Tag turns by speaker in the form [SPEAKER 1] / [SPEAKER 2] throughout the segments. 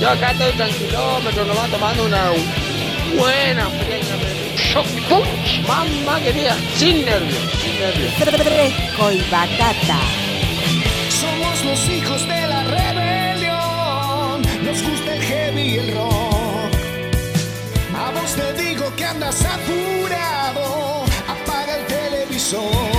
[SPEAKER 1] Yo acá estoy tranquilómetro, nomás tomando una buena. Punch. Mamá querida, sin nervios, sin nervios.
[SPEAKER 2] Fresco y batata.
[SPEAKER 3] Somos los hijos de la rebelión. Nos gusta el heavy y el rock. A vos te digo que andas apurado. Apaga el televisor.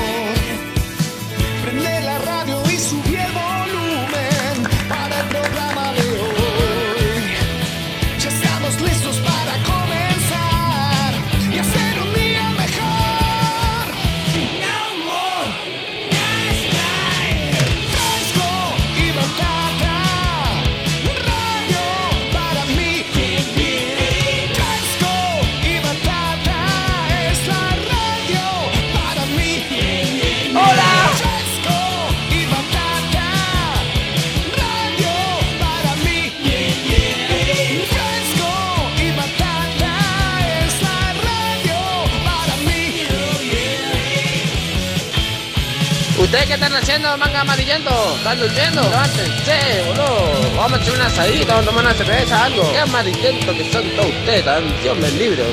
[SPEAKER 1] Qué están haciendo, manga amarillento? ¿Están durmiendo? Levántense, boludo. Vamos a echar una asadita, vamos a tomar una cerveza, algo. Qué amarillento que son todos ustedes, tan Dios me libre.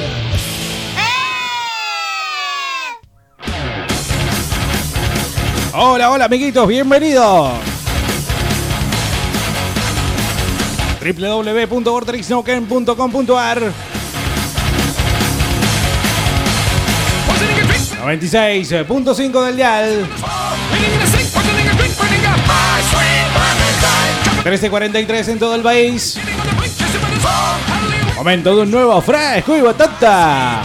[SPEAKER 4] Hola, hola amiguitos, bienvenidos. www.vortexnoken.com.ar 96.5 del dial 13.43 en todo el país Momento de un nuevo fresco y batata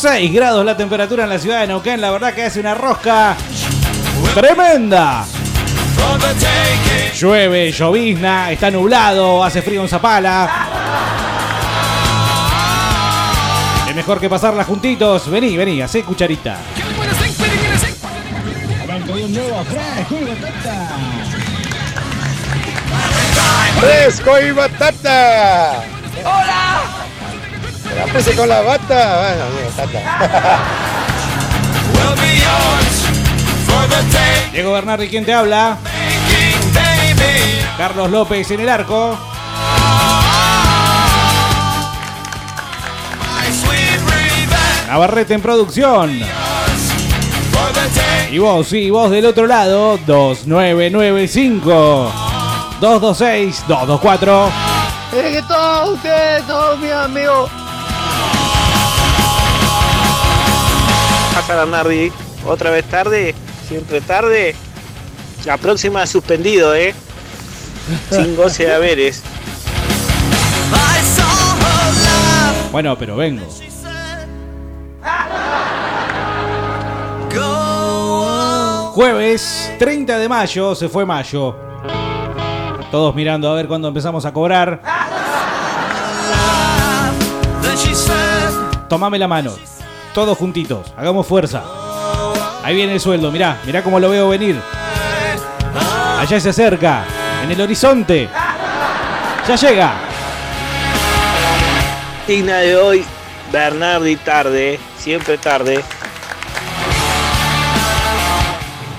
[SPEAKER 4] ...6 grados la temperatura en la ciudad de Neuquén... ...la verdad que hace una rosca... ¡Tremenda! Llueve, llovizna, está nublado, hace frío en Zapala. Mejor que pasarla juntitos. Vení, vení, hacé cucharita.
[SPEAKER 5] ¡Fresco y batata! ¡Hola! La puse con la bata. Bueno, batata.
[SPEAKER 4] Diego Bernardi, ¿quién te habla? Carlos López en el arco. Navarrete en producción. Y vos, sí, vos del otro lado, 2995 226 224.
[SPEAKER 5] Es que todos ustedes, todos mis amigos.
[SPEAKER 6] Pasa Bernardi, otra vez tarde, siempre tarde. La próxima suspendido, ¿eh? Sin goce de haberes.
[SPEAKER 4] Bueno, pero vengo. Jueves 30 de mayo, se fue mayo. Todos mirando a ver cuándo empezamos a cobrar. Tomame la mano. Todos juntitos. Hagamos fuerza. Ahí viene el sueldo. Mirá, mirá cómo lo veo venir. Allá se acerca. En el horizonte. Ya llega.
[SPEAKER 6] Digna de hoy, Bernardi tarde, siempre tarde.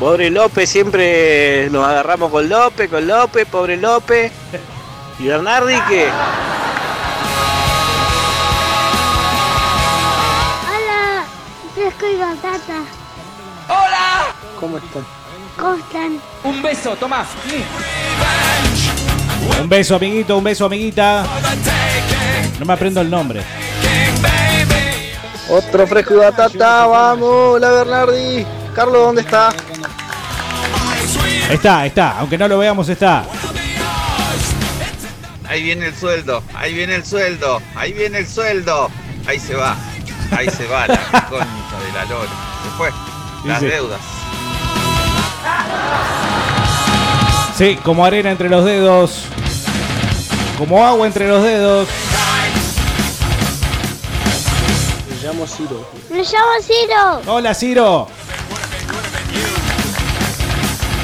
[SPEAKER 6] Pobre López, siempre nos agarramos con López, con López, pobre López. ¿Y Bernardi qué?
[SPEAKER 7] Hola, fresco y batata.
[SPEAKER 6] ¿Cómo están?
[SPEAKER 7] ¿Cómo están?
[SPEAKER 1] Un beso, Tomás.
[SPEAKER 4] Un beso, amiguito, un beso, amiguita. No me aprendo el nombre.
[SPEAKER 5] Otro fresco y batata, vamos, la Bernardi. Carlos, ¿dónde está?
[SPEAKER 4] Está, está. Aunque no lo veamos, está.
[SPEAKER 8] Ahí viene el sueldo, ahí viene el sueldo, ahí viene el sueldo. Ahí se va, ahí se va la concha de la lora. Se fue. Las deudas.
[SPEAKER 4] Sí, como arena entre los dedos. Como agua entre los dedos.
[SPEAKER 6] Me llamo Ciro.
[SPEAKER 7] Me llamo Ciro.
[SPEAKER 4] Hola, Ciro.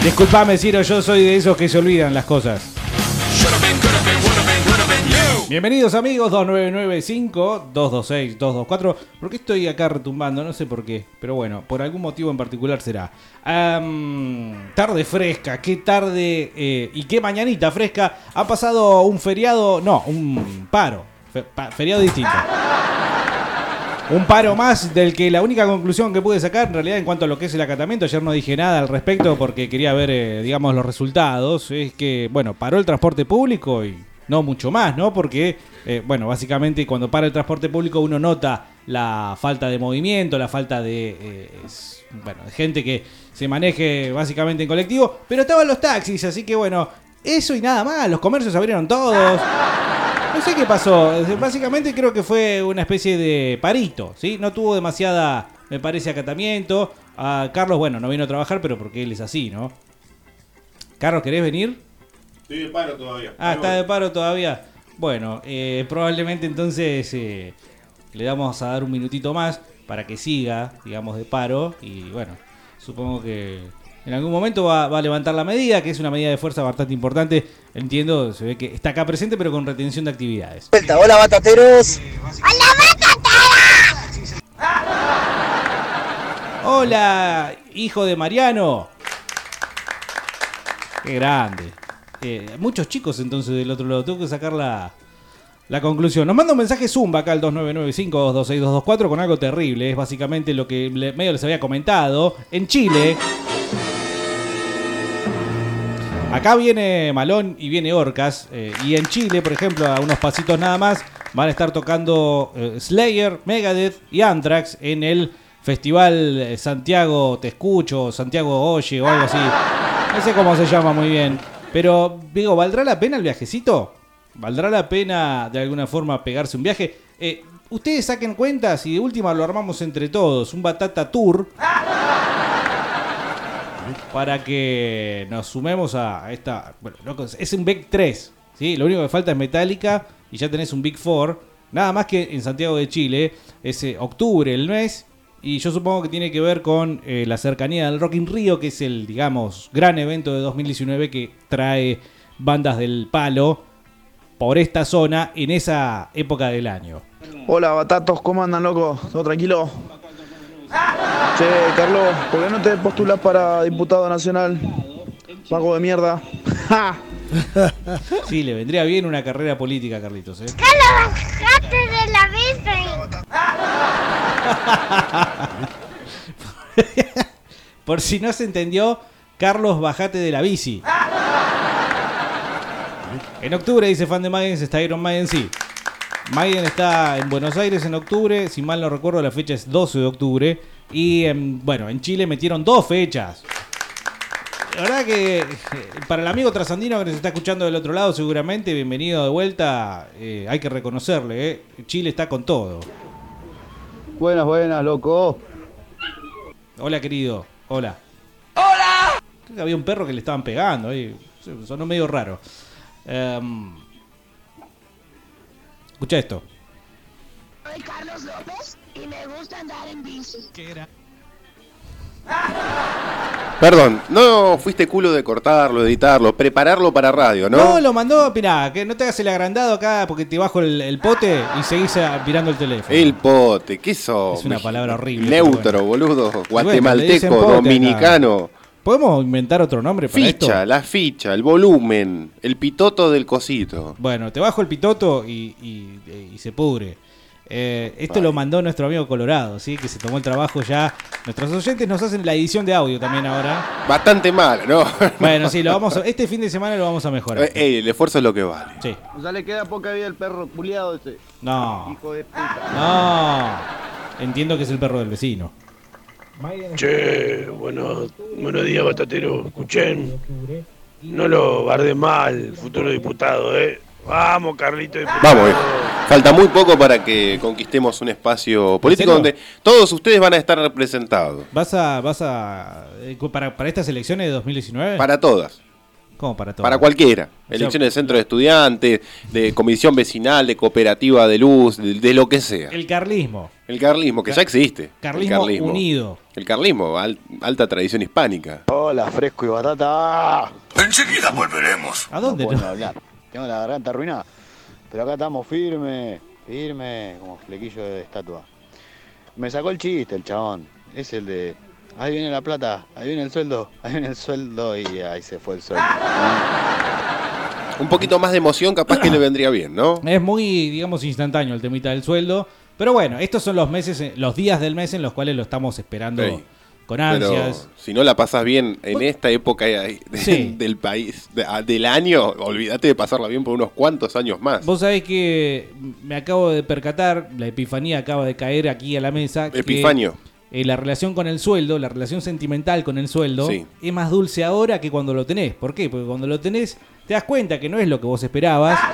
[SPEAKER 4] Disculpame, Ciro, yo soy de esos que se olvidan las cosas. Bienvenidos amigos, 2995-226-224. ¿Por qué estoy acá retumbando? No sé por qué, pero bueno, por algún motivo en particular será. Tarde fresca, qué tarde eh, y qué mañanita fresca. Ha pasado un feriado, no, un paro, fe- pa- feriado distinto. Un paro más del que la única conclusión que pude sacar en realidad en cuanto a lo que es el acatamiento, ayer no dije nada al respecto porque quería ver, eh, digamos, los resultados, es que, bueno, paró el transporte público y no mucho más, ¿no? Porque, eh, bueno, básicamente cuando para el transporte público uno nota la falta de movimiento, la falta de, eh, bueno, de gente que se maneje básicamente en colectivo, pero estaban los taxis, así que, bueno, eso y nada más, los comercios abrieron todos. No sé qué pasó. Básicamente creo que fue una especie de parito, ¿sí? No tuvo demasiada, me parece, acatamiento. A Carlos, bueno, no vino a trabajar, pero porque él es así, ¿no? Carlos, ¿querés venir?
[SPEAKER 9] Estoy de paro todavía.
[SPEAKER 4] Ah, está de paro todavía. Bueno, eh, probablemente entonces eh, le damos a dar un minutito más para que siga, digamos, de paro. Y bueno, supongo que en algún momento va, va a levantar la medida, que es una medida de fuerza bastante importante. Entiendo, se ve que está acá presente, pero con retención de actividades.
[SPEAKER 10] Hola batateros.
[SPEAKER 4] Hola, hijo de Mariano. Qué grande. Eh, muchos chicos entonces del otro lado. Tengo que sacar la, la conclusión. Nos manda un mensaje Zumba acá al 2995-226-224 con algo terrible. Es básicamente lo que le- medio les había comentado. En Chile. Acá viene Malón y viene Orcas. eh, y en Chile, por ejemplo, a unos pasitos nada más, van a estar tocando eh, Slayer, Megadeth y Anthrax en el Festival eh, Santiago Te Escucho, Santiago Oye o algo así. No sé cómo se llama muy bien. Pero, digo, ¿valdrá la pena el viajecito? ¿Valdrá la pena de alguna forma pegarse un viaje? Ustedes saquen cuentas y de última lo armamos entre todos. Un Batata Tour para que nos sumemos a esta. Bueno, loco, es un Big 3. ¿sí? Lo único que falta es Metallica y ya tenés un Big 4. Nada más que en Santiago de Chile, es eh, octubre el mes. Y yo supongo que tiene que ver con eh, la cercanía del Rock in Rio, que es el, digamos, gran evento de 2019 que trae bandas del palo por esta zona en esa época del año.
[SPEAKER 11] Hola, batatos, ¿cómo andan, loco? ¿Todo tranquilo? Che, Carlos, ¿por qué no te postulas para diputado nacional? Pago de mierda.
[SPEAKER 4] Sí, le vendría bien una carrera política, Carlitos. ¿eh?
[SPEAKER 7] ¡Carlos, bajate de la bici!
[SPEAKER 4] Por si no se entendió, Carlos, bajate de la bici. En octubre, dice fan de Maiden, está Iron Maiden, sí. Maiden está en Buenos Aires en octubre, si mal no recuerdo la fecha es 12 de octubre. Y en- bueno, en Chile metieron dos fechas. La verdad que eh, para el amigo trasandino que nos está escuchando del otro lado, seguramente, bienvenido de vuelta. eh, hay que reconocerle, eh. Chile está con todo.
[SPEAKER 11] Buenas, buenas, loco.
[SPEAKER 4] Hola, querido. Hola. ¡Hola! Creo que había un perro que le estaban pegando. ahí. Sonó medio raro. Em, escucha esto.
[SPEAKER 7] Soy Carlos López y me gusta andar en bici.
[SPEAKER 4] ¿Qué era?
[SPEAKER 9] Perdón, no fuiste culo de cortarlo, editarlo, prepararlo para radio, ¿no?
[SPEAKER 4] No, lo mandó, mirá, que no te hagas el agrandado acá porque te bajo el, el pote y seguís ah, mirando el teléfono.
[SPEAKER 9] El pote, ¿qué sos?
[SPEAKER 4] Es una palabra horrible,
[SPEAKER 9] Neutro, boludo, guatemalteco, dominicano.
[SPEAKER 4] ¿Podemos inventar otro nombre para
[SPEAKER 9] Ficha,
[SPEAKER 4] esto?
[SPEAKER 9] la ficha, el volumen, el pitoto del cosito.
[SPEAKER 4] Bueno, te bajo el pitoto y, y- y se pudre. Eh, esto lo mandó nuestro amigo Colorado, ¿sí? Que se tomó el trabajo ya. Nuestros oyentes nos hacen la edición de audio también ahora.
[SPEAKER 9] Bastante mal, ¿no?
[SPEAKER 4] Bueno, sí, lo vamos a- este fin de semana lo vamos a mejorar.
[SPEAKER 9] Eh, eh, el esfuerzo es lo que vale.
[SPEAKER 4] Sí.
[SPEAKER 11] Ya le queda poca vida al perro culiado ese.
[SPEAKER 4] No.
[SPEAKER 11] Hijo de puta.
[SPEAKER 4] No. Entiendo que es el perro del vecino.
[SPEAKER 12] Che, bueno, buenos días, batatero. Escuchen, no lo barde mal, futuro diputado, ¿eh? Vamos, Carlito, diputado.
[SPEAKER 9] Vamos. Falta muy poco para que conquistemos un espacio político donde todos ustedes van a estar representados.
[SPEAKER 4] ¿Vas a. vas a. eh, para, para estas elecciones de 2019?
[SPEAKER 9] Para todas.
[SPEAKER 4] ¿Cómo para todas?
[SPEAKER 9] Para cualquiera.
[SPEAKER 4] O sea,
[SPEAKER 9] Elecciones de centro de estudiantes, de comisión vecinal, de cooperativa de luz, de, de lo que sea.
[SPEAKER 4] El carlismo.
[SPEAKER 9] El carlismo, que ya existe. El
[SPEAKER 4] Carlismo unido.
[SPEAKER 9] El carlismo, al- alta tradición hispánica.
[SPEAKER 10] Hola, fresco y batata.
[SPEAKER 13] Enseguida volveremos.
[SPEAKER 4] ¿A dónde?
[SPEAKER 10] No puedo hablar. Tengo la garganta arruinada. pero acá estamos firme, firme, como flequillo de estatua. Me sacó el chiste el chabón. Es el de, ahí viene la plata, ahí viene el sueldo, ahí viene el sueldo y ahí se fue el sueldo.
[SPEAKER 9] Un poquito más de emoción capaz que le vendría bien, ¿no?
[SPEAKER 4] Es muy, digamos, instantáneo el temita del sueldo. Pero bueno, estos son los meses, eh, los días del mes en los cuales lo estamos esperando
[SPEAKER 9] Sí.
[SPEAKER 4] con
[SPEAKER 9] Pero
[SPEAKER 4] ansias.
[SPEAKER 9] si no la pasas bien en esta época de-
[SPEAKER 4] Sí.
[SPEAKER 9] del país, de- ah, del año, olvídate de pasarla bien por unos cuantos años más.
[SPEAKER 4] Vos sabés que me acabo de percatar, la epifanía acaba de caer aquí a la mesa. que,
[SPEAKER 9] Epifanio.
[SPEAKER 4] Eh, la relación con el sueldo, la relación sentimental con el sueldo,
[SPEAKER 9] Sí.
[SPEAKER 4] es más dulce ahora que cuando lo tenés. ¿Por qué? Porque cuando lo tenés, te das cuenta que no es lo que vos esperabas.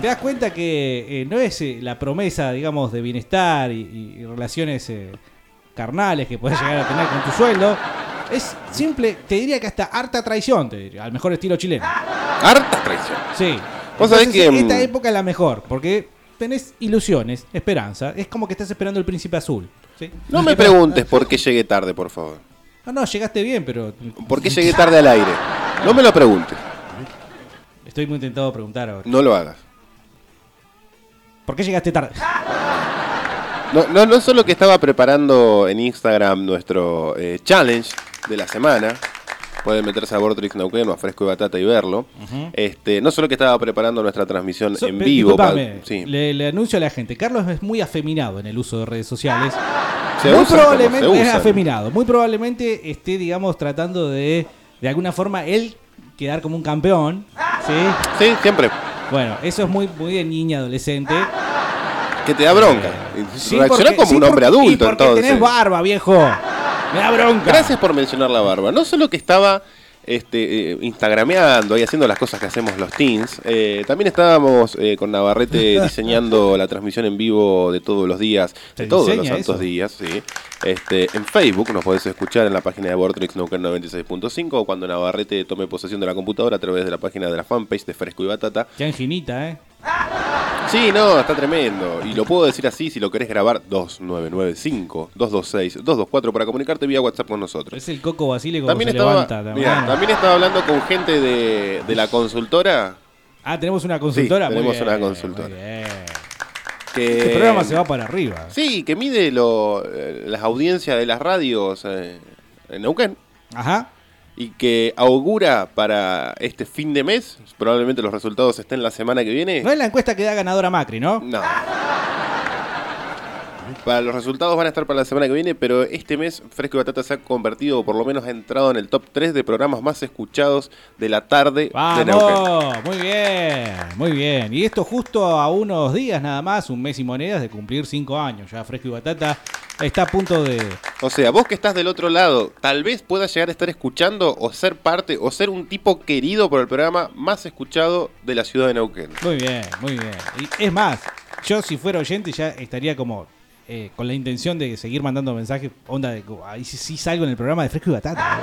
[SPEAKER 4] Te das cuenta que eh, no es eh, la promesa, digamos, de bienestar y, relaciones carnales que podés llegar a tener con tu sueldo. Es simple, te diría que hasta harta traición, te diría, al mejor estilo chileno.
[SPEAKER 9] Harta traición.
[SPEAKER 4] Sí.
[SPEAKER 9] Vos sabés
[SPEAKER 4] Entonces,
[SPEAKER 9] que,
[SPEAKER 4] Esta
[SPEAKER 9] mm,
[SPEAKER 4] época es la mejor, porque tenés ilusiones, esperanza. Es como que estás esperando el príncipe azul. ¿sí?
[SPEAKER 9] No me preguntes por qué llegué tarde, por favor.
[SPEAKER 4] No, no, llegaste bien, pero.
[SPEAKER 9] ¿Por qué llegué tarde al aire? No me lo preguntes.
[SPEAKER 4] Estoy muy tentado a preguntar ahora.
[SPEAKER 9] No lo hagas.
[SPEAKER 4] ¿Por qué llegaste tarde?
[SPEAKER 9] No, no, no solo que estaba preparando en Instagram nuestro eh, challenge de la semana. Pueden meterse a Vortrix Neuquén a Fresco y Batata y verlo. Este, no solo que estaba preparando nuestra transmisión
[SPEAKER 4] So-
[SPEAKER 9] en vivo. pa- sí.
[SPEAKER 4] le, le anuncio a la gente. Carlos es muy afeminado en el uso de redes sociales.
[SPEAKER 9] Se
[SPEAKER 4] muy
[SPEAKER 9] usan
[SPEAKER 4] probablemente es afeminado. Muy probablemente esté, digamos, tratando de, de alguna forma, él quedar como un campeón. ¿Sí?
[SPEAKER 9] Sí, siempre.
[SPEAKER 4] Bueno, eso es muy, muy de niña adolescente.
[SPEAKER 9] Que te da bronca.
[SPEAKER 4] Sí,
[SPEAKER 9] Reacciona
[SPEAKER 4] porque-
[SPEAKER 9] como
[SPEAKER 4] sí,
[SPEAKER 9] un hombre
[SPEAKER 4] porque- y
[SPEAKER 9] adulto,
[SPEAKER 4] porque
[SPEAKER 9] entonces.
[SPEAKER 4] tenés barba, viejo. Me da bronca.
[SPEAKER 9] Gracias por mencionar la barba. No solo que estaba este, eh, instagrameando y haciendo las cosas que hacemos los teens, eh, también estábamos eh, con Navarrete diseñando la transmisión en vivo de todos los días,
[SPEAKER 4] ¿Se
[SPEAKER 9] de todos los santos
[SPEAKER 4] eso?
[SPEAKER 9] días, sí. Este, en Facebook nos podés escuchar en la página de Vortrix Neuquén 96.5 o cuando Navarrete tome posesión de la computadora a través de la página de la fanpage de Fresco y Batata.
[SPEAKER 4] Qué anginita, ¿eh?
[SPEAKER 9] Sí, no, está tremendo. Y lo puedo decir así si lo querés grabar 2995-226-224 para comunicarte vía WhatsApp con nosotros.
[SPEAKER 4] Es el coco basílico
[SPEAKER 9] También
[SPEAKER 4] que se
[SPEAKER 9] estaba,
[SPEAKER 4] levanta.
[SPEAKER 9] mirá, también estaba hablando con gente de, de la consultora.
[SPEAKER 4] Ah, tenemos una consultora.
[SPEAKER 9] Sí, tenemos
[SPEAKER 4] bien,
[SPEAKER 9] una consultora. Que,
[SPEAKER 4] Este programa se va para arriba.
[SPEAKER 9] Sí, que mide lo, eh, las audiencias de las radios eh, en Neuquén.
[SPEAKER 4] Ajá.
[SPEAKER 9] Y que augura para este fin de mes, probablemente los resultados estén la semana que viene.
[SPEAKER 4] No es la encuesta que da ganadora Macri, ¿no?
[SPEAKER 9] No. Para los resultados van a estar para la semana que viene, pero este mes Fresco y Batata se ha convertido, o por lo menos ha entrado en el top 3 de programas más escuchados de la tarde de Neuquén.
[SPEAKER 4] ¡Vamos! Muy bien, muy bien. Y esto justo a unos días nada más, un mes y monedas de cumplir cinco años. Ya Fresco y Batata está a punto de...
[SPEAKER 9] O sea, vos que estás del otro lado, tal vez puedas llegar a estar escuchando o ser parte o ser un tipo querido por el programa más escuchado de la ciudad de Neuquén.
[SPEAKER 4] Muy bien, muy bien. Y es más, yo si fuera oyente ya estaría como eh, con la intención de seguir mandando mensajes, onda de que ahí sí, sí salgo en el programa de Fresco y Batata.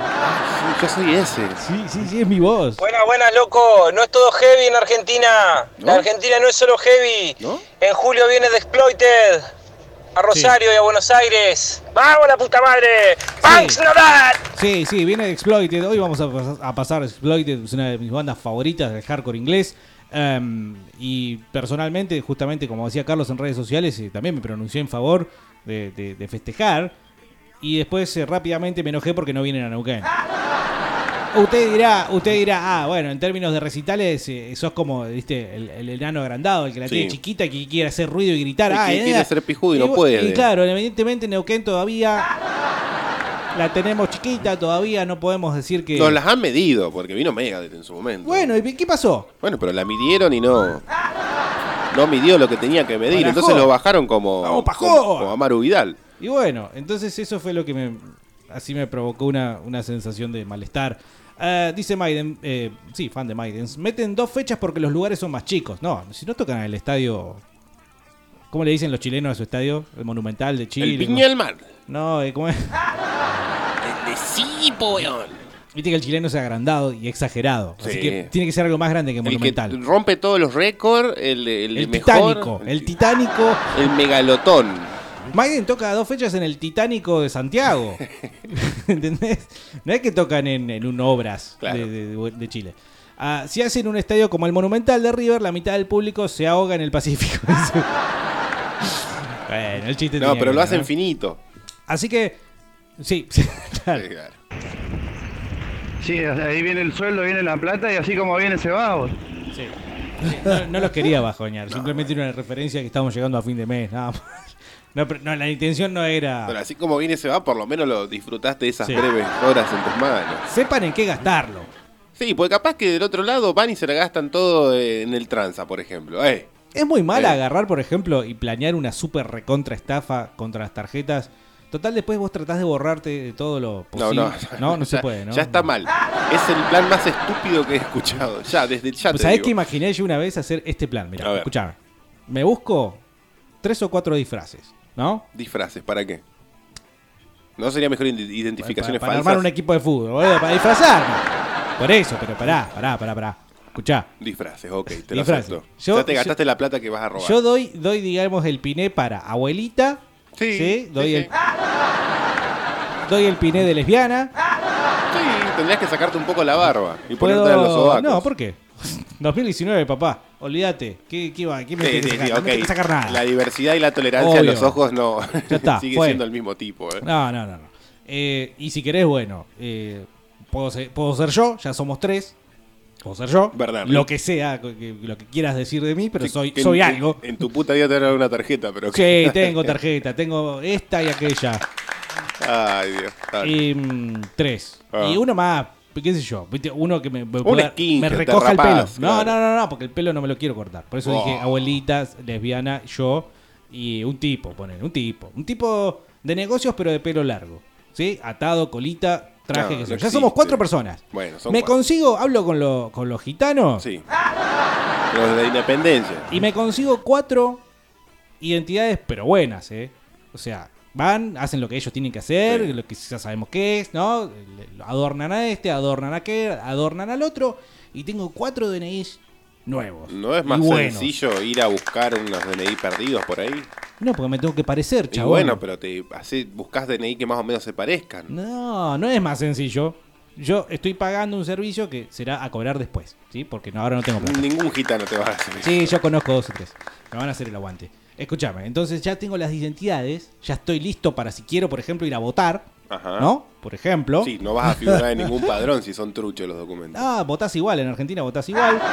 [SPEAKER 9] yo soy ese.
[SPEAKER 4] Sí, sí, sí, es mi voz.
[SPEAKER 13] Buenas, buenas, loco. No es todo heavy en Argentina.
[SPEAKER 4] ¿No?
[SPEAKER 13] La Argentina no es solo heavy. En julio viene The Exploited. A Rosario y a Buenos Aires. ¡Vamos, la puta madre! ¡Punks no that!
[SPEAKER 4] Sí, sí, viene Exploited. Hoy vamos a, pas- a pasar Exploited, es una de mis bandas favoritas del hardcore inglés. Em, y personalmente, justamente como decía Carlos en redes sociales, eh, también me pronuncié en favor de, de- de festejar. Y después eh, rápidamente me enojé porque no vienen a Neuquén. Usted dirá, usted dirá, ah, bueno, en términos de recitales, eh, sos como, viste, el, el enano agrandado, el que la
[SPEAKER 9] Sí.
[SPEAKER 4] tiene chiquita, y que quiere hacer ruido y gritar.
[SPEAKER 9] El
[SPEAKER 4] ah,
[SPEAKER 9] que
[SPEAKER 4] eh,
[SPEAKER 9] quiere
[SPEAKER 4] eh.
[SPEAKER 9] ser pijudo y no
[SPEAKER 4] bu-
[SPEAKER 9] puede.
[SPEAKER 4] Y claro, evidentemente Neuquén todavía la tenemos chiquita, todavía no podemos decir que...
[SPEAKER 9] Nos las han medido, porque vino Megadeth en su momento.
[SPEAKER 4] Bueno, ¿y qué pasó?
[SPEAKER 9] Bueno, pero la midieron y no. No midió lo que tenía que medir.
[SPEAKER 4] Barajó.
[SPEAKER 9] Entonces lo bajaron como.
[SPEAKER 4] Vamos, pajó.
[SPEAKER 9] como, como Amaru Vidal.
[SPEAKER 4] Y bueno, entonces eso fue lo que me... Así me provocó una, una sensación de malestar. Eh, dice Maiden, eh, sí, fan de Maiden, meten dos fechas porque los lugares son más chicos. No, si no tocan en el estadio... ¿Cómo le dicen los chilenos a su estadio? El Monumental de Chile.
[SPEAKER 9] El Viña del Mar.
[SPEAKER 4] No, eh, ¿cómo es?
[SPEAKER 9] Sipo, weón.
[SPEAKER 4] Viste que el chileno es agrandado y exagerado. Así
[SPEAKER 9] Sí.
[SPEAKER 4] que tiene que ser algo más grande que
[SPEAKER 9] El que
[SPEAKER 4] Monumental.
[SPEAKER 9] rompe todos los récords. El, el,
[SPEAKER 4] El
[SPEAKER 9] mejor.
[SPEAKER 4] Titánico, el Titánico.
[SPEAKER 9] El megalotón.
[SPEAKER 4] Maiden toca dos fechas en el Titánico de Santiago. ¿Entendés? No es que tocan en, en un Obras
[SPEAKER 9] Claro.
[SPEAKER 4] de, de- de Chile. Ah, si hacen un estadio como el Monumental de River, la mitad del público se ahoga en el Pacífico. bueno, el chiste
[SPEAKER 9] No,
[SPEAKER 4] tenía
[SPEAKER 9] pero
[SPEAKER 4] que
[SPEAKER 9] lo
[SPEAKER 4] ver,
[SPEAKER 9] hacen
[SPEAKER 4] ¿no?
[SPEAKER 9] finito.
[SPEAKER 4] Así que, sí, claro.
[SPEAKER 14] Sí, ahí viene el sueldo, viene la plata y así como viene se va. vos.
[SPEAKER 4] Sí. No, no los quería bajoñar, simplemente era una referencia que estamos llegando a fin de mes, nada más. No, pero- no, la intención no era.
[SPEAKER 9] Pero así como viene se va, por lo menos lo disfrutaste de esas
[SPEAKER 4] Sí.
[SPEAKER 9] breves horas en tus manos.
[SPEAKER 4] Sepan en qué gastarlo.
[SPEAKER 9] Sí, porque capaz que del otro lado van y se la gastan todo eh, en el tranza, por ejemplo. Eh,
[SPEAKER 4] Es muy mal
[SPEAKER 9] Eh.
[SPEAKER 4] agarrar, por ejemplo, y planear una super recontra estafa contra las tarjetas. Total, después vos tratás de borrarte de todo lo
[SPEAKER 9] no,
[SPEAKER 4] posible.
[SPEAKER 9] no,
[SPEAKER 4] no, no se
[SPEAKER 9] ya-
[SPEAKER 4] puede, ¿no?
[SPEAKER 9] Ya está mal. Es el plan más estúpido que he escuchado. Ya, desde ya
[SPEAKER 4] Pues
[SPEAKER 9] te
[SPEAKER 4] ¿Sabés que imaginé yo una vez hacer este plan? Mira, escuchame. Me busco tres o cuatro disfraces, ¿no?
[SPEAKER 9] Disfraces, ¿para qué? ¿No sería mejor id- identificaciones
[SPEAKER 4] para
[SPEAKER 9] falsas?
[SPEAKER 4] armar un equipo de fútbol, boludo, para disfrazarme. Por eso, pero pará, pará, pará, pará. Escuchá.
[SPEAKER 9] Disfraces, ok, te lo acepto.
[SPEAKER 4] Yo-
[SPEAKER 9] ya te
[SPEAKER 4] yo-
[SPEAKER 9] gastaste la plata que vas a robar.
[SPEAKER 4] Yo doy, doy, digamos, el piné para abuelita.
[SPEAKER 9] Sí,
[SPEAKER 4] Doy,
[SPEAKER 9] sí,
[SPEAKER 4] el, doy el piné de lesbiana.
[SPEAKER 9] Sí, tendrías que sacarte un poco la barba y
[SPEAKER 4] Puedo-
[SPEAKER 9] ponerte en los sobacos.
[SPEAKER 4] No, ¿por qué? 2019, papá. Olvídate. ¿Qué, qué va? ¿Qué me
[SPEAKER 9] Sí,
[SPEAKER 4] sacar?
[SPEAKER 9] sí,
[SPEAKER 4] No me tiene
[SPEAKER 9] ok.
[SPEAKER 4] que sacar nada.
[SPEAKER 9] La diversidad y la tolerancia en
[SPEAKER 4] Obvio.
[SPEAKER 9] los ojos no.
[SPEAKER 4] Ya está,
[SPEAKER 9] sigue
[SPEAKER 4] fue.
[SPEAKER 9] siendo el mismo tipo, ¿eh?
[SPEAKER 4] No, no, no. no. Eh, y si querés, bueno, eh, puedo, ser, puedo ser yo, ya somos tres. Puedo ser yo.
[SPEAKER 9] Bernardo.
[SPEAKER 4] Lo que sea, que- lo que quieras decir de mí, pero soy,
[SPEAKER 9] que en-
[SPEAKER 4] soy
[SPEAKER 9] en-
[SPEAKER 4] algo.
[SPEAKER 9] En, tu puta vida te van a dar una tarjeta, pero.
[SPEAKER 4] Sí, tengo tarjeta, tengo esta y aquella.
[SPEAKER 9] Ay, Dios. Dale.
[SPEAKER 4] Y mm, tres.
[SPEAKER 9] Ah.
[SPEAKER 4] Y uno más, qué sé yo, ¿viste? uno que me, me,
[SPEAKER 9] Un
[SPEAKER 4] pueda-
[SPEAKER 9] esquince,
[SPEAKER 4] me
[SPEAKER 9] te
[SPEAKER 4] recoja el
[SPEAKER 9] rapás,
[SPEAKER 4] pelo. No,
[SPEAKER 9] claro.
[SPEAKER 4] no, no, no, porque el pelo no me lo quiero cortar. Por eso
[SPEAKER 9] Oh.
[SPEAKER 4] dije abuelitas, lesbiana, yo y un tipo, poner, un tipo. Un tipo de negocios pero de pelo largo. ¿Sí? Atado, colita, traje,
[SPEAKER 9] No,
[SPEAKER 4] sé
[SPEAKER 9] no.
[SPEAKER 4] Ya somos cuatro personas.
[SPEAKER 9] Bueno, son
[SPEAKER 4] me
[SPEAKER 9] cuatro.
[SPEAKER 4] consigo, hablo con, lo- con los gitanos
[SPEAKER 9] Sí. Los de la independencia.
[SPEAKER 4] y me consigo cuatro identidades, pero buenas, ¿eh? O sea, van, hacen lo que ellos tienen que hacer,
[SPEAKER 9] Sí.
[SPEAKER 4] lo que ya sabemos qué es, ¿no? Adornan a este, adornan a aquel, adornan al otro, y tengo cuatro DNIs nuevos.
[SPEAKER 9] ¿No es más
[SPEAKER 4] Y
[SPEAKER 9] sencillo ir a buscar unos DNI perdidos por ahí?
[SPEAKER 4] No, porque me tengo que parecer,
[SPEAKER 9] Y
[SPEAKER 4] chabón.
[SPEAKER 9] bueno, pero te hace, buscas DNI que más o menos se parezcan.
[SPEAKER 4] No, no es más sencillo. Yo estoy pagando un servicio que será a cobrar después, ¿sí? Porque no, ahora no tengo plata.
[SPEAKER 9] Ningún gitano te va a hacer eso.
[SPEAKER 4] Sí, yo conozco dos o tres. Me van a hacer el aguante. Escúchame, entonces ya tengo las identidades, ya estoy listo para si quiero, por ejemplo, ir a votar,
[SPEAKER 9] Ajá.
[SPEAKER 4] ¿no? Por ejemplo.
[SPEAKER 9] Sí, no vas a figurar en ningún padrón si son truchos los documentos.
[SPEAKER 4] Ah, votás igual, en Argentina votás igual.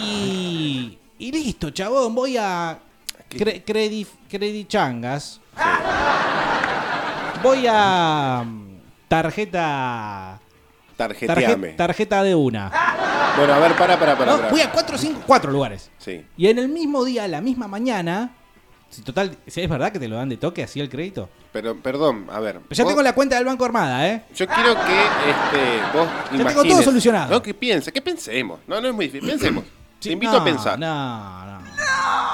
[SPEAKER 4] Y, y listo, chabón, voy a cre- Credit, Credit Changas. Voy a mm, tarjeta
[SPEAKER 9] Tarjeteame.
[SPEAKER 4] tarje- tarjeta de una.
[SPEAKER 9] Bueno, a ver, para, para, para.
[SPEAKER 4] No, voy a cuatro, cinco, cuatro lugares.
[SPEAKER 9] Sí.
[SPEAKER 4] Y en el mismo día, la misma mañana, si total, es verdad que te lo dan de toque así el crédito.
[SPEAKER 9] Pero, perdón, a ver.
[SPEAKER 4] Pero ya
[SPEAKER 9] vos-
[SPEAKER 4] tengo la cuenta del Banco Armada, ¿eh?
[SPEAKER 9] Yo quiero que este, vos
[SPEAKER 4] tengo
[SPEAKER 9] imagines.
[SPEAKER 4] todo solucionado.
[SPEAKER 9] No, que piense, que pensemos. No, no es muy difícil. Pensemos.
[SPEAKER 4] Sí,
[SPEAKER 9] te invito
[SPEAKER 4] no,
[SPEAKER 9] a pensar.
[SPEAKER 4] No, no.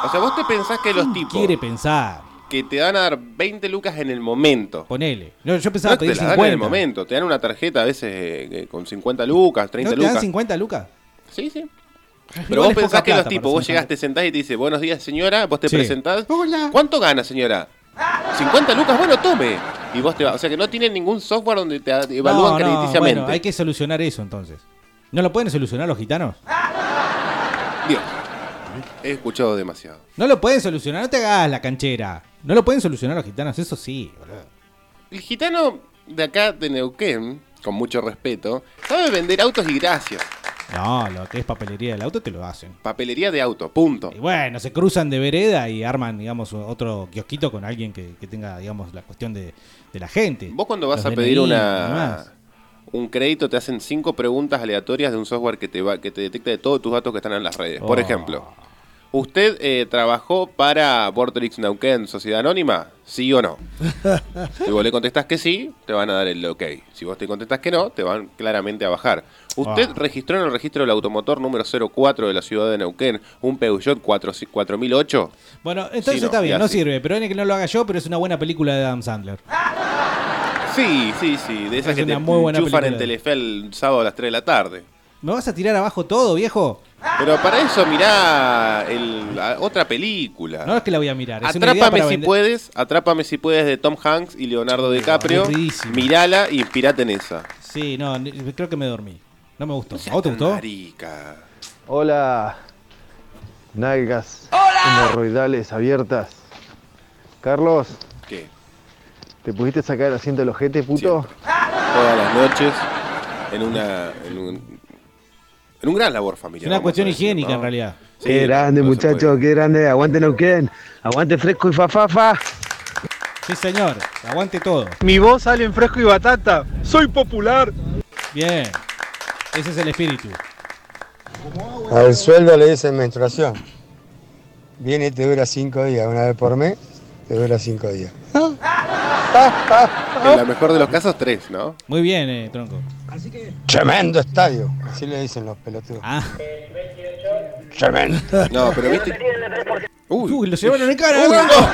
[SPEAKER 9] O sea, vos te pensás que los tipos
[SPEAKER 4] Quiere pensar.
[SPEAKER 9] que te van a dar 20 lucas en el momento.
[SPEAKER 4] Ponele. No, yo pensaba
[SPEAKER 9] No te
[SPEAKER 4] pedir
[SPEAKER 9] dan
[SPEAKER 4] 50.
[SPEAKER 9] en el momento. Te dan una tarjeta a veces eh, con 50 lucas, 30
[SPEAKER 4] ¿No te
[SPEAKER 9] lucas.
[SPEAKER 4] dan 50 lucas?
[SPEAKER 9] Sí, sí.
[SPEAKER 4] Igual
[SPEAKER 9] Pero vos pensás que los tipos, vos
[SPEAKER 4] 50.
[SPEAKER 9] llegás, te sentás y te dice, buenos días señora, vos te
[SPEAKER 4] Sí.
[SPEAKER 9] presentás. ¿Cuánto gana señora? 50 lucas, bueno, tome. Y vos te vas. O sea que no tienen ningún software donde te evalúan
[SPEAKER 4] No, no,
[SPEAKER 9] crediticiamente.
[SPEAKER 4] bueno, hay que solucionar eso entonces. ¿No lo pueden solucionar los gitanos?
[SPEAKER 9] Dios. He escuchado demasiado.
[SPEAKER 4] No lo pueden solucionar, no te hagas la canchera. No lo pueden solucionar los gitanos, eso sí, boludo.
[SPEAKER 9] El gitano de acá de Neuquén, con mucho respeto, sabe vender autos y gracias.
[SPEAKER 4] No, lo que es papelería del auto te lo hacen.
[SPEAKER 9] Papelería de auto, punto.
[SPEAKER 4] Y bueno, se cruzan de vereda y arman, digamos, otro kiosquito con alguien que, que tenga, digamos, la cuestión de, de la gente.
[SPEAKER 9] Vos cuando vas
[SPEAKER 4] Los
[SPEAKER 9] a pedir
[SPEAKER 4] DNI
[SPEAKER 9] una un crédito te hacen cinco preguntas aleatorias de un software que te va que te detecta de todos tus datos que están en las redes. Por
[SPEAKER 4] Oh.
[SPEAKER 9] ejemplo, ¿usted eh, trabajó para Vortex Neuquén Sociedad Anónima? ¿Sí o no? si vos le contestás que sí, te van a dar el ok. Si vos te contestás que no, te van claramente a bajar. ¿Usted
[SPEAKER 4] Ah.
[SPEAKER 9] registró en el registro del automotor número 04 de la ciudad de Neuquén un Peugeot 4 4008?
[SPEAKER 4] Bueno, entonces
[SPEAKER 9] Sí, no,
[SPEAKER 4] está bien, no sirve. Pero que no lo haga yo, pero es una buena película de Adam Sandler.
[SPEAKER 9] Sí, sí, sí. De esas
[SPEAKER 4] Es
[SPEAKER 9] que te
[SPEAKER 4] una muy buena
[SPEAKER 9] enchufan en
[SPEAKER 4] película.
[SPEAKER 9] Telefe el sábado a las 3 de la tarde.
[SPEAKER 4] ¿Me vas a tirar abajo todo, viejo?
[SPEAKER 9] Pero para eso mirá el- la otra película.
[SPEAKER 4] No es que la voy a mirar. Es
[SPEAKER 9] Atrápame si
[SPEAKER 4] vender-
[SPEAKER 9] puedes, Atrápame si puedes de Tom Hanks y Leonardo DiCaprio. Mirala y inspirate en esa.
[SPEAKER 4] Sí, no, creo que me dormí. No me gustó. ¿A vos te gustó?
[SPEAKER 9] Marica.
[SPEAKER 15] Hola, nalgas hemorroidales abiertas. Carlos,
[SPEAKER 9] ¿Qué?
[SPEAKER 15] ¿te pudiste sacar el asiento del ojete, puto?
[SPEAKER 9] Todas las noches en una. En un, en un gran labor
[SPEAKER 4] Es
[SPEAKER 9] familiar.
[SPEAKER 4] una
[SPEAKER 9] vamos
[SPEAKER 4] cuestión
[SPEAKER 9] decir,
[SPEAKER 4] higiénica
[SPEAKER 9] ¿no?
[SPEAKER 4] en realidad.
[SPEAKER 9] Sí,
[SPEAKER 15] qué grande,
[SPEAKER 9] no
[SPEAKER 15] muchachos, qué grande. Aguante Neuquén, aguante fresco y fa, fa, fa.
[SPEAKER 4] Sí, señor. Aguante todo.
[SPEAKER 14] Mi voz sale en fresco y batata. Soy popular.
[SPEAKER 4] Bien. Ese es el espíritu.
[SPEAKER 5] Al sueldo le dicen menstruación. Viene y te dura cinco días, una vez por mes, te dura cinco días.
[SPEAKER 9] En la mejor de los casos, tres, ¿no?
[SPEAKER 4] Muy bien, eh, tronco.
[SPEAKER 5] Tremendo estadio, así le dicen los pelotudos.
[SPEAKER 4] Ah.
[SPEAKER 5] Tremendo.
[SPEAKER 9] No, pero viste.
[SPEAKER 4] Uy, lo llevaron en cara.
[SPEAKER 9] Uy, no.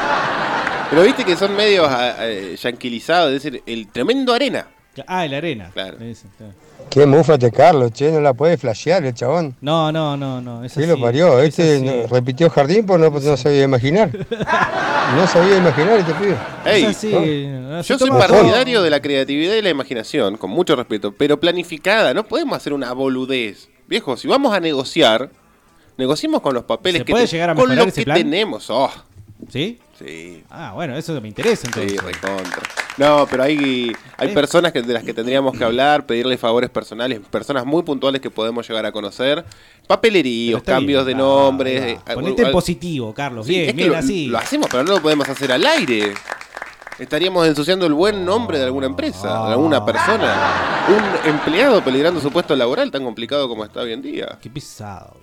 [SPEAKER 9] Pero viste que son medios ah, eh, yanquilizados, es decir, el tremendo arena.
[SPEAKER 4] Ah, el arena.
[SPEAKER 9] Claro.
[SPEAKER 4] Dicen, claro.
[SPEAKER 5] Qué mufate Carlos, che, no la puede flashear el chabón.
[SPEAKER 4] No, no, no, no. Es
[SPEAKER 5] Sí
[SPEAKER 4] así,
[SPEAKER 5] lo parió,
[SPEAKER 4] es
[SPEAKER 5] este no- repitió jardín porque no, no sabía imaginar. No sabía imaginar este pibe.
[SPEAKER 9] Ey,
[SPEAKER 4] Es así,
[SPEAKER 9] ¿no? Yo soy partidario de la creatividad y la imaginación, con mucho respeto, pero planificada. No podemos hacer una boludez. Viejo, si vamos a negociar, negociemos con los papeles
[SPEAKER 4] ¿Se
[SPEAKER 9] que
[SPEAKER 4] puede
[SPEAKER 9] te-
[SPEAKER 4] llegar a
[SPEAKER 9] con lo
[SPEAKER 4] ese
[SPEAKER 9] que
[SPEAKER 4] plan?
[SPEAKER 9] tenemos. Oh,
[SPEAKER 4] ¿Sí?
[SPEAKER 9] Sí.
[SPEAKER 4] Ah, bueno, eso me interesa entonces.
[SPEAKER 9] Sí, recontra. No, pero hay, hay personas que, de las que tendríamos que hablar, pedirle favores personales, personas muy puntuales que podemos llegar a conocer. Papeleríos, cambios
[SPEAKER 4] bien,
[SPEAKER 9] de nombres. eh,
[SPEAKER 4] Ponete en positivo, Carlos.
[SPEAKER 9] Sí,
[SPEAKER 4] bien,
[SPEAKER 9] es que
[SPEAKER 4] bien
[SPEAKER 9] lo,
[SPEAKER 4] así.
[SPEAKER 9] lo hacemos, pero no lo podemos hacer al aire. Estaríamos ensuciando el buen nombre de alguna empresa, de
[SPEAKER 4] Ah.
[SPEAKER 9] alguna persona. Un empleado peligrando su puesto laboral tan complicado como está hoy en día.
[SPEAKER 4] Qué pesado.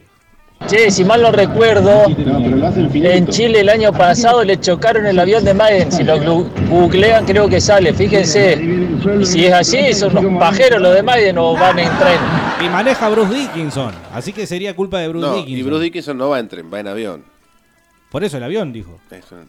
[SPEAKER 13] Che, si mal no recuerdo, en Chile el año pasado le chocaron el avión de Maiden. Si lo googlean creo que sale, fíjense. Y si es así, son unos pajeros los de Maiden o van en tren.
[SPEAKER 4] Y maneja Bruce Dickinson. Así que sería culpa de Bruce
[SPEAKER 9] No,
[SPEAKER 4] Dickinson.
[SPEAKER 9] y Bruce Dickinson no va en tren, va en avión.
[SPEAKER 4] Por eso el avión, dijo.
[SPEAKER 9] Es un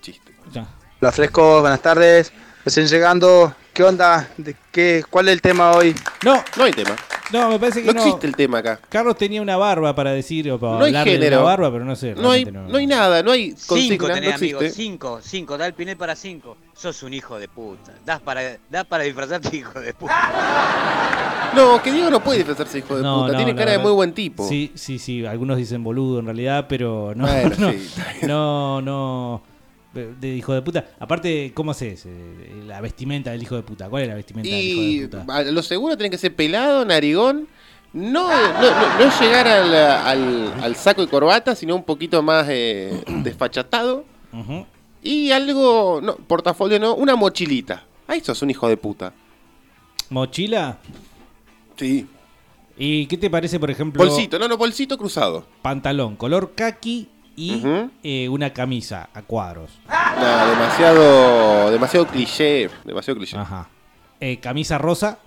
[SPEAKER 9] chiste.
[SPEAKER 4] Ya.
[SPEAKER 16] Hola frescos, buenas tardes. Recién llegando. ¿Qué onda? ¿De qué? ¿Cuál es el tema hoy?
[SPEAKER 4] No,
[SPEAKER 9] No hay tema.
[SPEAKER 4] No, me parece que
[SPEAKER 9] No
[SPEAKER 4] no.
[SPEAKER 9] existe el tema acá.
[SPEAKER 4] Carlos tenía una barba para decir o para
[SPEAKER 9] No hay
[SPEAKER 4] hablar de
[SPEAKER 9] género.
[SPEAKER 4] una barba, pero no sé.
[SPEAKER 9] No hay,
[SPEAKER 4] realmente
[SPEAKER 9] no hay nada, no hay
[SPEAKER 17] Cinco
[SPEAKER 9] consigna,
[SPEAKER 17] tenés,
[SPEAKER 9] no
[SPEAKER 17] amigo, cinco, cinco, da el pinel para cinco. Sos un hijo de puta. Das para, das para disfrazarte, hijo de puta.
[SPEAKER 9] No, que Diego no puede disfrazarse hijo de
[SPEAKER 4] No,
[SPEAKER 9] puta.
[SPEAKER 4] no,
[SPEAKER 9] Tiene cara de muy buen tipo.
[SPEAKER 4] Sí, sí, sí. Algunos dicen boludo en realidad, pero no.
[SPEAKER 9] Bueno,
[SPEAKER 4] no,
[SPEAKER 9] sí,
[SPEAKER 4] no, no. De hijo de puta. Aparte, ¿cómo haces? Eh, La vestimenta del hijo de puta. ¿Cuál es la vestimenta del hijo
[SPEAKER 9] Y
[SPEAKER 4] de puta?
[SPEAKER 9] lo seguro tiene que ser pelado, narigón. No, no, no, no llegar al, al- al saco y corbata, sino un poquito más eh, desfachatado. Y algo, no, portafolio no, una mochilita. Ahí sos un hijo de puta.
[SPEAKER 4] ¿Mochila?
[SPEAKER 9] Sí.
[SPEAKER 4] ¿Y qué te parece, por ejemplo?
[SPEAKER 9] Bolsito, no, no, bolsito cruzado.
[SPEAKER 4] Pantalón color kaki y eh, una camisa a cuadros.
[SPEAKER 9] No, demasiado, demasiado cliché, demasiado cliché.
[SPEAKER 4] Ajá. Eh, camisa rosa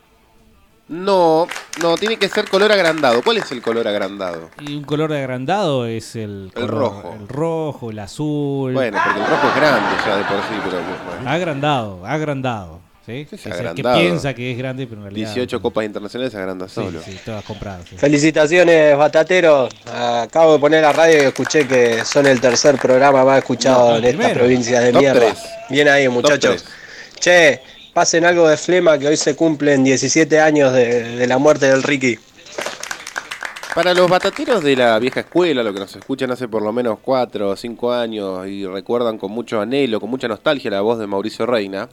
[SPEAKER 9] No, no, tiene que ser color agrandado. ¿Cuál es el color agrandado?
[SPEAKER 4] y un color agrandado es el,
[SPEAKER 9] El
[SPEAKER 4] color-
[SPEAKER 9] rojo.
[SPEAKER 4] El rojo, el azul.
[SPEAKER 9] Bueno, porque el rojo es grande ya de por sí, pero bueno.
[SPEAKER 4] Agrandado, agrandado. ¿Sí?
[SPEAKER 9] Sí, es
[SPEAKER 4] Que, se- que
[SPEAKER 9] agrandado.
[SPEAKER 4] piensa que es grande, pero en realidad.
[SPEAKER 9] 18 copas internacionales agranda
[SPEAKER 4] Sí,
[SPEAKER 9] solo.
[SPEAKER 4] sí, todas compradas. sí.
[SPEAKER 18] Felicitaciones, batateros. Acabo de poner la radio y escuché que son el tercer programa más escuchado
[SPEAKER 4] No,
[SPEAKER 18] en esta
[SPEAKER 4] primero.
[SPEAKER 18] provincia de
[SPEAKER 9] Top
[SPEAKER 18] mierda. Bien ahí, muchachos. Che, pasen algo de flema que hoy se cumplen 17 años de, de la muerte del Ricky.
[SPEAKER 9] Para los batateros de la vieja escuela, lo que nos escuchan hace por lo menos 4 o 5 años y recuerdan con mucho anhelo, con mucha nostalgia la voz de Mauricio Reina,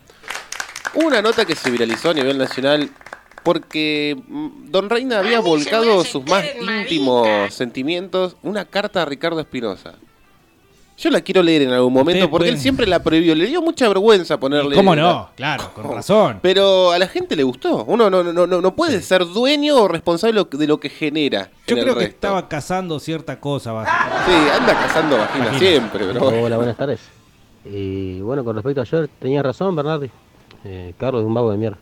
[SPEAKER 9] una nota que se viralizó a nivel nacional porque mm, Don Reina había volcado sus más íntimos sentimientos, una carta a Ricardo Espinosa. Yo la quiero leer en algún momento
[SPEAKER 4] Ustedes
[SPEAKER 9] porque él siempre la prohibió. Le dio mucha vergüenza ponerle.
[SPEAKER 4] ¿Cómo
[SPEAKER 9] la-
[SPEAKER 4] no? Claro, con razón.
[SPEAKER 9] Pero a la gente le gustó. Uno no, no, no, no puede ser dueño o responsable de lo que genera.
[SPEAKER 4] Yo creo que
[SPEAKER 9] resto.
[SPEAKER 4] estaba cazando cierta cosa.
[SPEAKER 9] Sí, anda cazando vagina
[SPEAKER 4] Vagina.
[SPEAKER 9] siempre, bro.
[SPEAKER 19] Hola, buenas tardes. Y bueno, con respecto a ayer, tenías razón, Bernardi. Eh, Carlos es un vago de mierda.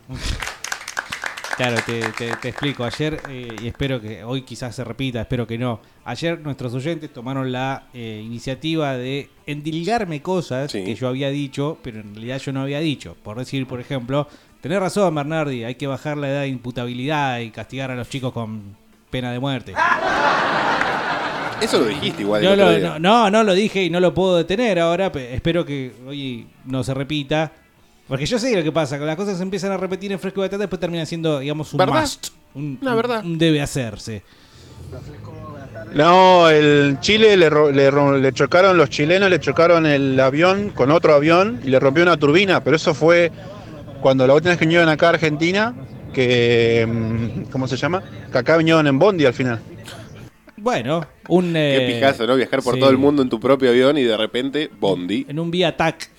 [SPEAKER 4] Claro, te, te- te explico. Ayer, eh, y espero que hoy quizás se repita, espero que no. Ayer nuestros oyentes tomaron la eh, iniciativa de endilgarme cosas que yo había dicho, pero en realidad yo no había dicho. Por decir, por ejemplo, tenés razón, Bernardi, hay que bajar la edad de imputabilidad y castigar a los chicos con pena de muerte.
[SPEAKER 9] Eso lo dijiste igual. otro
[SPEAKER 4] lo- no, no, no lo dije y no lo puedo detener ahora. pe- Espero que hoy no se repita. Porque yo sé lo que pasa, que las cosas se empiezan a repetir en fresco y batata, después termina siendo, digamos, un
[SPEAKER 9] ¿Verdad?
[SPEAKER 4] must. Un,
[SPEAKER 9] La verdad.
[SPEAKER 4] un debe hacerse.
[SPEAKER 5] No, el Chile le, ro- le ro- le chocaron, los chilenos le chocaron el avión con otro avión y le rompió una turbina, pero eso fue cuando la última vez que vinieron acá a Argentina, que, mm, ¿cómo se llama? Que acá vinieron en Bondi al final.
[SPEAKER 4] Bueno, un.
[SPEAKER 9] Qué
[SPEAKER 4] eh,
[SPEAKER 9] pijazo, ¿no? Viajar por
[SPEAKER 4] sí.
[SPEAKER 9] todo el mundo en tu propio avión y de repente, Bondi,
[SPEAKER 4] En un vía TAC.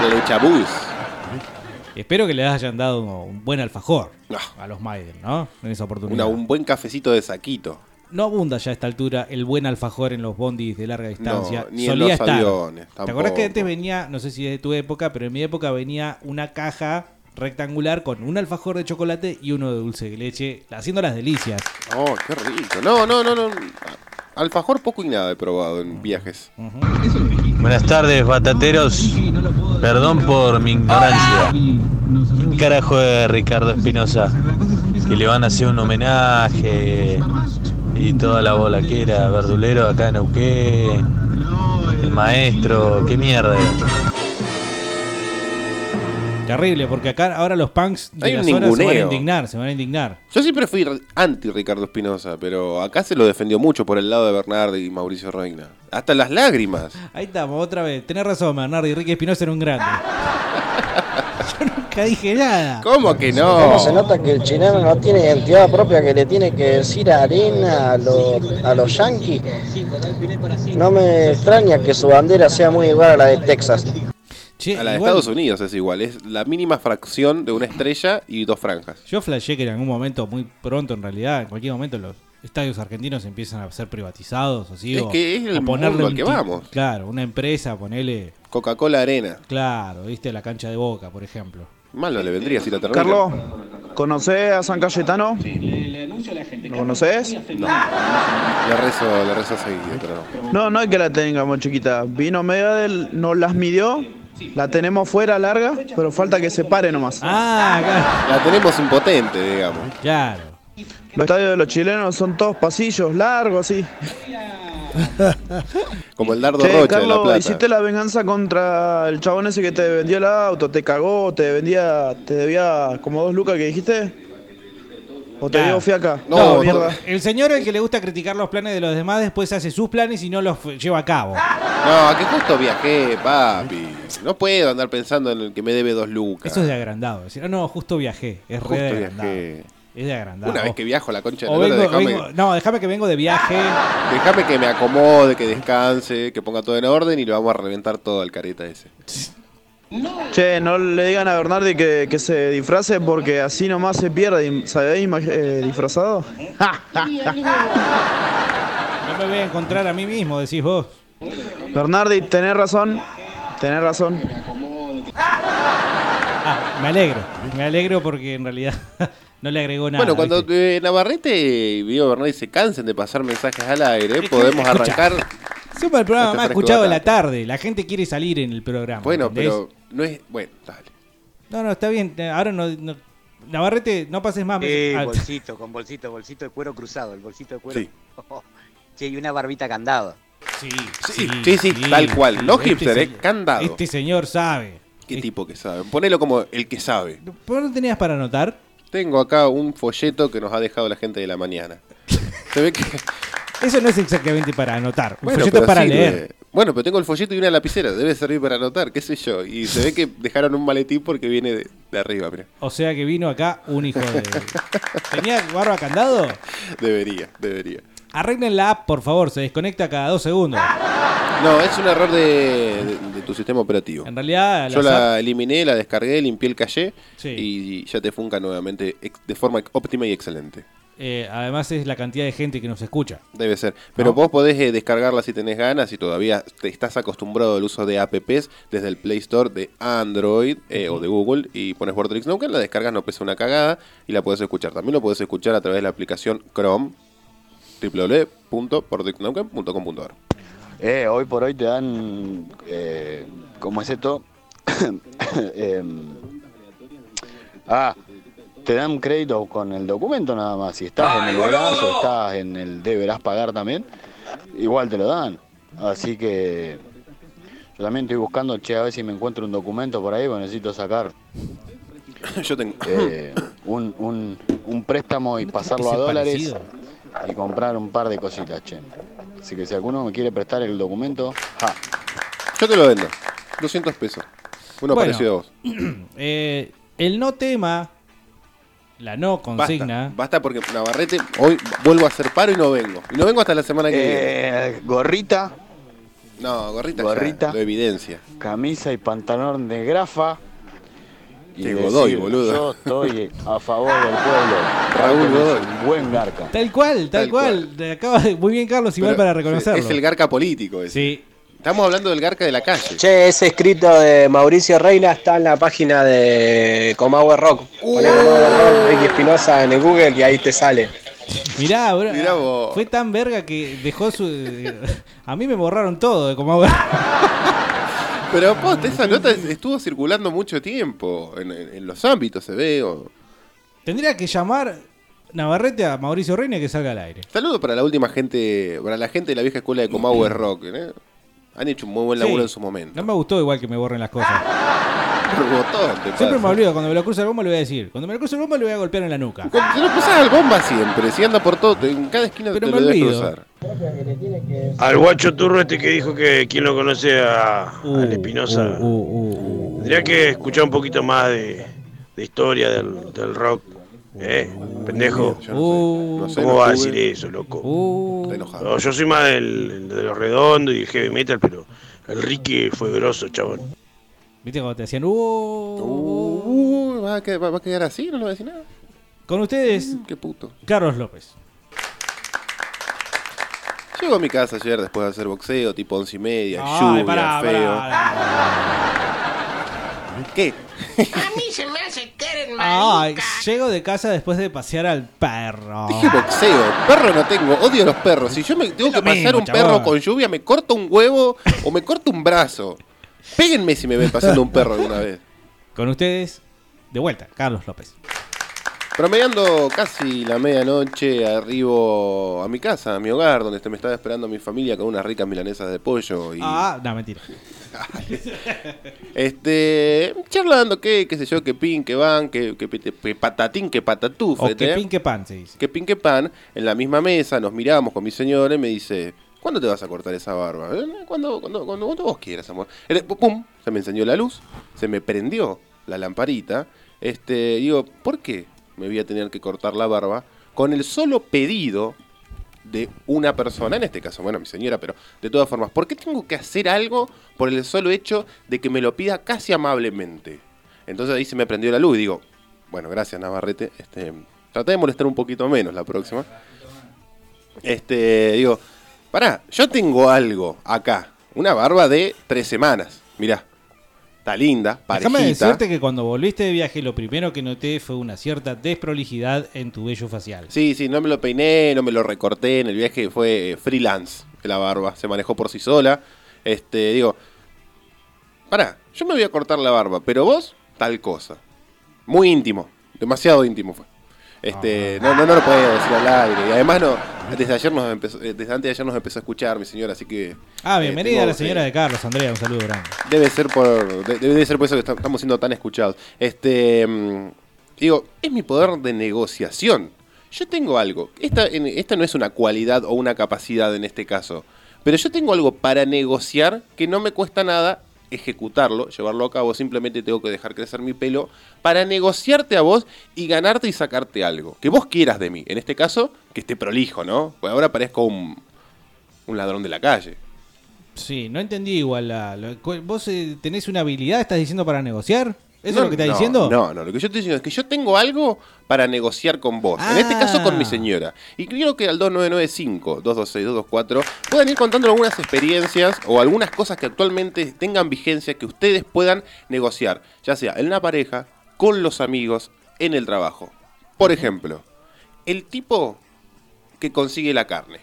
[SPEAKER 9] Flechabús.
[SPEAKER 4] Espero que le hayan dado un buen alfajor
[SPEAKER 9] Ah.
[SPEAKER 4] a los Maiden, ¿no? En esa oportunidad.
[SPEAKER 9] Una- un buen cafecito de saquito.
[SPEAKER 4] No abunda ya a esta altura el buen alfajor en los bondis de larga distancia.
[SPEAKER 9] ni en
[SPEAKER 4] Solía
[SPEAKER 9] los
[SPEAKER 4] estar.
[SPEAKER 9] aviones,
[SPEAKER 4] ¿Te acordás que antes venía, no sé si es de tu época, pero en mi época venía una caja rectangular con un alfajor de chocolate y uno de dulce de leche, haciendo las delicias.
[SPEAKER 9] Oh, qué rico. No, no, no, no. Alfajor poco y nada he probado en viajes.
[SPEAKER 20] Buenas tardes, batateros. Perdón por mi ignorancia. ¿Quién carajo es Ricardo Espinosa? Que le van a hacer un homenaje y toda la bola que era verdulero acá en Neuquén. El maestro, qué mierda.
[SPEAKER 4] Terrible, porque acá ahora los punks de
[SPEAKER 9] Hay
[SPEAKER 4] la
[SPEAKER 9] un
[SPEAKER 4] zona se van a
[SPEAKER 9] ninguneo.
[SPEAKER 4] indignar, se van a indignar.
[SPEAKER 9] Yo siempre fui anti Ricardo Espinosa, pero acá se lo defendió mucho por el lado de Bernardi y Mauricio Reina. Hasta las lágrimas.
[SPEAKER 4] Ahí estamos, otra vez. Tenés razón, Bernardo. Ricky Espinosa era un grande. Yo nunca dije nada.
[SPEAKER 9] ¿Cómo que
[SPEAKER 21] ¿Cómo se nota que el chileno no tiene identidad propia que le tiene que decir arena a los, a los yankees? No me extraña que su bandera sea muy igual a la de Texas.
[SPEAKER 9] A la de
[SPEAKER 4] igual-
[SPEAKER 9] Estados Unidos es igual. Es la mínima fracción de una estrella y dos franjas.
[SPEAKER 4] Yo flashé que en algún momento, muy pronto en realidad, en cualquier momento los estadios argentinos empiezan a ser privatizados, así
[SPEAKER 9] Es
[SPEAKER 4] o-
[SPEAKER 9] que es el
[SPEAKER 4] o ponerle
[SPEAKER 9] mundo al
[SPEAKER 4] un
[SPEAKER 9] que
[SPEAKER 4] ti-
[SPEAKER 9] vamos.
[SPEAKER 4] Claro, una empresa, ponele,
[SPEAKER 9] Coca-Cola Arena.
[SPEAKER 4] claro, viste, la cancha de Boca, por ejemplo.
[SPEAKER 9] Mal no le vendría si la termina.
[SPEAKER 11] Carlos, ¿conocés a San Cayetano? ¿Lo conoces?
[SPEAKER 9] No. Le rezo, le rezo seguido, pero no.
[SPEAKER 11] No, no es que la tengamos chiquita. Vino media del, nos las midió, la tenemos fuera larga, pero falta que se pare nomás.
[SPEAKER 4] Ah,
[SPEAKER 9] La tenemos impotente, digamos.
[SPEAKER 4] Claro.
[SPEAKER 11] Los estadios de los chilenos son todos pasillos largos así.
[SPEAKER 9] Como el dardo
[SPEAKER 11] Che,
[SPEAKER 9] rocha de la
[SPEAKER 11] Carlos,
[SPEAKER 9] plata.
[SPEAKER 11] hiciste la venganza contra el chabón ese que te vendió el auto, te cagó, te vendía, te debía como dos lucas que dijiste. ¿O te dio fiaca?
[SPEAKER 4] No,
[SPEAKER 11] mierda.
[SPEAKER 4] el señor al que le gusta criticar los planes de los demás después hace sus planes y no los lleva a cabo.
[SPEAKER 9] No, que justo viajé, papi. No puedo andar pensando en el que me debe dos lucas.
[SPEAKER 4] Eso es de agrandado. Decir, ah, no, justo viajé. Es re
[SPEAKER 9] Justo
[SPEAKER 4] de agrandado.
[SPEAKER 9] viajé.
[SPEAKER 4] Es de agrandado.
[SPEAKER 9] Una vez que viajo a la concha de la
[SPEAKER 4] vengo- no, déjame que vengo de viaje.
[SPEAKER 9] déjame que me acomode, que descanse, que ponga todo en orden y le vamos a reventar todo al careta ese.
[SPEAKER 11] Che, no le digan a Bernardi que, que se disfrace porque así nomás se pierde. ¿Sabéis eh, disfrazado?
[SPEAKER 4] No me voy a encontrar a mí mismo, decís vos.
[SPEAKER 11] Bernardi, tenés razón. Tenés razón.
[SPEAKER 4] Ah, me alegro. Me alegro porque en realidad no le agregó nada.
[SPEAKER 9] bueno, cuando eh, Navarrete y Vivo Bernal se cansen de pasar mensajes al aire, podemos
[SPEAKER 4] Escucha.
[SPEAKER 9] arrancar.
[SPEAKER 4] Somos el programa más escuchado de la tarde. La gente quiere salir en el programa.
[SPEAKER 9] Bueno,
[SPEAKER 4] ¿entendés?
[SPEAKER 9] pero no es. Bueno, dale.
[SPEAKER 4] No, no, está bien. Ahora no. no- Navarrete, no pases más.
[SPEAKER 17] Sí,
[SPEAKER 4] Ah,
[SPEAKER 17] bolsito, con bolsito, bolsito de cuero cruzado, el bolsito de cuero.
[SPEAKER 9] Sí.
[SPEAKER 17] Che, y una barbita candado.
[SPEAKER 4] Sí,
[SPEAKER 9] Sí, sí, sí, tal cual. No
[SPEAKER 4] Este
[SPEAKER 9] hipster, eh, candado.
[SPEAKER 4] Este señor sabe.
[SPEAKER 9] ¿Qué tipo que sabe? Ponelo como el que sabe.
[SPEAKER 4] ¿Vos no tenías para anotar?
[SPEAKER 9] Tengo acá un folleto que nos ha dejado la gente de la mañana. Se ve que.
[SPEAKER 4] Eso no es exactamente para anotar. Un
[SPEAKER 9] Bueno,
[SPEAKER 4] folleto
[SPEAKER 9] pero
[SPEAKER 4] para leer.
[SPEAKER 9] Bueno, pero tengo el folleto y una lapicera. Debe servir para anotar, qué sé yo. Y se ve que dejaron un maletín porque viene de, de arriba, mira.
[SPEAKER 4] O sea que vino acá un hijo de. ¿Tenía barba candado?
[SPEAKER 9] Debería, debería.
[SPEAKER 4] Arreglen la app, por favor. Se desconecta cada dos segundos.
[SPEAKER 9] No, es un error de, de- de tu sistema operativo.
[SPEAKER 4] En realidad,
[SPEAKER 9] Yo la eliminé, la descargué, limpié el caché
[SPEAKER 4] Sí.
[SPEAKER 9] y ya te funca nuevamente de forma óptima y excelente.
[SPEAKER 4] Eh, además es la cantidad de gente que nos escucha.
[SPEAKER 9] Debe ser. Pero
[SPEAKER 4] ¿No?
[SPEAKER 9] vos podés eh, descargarla si tenés ganas y todavía te estás acostumbrado al uso de apps desde el Play Store de Android eh, o de Google y pones Vortex Nauken, la descargas, no pesa una cagada y la podés escuchar. También lo podés escuchar a través de la aplicación Chrome www.vortexnauken.com.ar
[SPEAKER 10] Eh, hoy por hoy te dan, eh, ¿cómo es esto? Em, ah, te dan crédito con el documento nada más. Si estás en el verás o estás en el deberás pagar también, igual te lo dan. Así que yo también estoy buscando, che, a ver si me encuentro un documento por ahí, porque necesito sacar
[SPEAKER 9] Yo tengo.
[SPEAKER 10] eh, un, un, un préstamo y pasarlo a dólares
[SPEAKER 4] parecido.
[SPEAKER 10] y comprar un par de cositas, che. Así que si alguno me quiere prestar el documento, ja.
[SPEAKER 9] Yo te lo vendo. 200 pesos. Uno
[SPEAKER 4] Bueno.
[SPEAKER 9] parecido a vos.
[SPEAKER 4] Eh, el no tema, la no consigna.
[SPEAKER 9] Basta porque Navarrete, hoy vuelvo a hacer paro y no vengo. Y no vengo hasta la semana que
[SPEAKER 10] Eh,
[SPEAKER 9] viene.
[SPEAKER 10] gorrita,
[SPEAKER 9] No, gorrita,
[SPEAKER 10] gorrita.
[SPEAKER 9] ya, lo evidencia.
[SPEAKER 10] camisa y pantalón de grafa. Y
[SPEAKER 9] Qué
[SPEAKER 10] decir,
[SPEAKER 9] Godoy, boludo.
[SPEAKER 10] Yo estoy a favor del pueblo.
[SPEAKER 9] Raúl Godoy.
[SPEAKER 10] buen garca.
[SPEAKER 4] Tal cual, tal,
[SPEAKER 9] Tal
[SPEAKER 4] cual. De- Acaba de- muy bien, Carlos, igual
[SPEAKER 9] Pero
[SPEAKER 4] para reconocerlo.
[SPEAKER 9] Es el garca político. ese.
[SPEAKER 4] Sí.
[SPEAKER 9] Estamos hablando del garca de la calle.
[SPEAKER 18] Che, ese escrito de Mauricio Reina está en la página de Comahue Rock. Poné Comahue Rock, Ricky Espinosa en el Google y ahí te sale.
[SPEAKER 4] Mirá, bro,
[SPEAKER 9] Mirá vos.
[SPEAKER 4] fue tan verga que dejó su... A mí me borraron todo de como
[SPEAKER 9] Pero posta, esa nota estuvo circulando mucho tiempo. En, en- en los ámbitos se ve. o-
[SPEAKER 4] Tendría que llamar Navarrete a Mauricio Reina y que salga al aire.
[SPEAKER 9] Saludo para la última gente, para la gente de la vieja escuela de Comahue Rock. ¿eh? Han hecho un muy buen laburo
[SPEAKER 4] Sí.
[SPEAKER 9] en su momento.
[SPEAKER 4] No me gustó igual que me borren las cosas.
[SPEAKER 9] Botón, te
[SPEAKER 4] Siempre
[SPEAKER 9] pasa.
[SPEAKER 4] me olvido, cuando me lo cruce el bomba le voy a decir. Cuando me lo cruce el bomba le voy a golpear en la nuca.
[SPEAKER 9] Cuando te lo cruzas al bomba siempre, si anda por todo, en cada esquina
[SPEAKER 4] Pero
[SPEAKER 9] te
[SPEAKER 4] me
[SPEAKER 9] lo debes
[SPEAKER 4] olvido.
[SPEAKER 9] cruzar.
[SPEAKER 12] Al guacho turro este que dijo que quien lo conoce a,
[SPEAKER 4] Uh,
[SPEAKER 12] al Espinosa. Tendría que escuchar un poquito más de, de historia del, del rock. ¿Eh? Pendejo.
[SPEAKER 9] Yo no sé, no sé,
[SPEAKER 12] ¿Cómo
[SPEAKER 9] no
[SPEAKER 12] va a decir eso, loco?
[SPEAKER 4] Uh,
[SPEAKER 9] Está enojado.
[SPEAKER 12] No, yo soy más del, de los redondos y el heavy metal, pero el Ricky fue grosso, chabón.
[SPEAKER 4] ¿Viste cuando te decían, uh,
[SPEAKER 9] Uh, ¿va, a quedar, va a quedar así? ¿No le va a decir nada?
[SPEAKER 4] Con ustedes,
[SPEAKER 9] Qué puto.
[SPEAKER 4] Carlos López.
[SPEAKER 9] Llego a mi casa ayer después de hacer boxeo, tipo once y media,
[SPEAKER 4] Ay,
[SPEAKER 9] lluvia,
[SPEAKER 4] pará,
[SPEAKER 9] feo. ¿Qué?
[SPEAKER 7] A mí se me hace que eres
[SPEAKER 4] Ay, llego de casa después de pasear al perro.
[SPEAKER 9] Dije boxeo, perro no tengo, odio los perros. Si yo me tengo que pasar
[SPEAKER 4] mismo,
[SPEAKER 9] un
[SPEAKER 4] chabón.
[SPEAKER 9] perro con lluvia, me corto un huevo o me corto un brazo. Péguenme si me ven pasando un perro alguna vez.
[SPEAKER 4] Con ustedes, de vuelta, Carlos López.
[SPEAKER 9] Promediando casi la medianoche, arribo a mi casa, a mi hogar, donde me estaba esperando mi familia con unas ricas milanesas de pollo y
[SPEAKER 4] Ah, no, mentira.
[SPEAKER 9] este charlando que qué sé yo, que pin, que van, que, que, pete- que patatín, que patatufete.
[SPEAKER 4] O que pin que pan, se dice.
[SPEAKER 9] que pin que pan, en la misma mesa, nos miramos con mi señora y me dice, ¿cuándo te vas a cortar esa barba? "Eh, Cuando, cuando, cuando, cuando vos quieras, amor. Eh, Pum, se me encendió la luz, se me prendió la lamparita. Este, digo, ¿por qué me voy a tener que cortar la barba? Con el solo pedido de una persona, en este caso, bueno, mi señora, pero de todas formas, ¿por qué tengo que hacer algo por el solo hecho de que me lo pida casi amablemente? Entonces ahí se me prendió la luz y digo, bueno, gracias Navarrete, este, traté de molestar un poquito menos la próxima. Este, digo, pará, yo tengo algo acá, una barba de tres semanas, mirá, está linda,
[SPEAKER 4] Déjame
[SPEAKER 9] parejita.
[SPEAKER 4] decirte que cuando volviste de viaje, lo primero que noté fue una cierta desprolijidad en tu vello facial.
[SPEAKER 9] Sí, sí, no me lo peiné, no me lo recorté, en el viaje fue eh, freelance la barba, se manejó por sí sola. Este, digo, pará, yo me voy a cortar la barba, pero vos, tal cosa. Muy íntimo, demasiado íntimo fue. Este, no, no, no lo podía decir al aire. Y además no, desde ayer nos empezó, eh, desde antes de ayer nos empezó a escuchar mi señora, así que.
[SPEAKER 4] Ah,
[SPEAKER 9] eh,
[SPEAKER 4] bienvenida a la señora de Carlos, Andrea, un saludo grande.
[SPEAKER 9] Debe ser por. de- Debe ser por eso que esta- estamos siendo tan escuchados. Este. mm, Digo, es mi poder de negociación. Yo tengo algo. Esta, en- esta no es una cualidad o una capacidad en este caso. Pero yo tengo algo para negociar que no me cuesta nada ejecutarlo, llevarlo a cabo. Simplemente tengo que dejar crecer mi pelo para negociarte a vos y ganarte y sacarte algo. Que vos quieras de mí. En este caso, que esté prolijo, ¿no? Pues ahora parezco un, un ladrón de la calle.
[SPEAKER 4] Sí, no entendí igual. La, ¿Vos eh, tenés una habilidad, estás diciendo, para negociar? ¿Eso
[SPEAKER 9] No,
[SPEAKER 4] es lo que estás
[SPEAKER 9] no,
[SPEAKER 4] diciendo?
[SPEAKER 9] No, no, lo que yo estoy diciendo es que yo tengo algo para negociar con vos. En este caso con mi señora. Y quiero que al 2995-226-224 puedan ir contando algunas experiencias o algunas cosas que actualmente tengan vigencia que ustedes puedan negociar. Ya sea en la pareja, con los amigos, en el trabajo. Por ejemplo, el tipo que consigue la carne.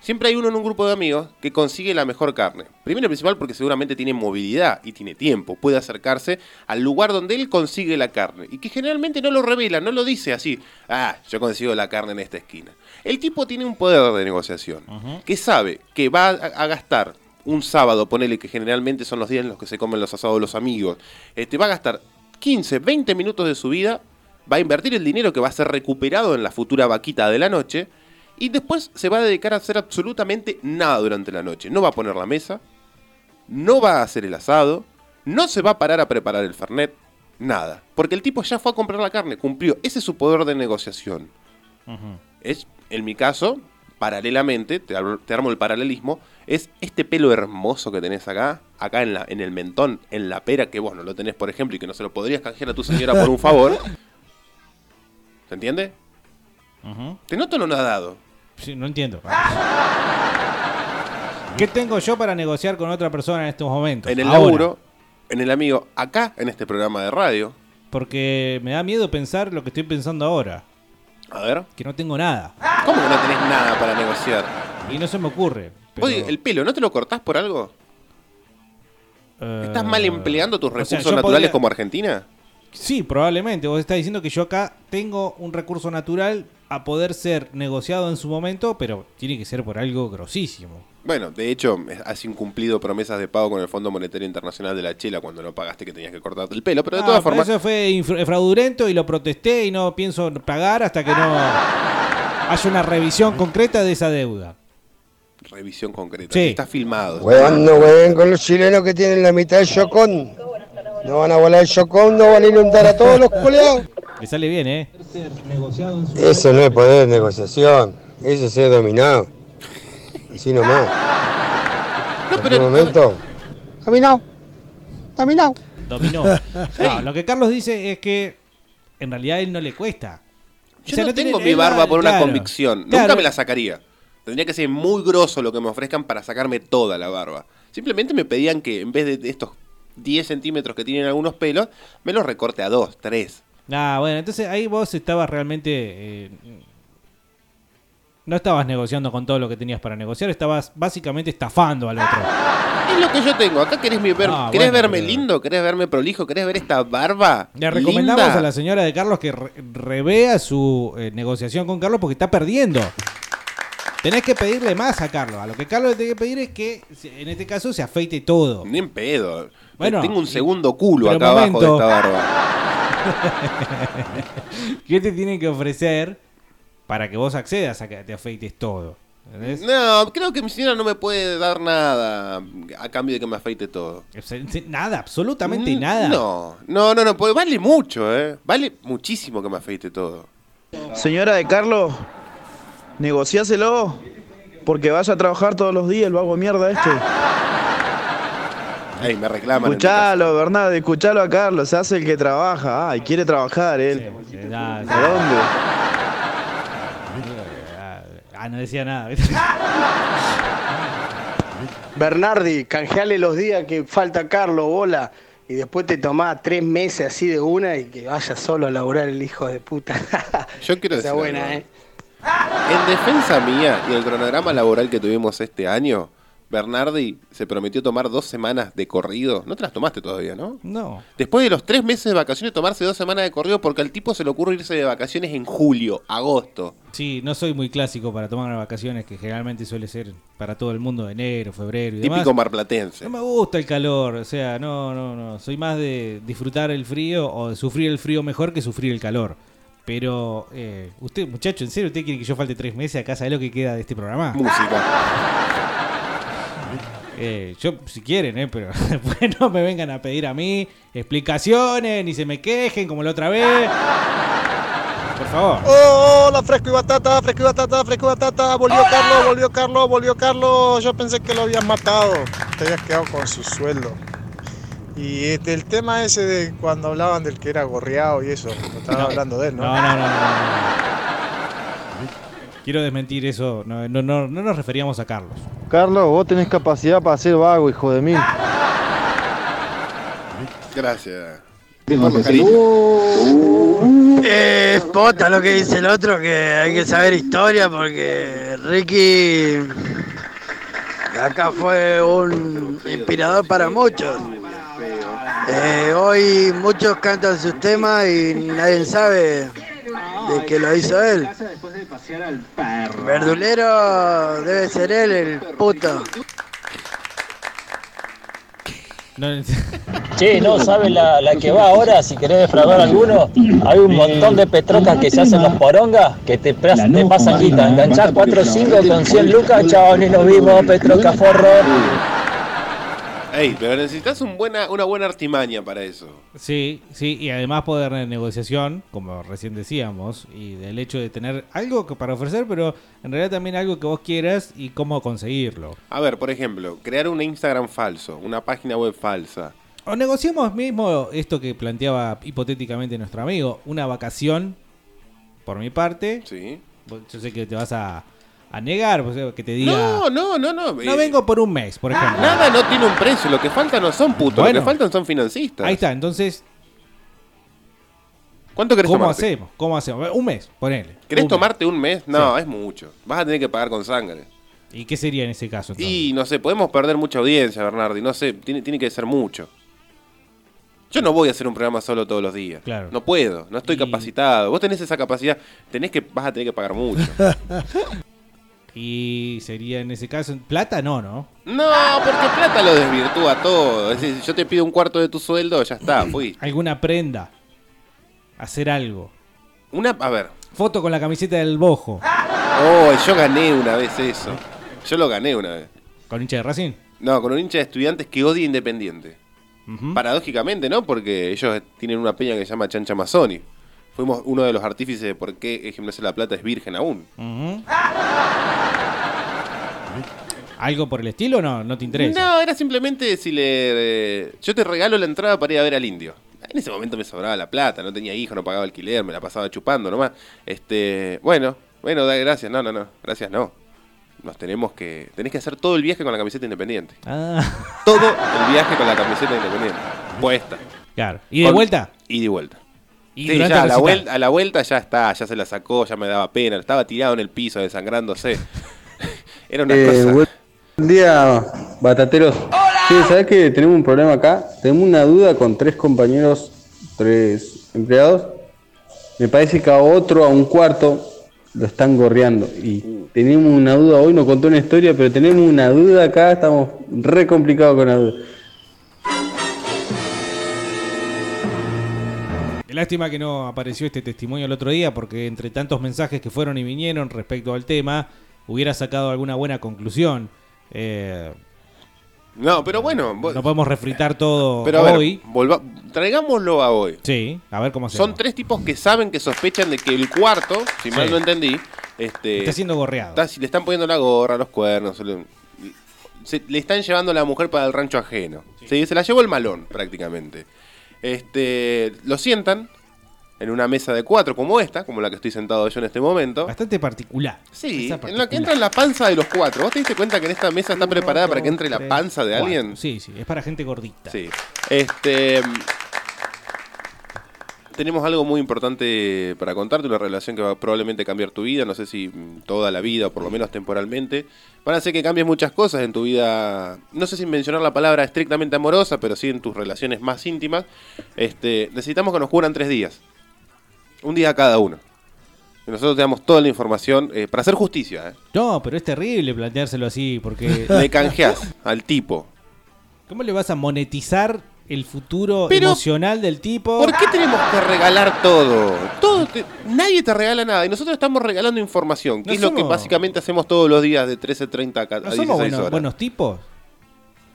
[SPEAKER 9] Siempre hay uno en un grupo de amigos que consigue la mejor carne. Primero y principal porque seguramente tiene movilidad y tiene tiempo. Puede acercarse al lugar donde él consigue la carne. Y que generalmente no lo revela, no lo dice así. Ah, yo consigo la carne en esta esquina. El tipo tiene un poder de negociación. Que sabe que va a, a gastar un sábado, ponele que generalmente son los días en los que se comen los asados los amigos. Este, va a gastar 15, 20 minutos de su vida va a invertir el dinero que va a ser recuperado en la futura vaquita de la noche y después se va a dedicar a hacer absolutamente nada durante la noche. No va a poner la mesa, no va a hacer el asado, no se va a parar a preparar el fernet, nada. Porque el tipo ya fue a comprar la carne, cumplió. Ese es su poder de negociación. Es, en mi caso, paralelamente, te, armo el paralelismo, es este pelo hermoso que tenés acá, acá en, la, en el mentón, en la pera, que vos no lo tenés, por ejemplo, y que no se lo podrías canjear a tu señora por un favor. ¿Se entiende? Te noto no nadado.
[SPEAKER 4] Sí, no entiendo. ¿Qué tengo yo para negociar con otra persona en estos momentos?
[SPEAKER 9] En el
[SPEAKER 4] Ahora.
[SPEAKER 9] laburo, en el amigo, acá, en este programa de radio.
[SPEAKER 4] Porque me da miedo pensar lo que estoy pensando ahora.
[SPEAKER 9] A ver.
[SPEAKER 4] Que no tengo nada.
[SPEAKER 9] ¿Cómo que no tenés nada para negociar?
[SPEAKER 4] Y no se me ocurre. pero-
[SPEAKER 9] Oye, el pelo, ¿no te lo cortás por algo? ¿Estás mal empleando tus
[SPEAKER 4] Eh, o sea,
[SPEAKER 9] recursos naturales
[SPEAKER 4] podría-
[SPEAKER 9] como Argentina?
[SPEAKER 4] Sí, probablemente. Vos estás diciendo que yo acá tengo un recurso natural a poder ser negociado en su momento, pero tiene que ser por algo grosísimo.
[SPEAKER 9] Bueno, de hecho, has incumplido promesas de pago con el Fondo Monetario Internacional de la Chela cuando no pagaste que tenías que cortarte el pelo, pero de
[SPEAKER 4] Ah,
[SPEAKER 9] todas formas...
[SPEAKER 4] Eso fue fraudulento y lo protesté y no pienso pagar hasta que no haya una revisión concreta de esa deuda.
[SPEAKER 9] Revisión concreta.
[SPEAKER 4] Sí.
[SPEAKER 9] Está filmado.
[SPEAKER 22] Huevón, no hueven con los chilenos que tienen la mitad del chocón. No van a volar el chocón, no van a inundar a todos los culeados.
[SPEAKER 4] Le sale bien, ¿eh?
[SPEAKER 22] Eso no es poder de negociación, eso es ser dominado. Así nomás.
[SPEAKER 9] No,
[SPEAKER 22] pero... Un momento. Dominado. Dominado.
[SPEAKER 4] Dominó. No, lo que Carlos dice es que en realidad a él no le cuesta.
[SPEAKER 9] Yo
[SPEAKER 4] O sea,
[SPEAKER 9] no, tengo mi barba por una convicción.
[SPEAKER 4] claro.
[SPEAKER 9] Nunca me la sacaría. Tendría que ser muy grosso lo que me ofrezcan para sacarme toda la barba. Simplemente me pedían que en vez de estos 10 centímetros que tienen algunos pelos, me los recorte a 2, 3.
[SPEAKER 4] Ah, bueno, entonces ahí vos estabas realmente... eh, no estabas negociando con todo lo que tenías para negociar, estabas básicamente estafando al otro.
[SPEAKER 9] Es lo que yo tengo. Acá querés, mi ver-
[SPEAKER 4] Ah,
[SPEAKER 9] ¿querés
[SPEAKER 4] bueno,
[SPEAKER 9] verme
[SPEAKER 4] pero-
[SPEAKER 9] lindo, querés verme prolijo, querés ver esta barba.
[SPEAKER 4] Le recomendamos
[SPEAKER 9] linda?
[SPEAKER 4] a la señora de Carlos que re- revea su eh, negociación con Carlos porque está perdiendo. Tenés que pedirle más a Carlos. A lo que Carlos le tiene que pedir es que, en este caso, se afeite todo.
[SPEAKER 9] Ni en pedo.
[SPEAKER 4] Bueno,
[SPEAKER 9] tengo un segundo culo acá abajo de esta barba.
[SPEAKER 4] ¿Qué te tienen que ofrecer para que vos accedas a que te afeites todo? ¿Entendés?
[SPEAKER 9] No, creo que mi señora no me puede dar nada a cambio de que me afeite todo.
[SPEAKER 4] Nada, absolutamente
[SPEAKER 9] Mm,
[SPEAKER 4] nada.
[SPEAKER 9] No, no, no, no, pues vale mucho, ¿eh? Vale muchísimo que me afeite todo.
[SPEAKER 11] Señora de Carlos, negociáselo. Porque vaya a trabajar todos los días el vago de mierda este.
[SPEAKER 9] Ey, me reclaman.
[SPEAKER 11] Escuchalo, Bernardo, escuchalo a Carlos, se hace el que trabaja. Ay, quiere trabajar él. ¿A dónde?
[SPEAKER 4] Ah, no decía nada.
[SPEAKER 21] Bernardi, canjeale los días que falta Carlos, bola. Y después te tomás tres meses así de una y que vaya solo a laburar el hijo de puta.
[SPEAKER 9] Yo quiero decir
[SPEAKER 21] buena,
[SPEAKER 9] algo.
[SPEAKER 21] ¿eh?
[SPEAKER 9] En defensa mía y del cronograma laboral que tuvimos este año, Bernardi se prometió tomar dos semanas de corrido. No te las tomaste todavía, ¿no?
[SPEAKER 4] No.
[SPEAKER 9] Después de los tres meses de vacaciones, tomarse dos semanas de corrido porque al tipo se le ocurre irse de vacaciones en julio, agosto.
[SPEAKER 4] Sí, no soy muy clásico para tomar vacaciones, que generalmente suele ser para todo el mundo enero, febrero y demás.
[SPEAKER 9] Típico marplatense.
[SPEAKER 4] No me gusta el calor, o sea, no, no, no. Soy más de disfrutar el frío o de sufrir el frío mejor que sufrir el calor. Pero, eh, usted, muchacho, ¿en serio usted quiere que yo falte tres meses acá? ¿Sabe lo que queda de este programa?
[SPEAKER 9] Música.
[SPEAKER 4] Eh, yo, si quieren, ¿eh? Pero después no me vengan a pedir a mí explicaciones, ni se me quejen como la otra vez. Por favor.
[SPEAKER 23] Hola, fresco y batata, fresco y batata, fresco y batata. Volvió Carlos, volvió Carlos, volvió Carlos. Yo pensé que lo habían matado. Te habías quedado con su sueldo. Y este, el tema ese de cuando hablaban del que era gorreado y eso, no estaban hablando de él, ¿no?
[SPEAKER 4] No, no, no, no, no. Quiero desmentir eso. No, no, no, no nos referíamos a Carlos.
[SPEAKER 24] Carlos, vos tenés capacidad para ser vago, hijo de mil.
[SPEAKER 9] Gracias.
[SPEAKER 21] Eh, pota lo que dice el otro, que hay que saber historia porque Ricky acá fue un inspirador para muchos. Eh, hoy muchos cantan sus temas y nadie sabe de que lo hizo él. Verdulero debe ser él el puto.
[SPEAKER 13] Che, no, ¿sabes la, la que va ahora? Si querés defraudar a alguno, hay un montón de petrocas que se hacen los porongas que te pasan quita. Enganchás 4 o 5 con 100 lucas, chao, ni nos vimos, petroca forro.
[SPEAKER 9] Ey, pero necesitas un buena, una buena artimaña para eso.
[SPEAKER 4] Sí, sí, y además poder de negociación, como recién decíamos, y del hecho de tener algo que para ofrecer, pero en realidad también algo que vos quieras y cómo conseguirlo.
[SPEAKER 9] A ver, por ejemplo, crear un Instagram falso, una página web falsa.
[SPEAKER 4] O negociemos mismo esto que planteaba hipotéticamente nuestro amigo, una vacación, por mi parte.
[SPEAKER 9] Sí.
[SPEAKER 4] Yo sé que te vas a, a negar, pues, que te diga...
[SPEAKER 9] No, no, no, no.
[SPEAKER 4] No
[SPEAKER 9] eh,
[SPEAKER 4] vengo por un mes, por ejemplo.
[SPEAKER 9] Nada no tiene un precio. Lo que falta no son putos.
[SPEAKER 4] Bueno.
[SPEAKER 9] Lo que faltan son financistas.
[SPEAKER 4] Ahí está, entonces,
[SPEAKER 9] ¿Cuánto querés
[SPEAKER 4] ¿cómo
[SPEAKER 9] tomarte?
[SPEAKER 4] hacemos? ¿Cómo hacemos? Un mes, ponele.
[SPEAKER 9] ¿Querés
[SPEAKER 4] Un mes.
[SPEAKER 9] tomarte un mes? No, es mucho. Vas a tener que pagar con sangre.
[SPEAKER 4] ¿Y qué sería en ese caso? entonces?
[SPEAKER 9] Y no sé, podemos perder mucha audiencia, Bernardi. No sé, tiene, tiene que ser mucho. Yo no voy a hacer un programa solo todos los días.
[SPEAKER 4] Claro.
[SPEAKER 9] No puedo, no estoy capacitado. Vos tenés esa capacidad, tenés que, vas a tener que pagar mucho.
[SPEAKER 4] Y sería en ese caso, plata no, ¿no?
[SPEAKER 9] no, porque plata lo desvirtúa todo. Es decir, yo te pido un cuarto de tu sueldo, ya está, fui.
[SPEAKER 4] Alguna prenda. Hacer algo.
[SPEAKER 9] Una, a ver.
[SPEAKER 4] Foto con la camiseta del bojo.
[SPEAKER 9] Oh, yo gané una vez eso. Yo lo gané una vez.
[SPEAKER 4] ¿Con hincha de Racing?
[SPEAKER 9] No, con un hincha de estudiantes que odia Independiente. Paradójicamente, ¿no? Porque ellos tienen una peña que se llama Chancha Mazzoni. Fuimos uno de los artífices de por qué Gimnasia de la Plata es virgen aún.
[SPEAKER 4] Ujú. ¿Algo por el estilo o no? ¿No te interesa?
[SPEAKER 9] No, era simplemente decirle, eh, yo te regalo la entrada para ir a ver al indio. En ese momento me sobraba la plata, no tenía hijo, no pagaba alquiler, me la pasaba chupando nomás. Este, bueno, bueno, da gracias, no, no, no, gracias no. Nos tenemos que, tenés que hacer todo el viaje con la camiseta independiente.
[SPEAKER 4] Ah,
[SPEAKER 9] Todo el viaje con la camiseta independiente. Puesta.
[SPEAKER 4] claro. ¿Y de
[SPEAKER 9] Con-
[SPEAKER 4] vuelta?
[SPEAKER 9] Y de vuelta.
[SPEAKER 4] Y
[SPEAKER 9] Sí,
[SPEAKER 4] durante
[SPEAKER 9] ya, a
[SPEAKER 4] el
[SPEAKER 9] la,
[SPEAKER 4] recital.
[SPEAKER 9] vuelta, a la vuelta ya está, ya se la sacó, ya me daba pena, estaba tirado en el piso desangrándose. Era una
[SPEAKER 15] Eh,
[SPEAKER 9] cosa.
[SPEAKER 15] Buen día, batateros. Sí, ¿sabes que tenemos un problema acá? Tenemos una duda con tres compañeros, tres empleados. Me parece que a otro, a un cuarto, lo están gorreando. Y tenemos una duda, hoy nos contó una historia, pero tenemos una duda acá, estamos re complicados con la duda.
[SPEAKER 4] Lástima que no apareció este testimonio el otro día porque entre tantos mensajes que fueron y vinieron respecto al tema, hubiera sacado alguna buena conclusión. Eh,
[SPEAKER 9] No, pero bueno, vos-
[SPEAKER 4] no podemos refritar todo
[SPEAKER 9] pero a ver,
[SPEAKER 4] hoy.
[SPEAKER 9] volva- traigámoslo a hoy.
[SPEAKER 4] Sí, a ver cómo hacemos.
[SPEAKER 9] Son tres tipos que saben que sospechan de que el cuarto, si mal no entendí, este,
[SPEAKER 4] Está siendo gorreado.
[SPEAKER 9] está- le están poniendo la gorra, los cuernos, se le, se- le están llevando a la mujer para el rancho ajeno. Sí, se la llevó el malón, prácticamente. Este, lo sientan en una mesa de cuatro como esta, como la que estoy sentado yo en este momento.
[SPEAKER 4] Bastante particular.
[SPEAKER 9] Sí,
[SPEAKER 4] Esa
[SPEAKER 9] en la que
[SPEAKER 4] particular.
[SPEAKER 9] entra en la panza de los cuatro. ¿Vos te diste cuenta que en esta mesa está preparada para que entre la panza de
[SPEAKER 4] cuatro.
[SPEAKER 9] alguien?
[SPEAKER 4] Sí, sí, es para gente gordita.
[SPEAKER 9] Sí. Este. Tenemos algo muy importante para contarte, una relación que va a probablemente cambiar tu vida, no sé si toda la vida o por lo menos temporalmente. Van a hacer que cambies muchas cosas en tu vida, no sé si mencionar la palabra estrictamente amorosa, pero sí en tus relaciones más íntimas. Este, necesitamos que nos cubran tres días. Un día cada uno. Y nosotros te damos toda la información eh, para hacer justicia. ¿eh?
[SPEAKER 4] No, pero es terrible planteárselo así porque...
[SPEAKER 9] Le canjeás al tipo.
[SPEAKER 4] ¿Cómo le vas a monetizar el futuro
[SPEAKER 9] Pero,
[SPEAKER 4] emocional del tipo?
[SPEAKER 9] ¿Por qué tenemos que regalar todo? todo te- nadie te regala nada y nosotros estamos regalando información, que
[SPEAKER 4] No
[SPEAKER 9] es lo que básicamente hacemos todos los días de 13.30 a a
[SPEAKER 4] ¿No
[SPEAKER 9] 16
[SPEAKER 4] somos buenos,
[SPEAKER 9] horas.
[SPEAKER 4] buenos tipos?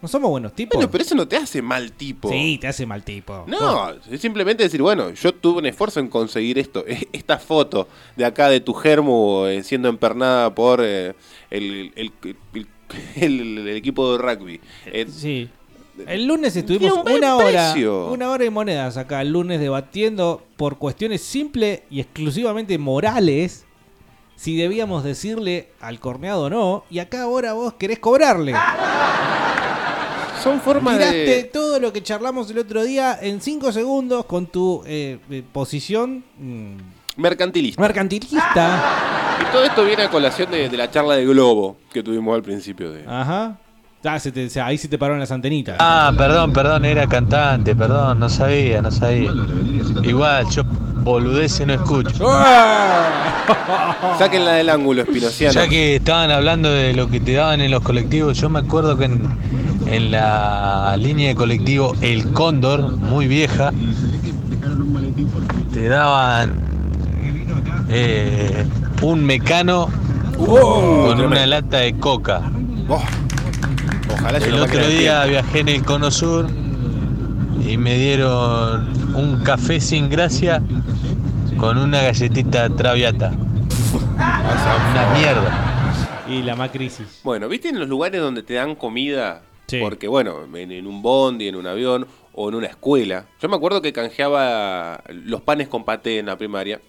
[SPEAKER 4] ¿No somos buenos tipos?
[SPEAKER 9] Bueno, pero eso no te hace mal tipo.
[SPEAKER 4] Sí, te hace mal tipo.
[SPEAKER 9] No, es simplemente decir, bueno, yo tuve un esfuerzo en conseguir esto. Esta foto de acá de tu germo eh, siendo empernada por eh, el, el- el- el- el equipo de rugby. Eh,
[SPEAKER 4] Sí. El lunes estuvimos
[SPEAKER 9] un
[SPEAKER 4] una hora,
[SPEAKER 9] precio.
[SPEAKER 4] una hora y monedas acá el lunes debatiendo por cuestiones simples y exclusivamente morales si debíamos decirle al corneado o no y acá ahora vos querés cobrarle.
[SPEAKER 9] Son formas
[SPEAKER 4] Tiraste
[SPEAKER 9] de...
[SPEAKER 4] todo lo que charlamos el otro día en 5 segundos con tu eh, eh, posición mm,
[SPEAKER 9] Mercantilista.
[SPEAKER 4] mercantilista.
[SPEAKER 9] Y todo esto viene a colación de, de la charla de Globo que tuvimos al principio de...
[SPEAKER 4] Ajá. Ah, se te- se- ahí se te pararon las antenitas.
[SPEAKER 20] Ah, perdón, perdón, era cantante, perdón, no sabía, no sabía. Igual, yo boludece no escucho.
[SPEAKER 9] Sáquenla del ángulo, Espinociano.
[SPEAKER 20] Ya que estaban hablando de lo que te daban en los colectivos, yo me acuerdo que en, en la línea de colectivo El Cóndor, muy vieja, te daban eh, un mecano con una lata de coca.
[SPEAKER 9] Ojalá yo
[SPEAKER 20] El otro día viajé en el Cono Sur y me dieron un café sin gracia con una galletita traviata. Una mierda.
[SPEAKER 4] Y la macrisis.
[SPEAKER 9] Bueno, ¿viste en los lugares donde te dan comida? Porque, bueno, en, en un bondi, en un avión o en una escuela. Yo me acuerdo que canjeaba los panes con paté en la primaria.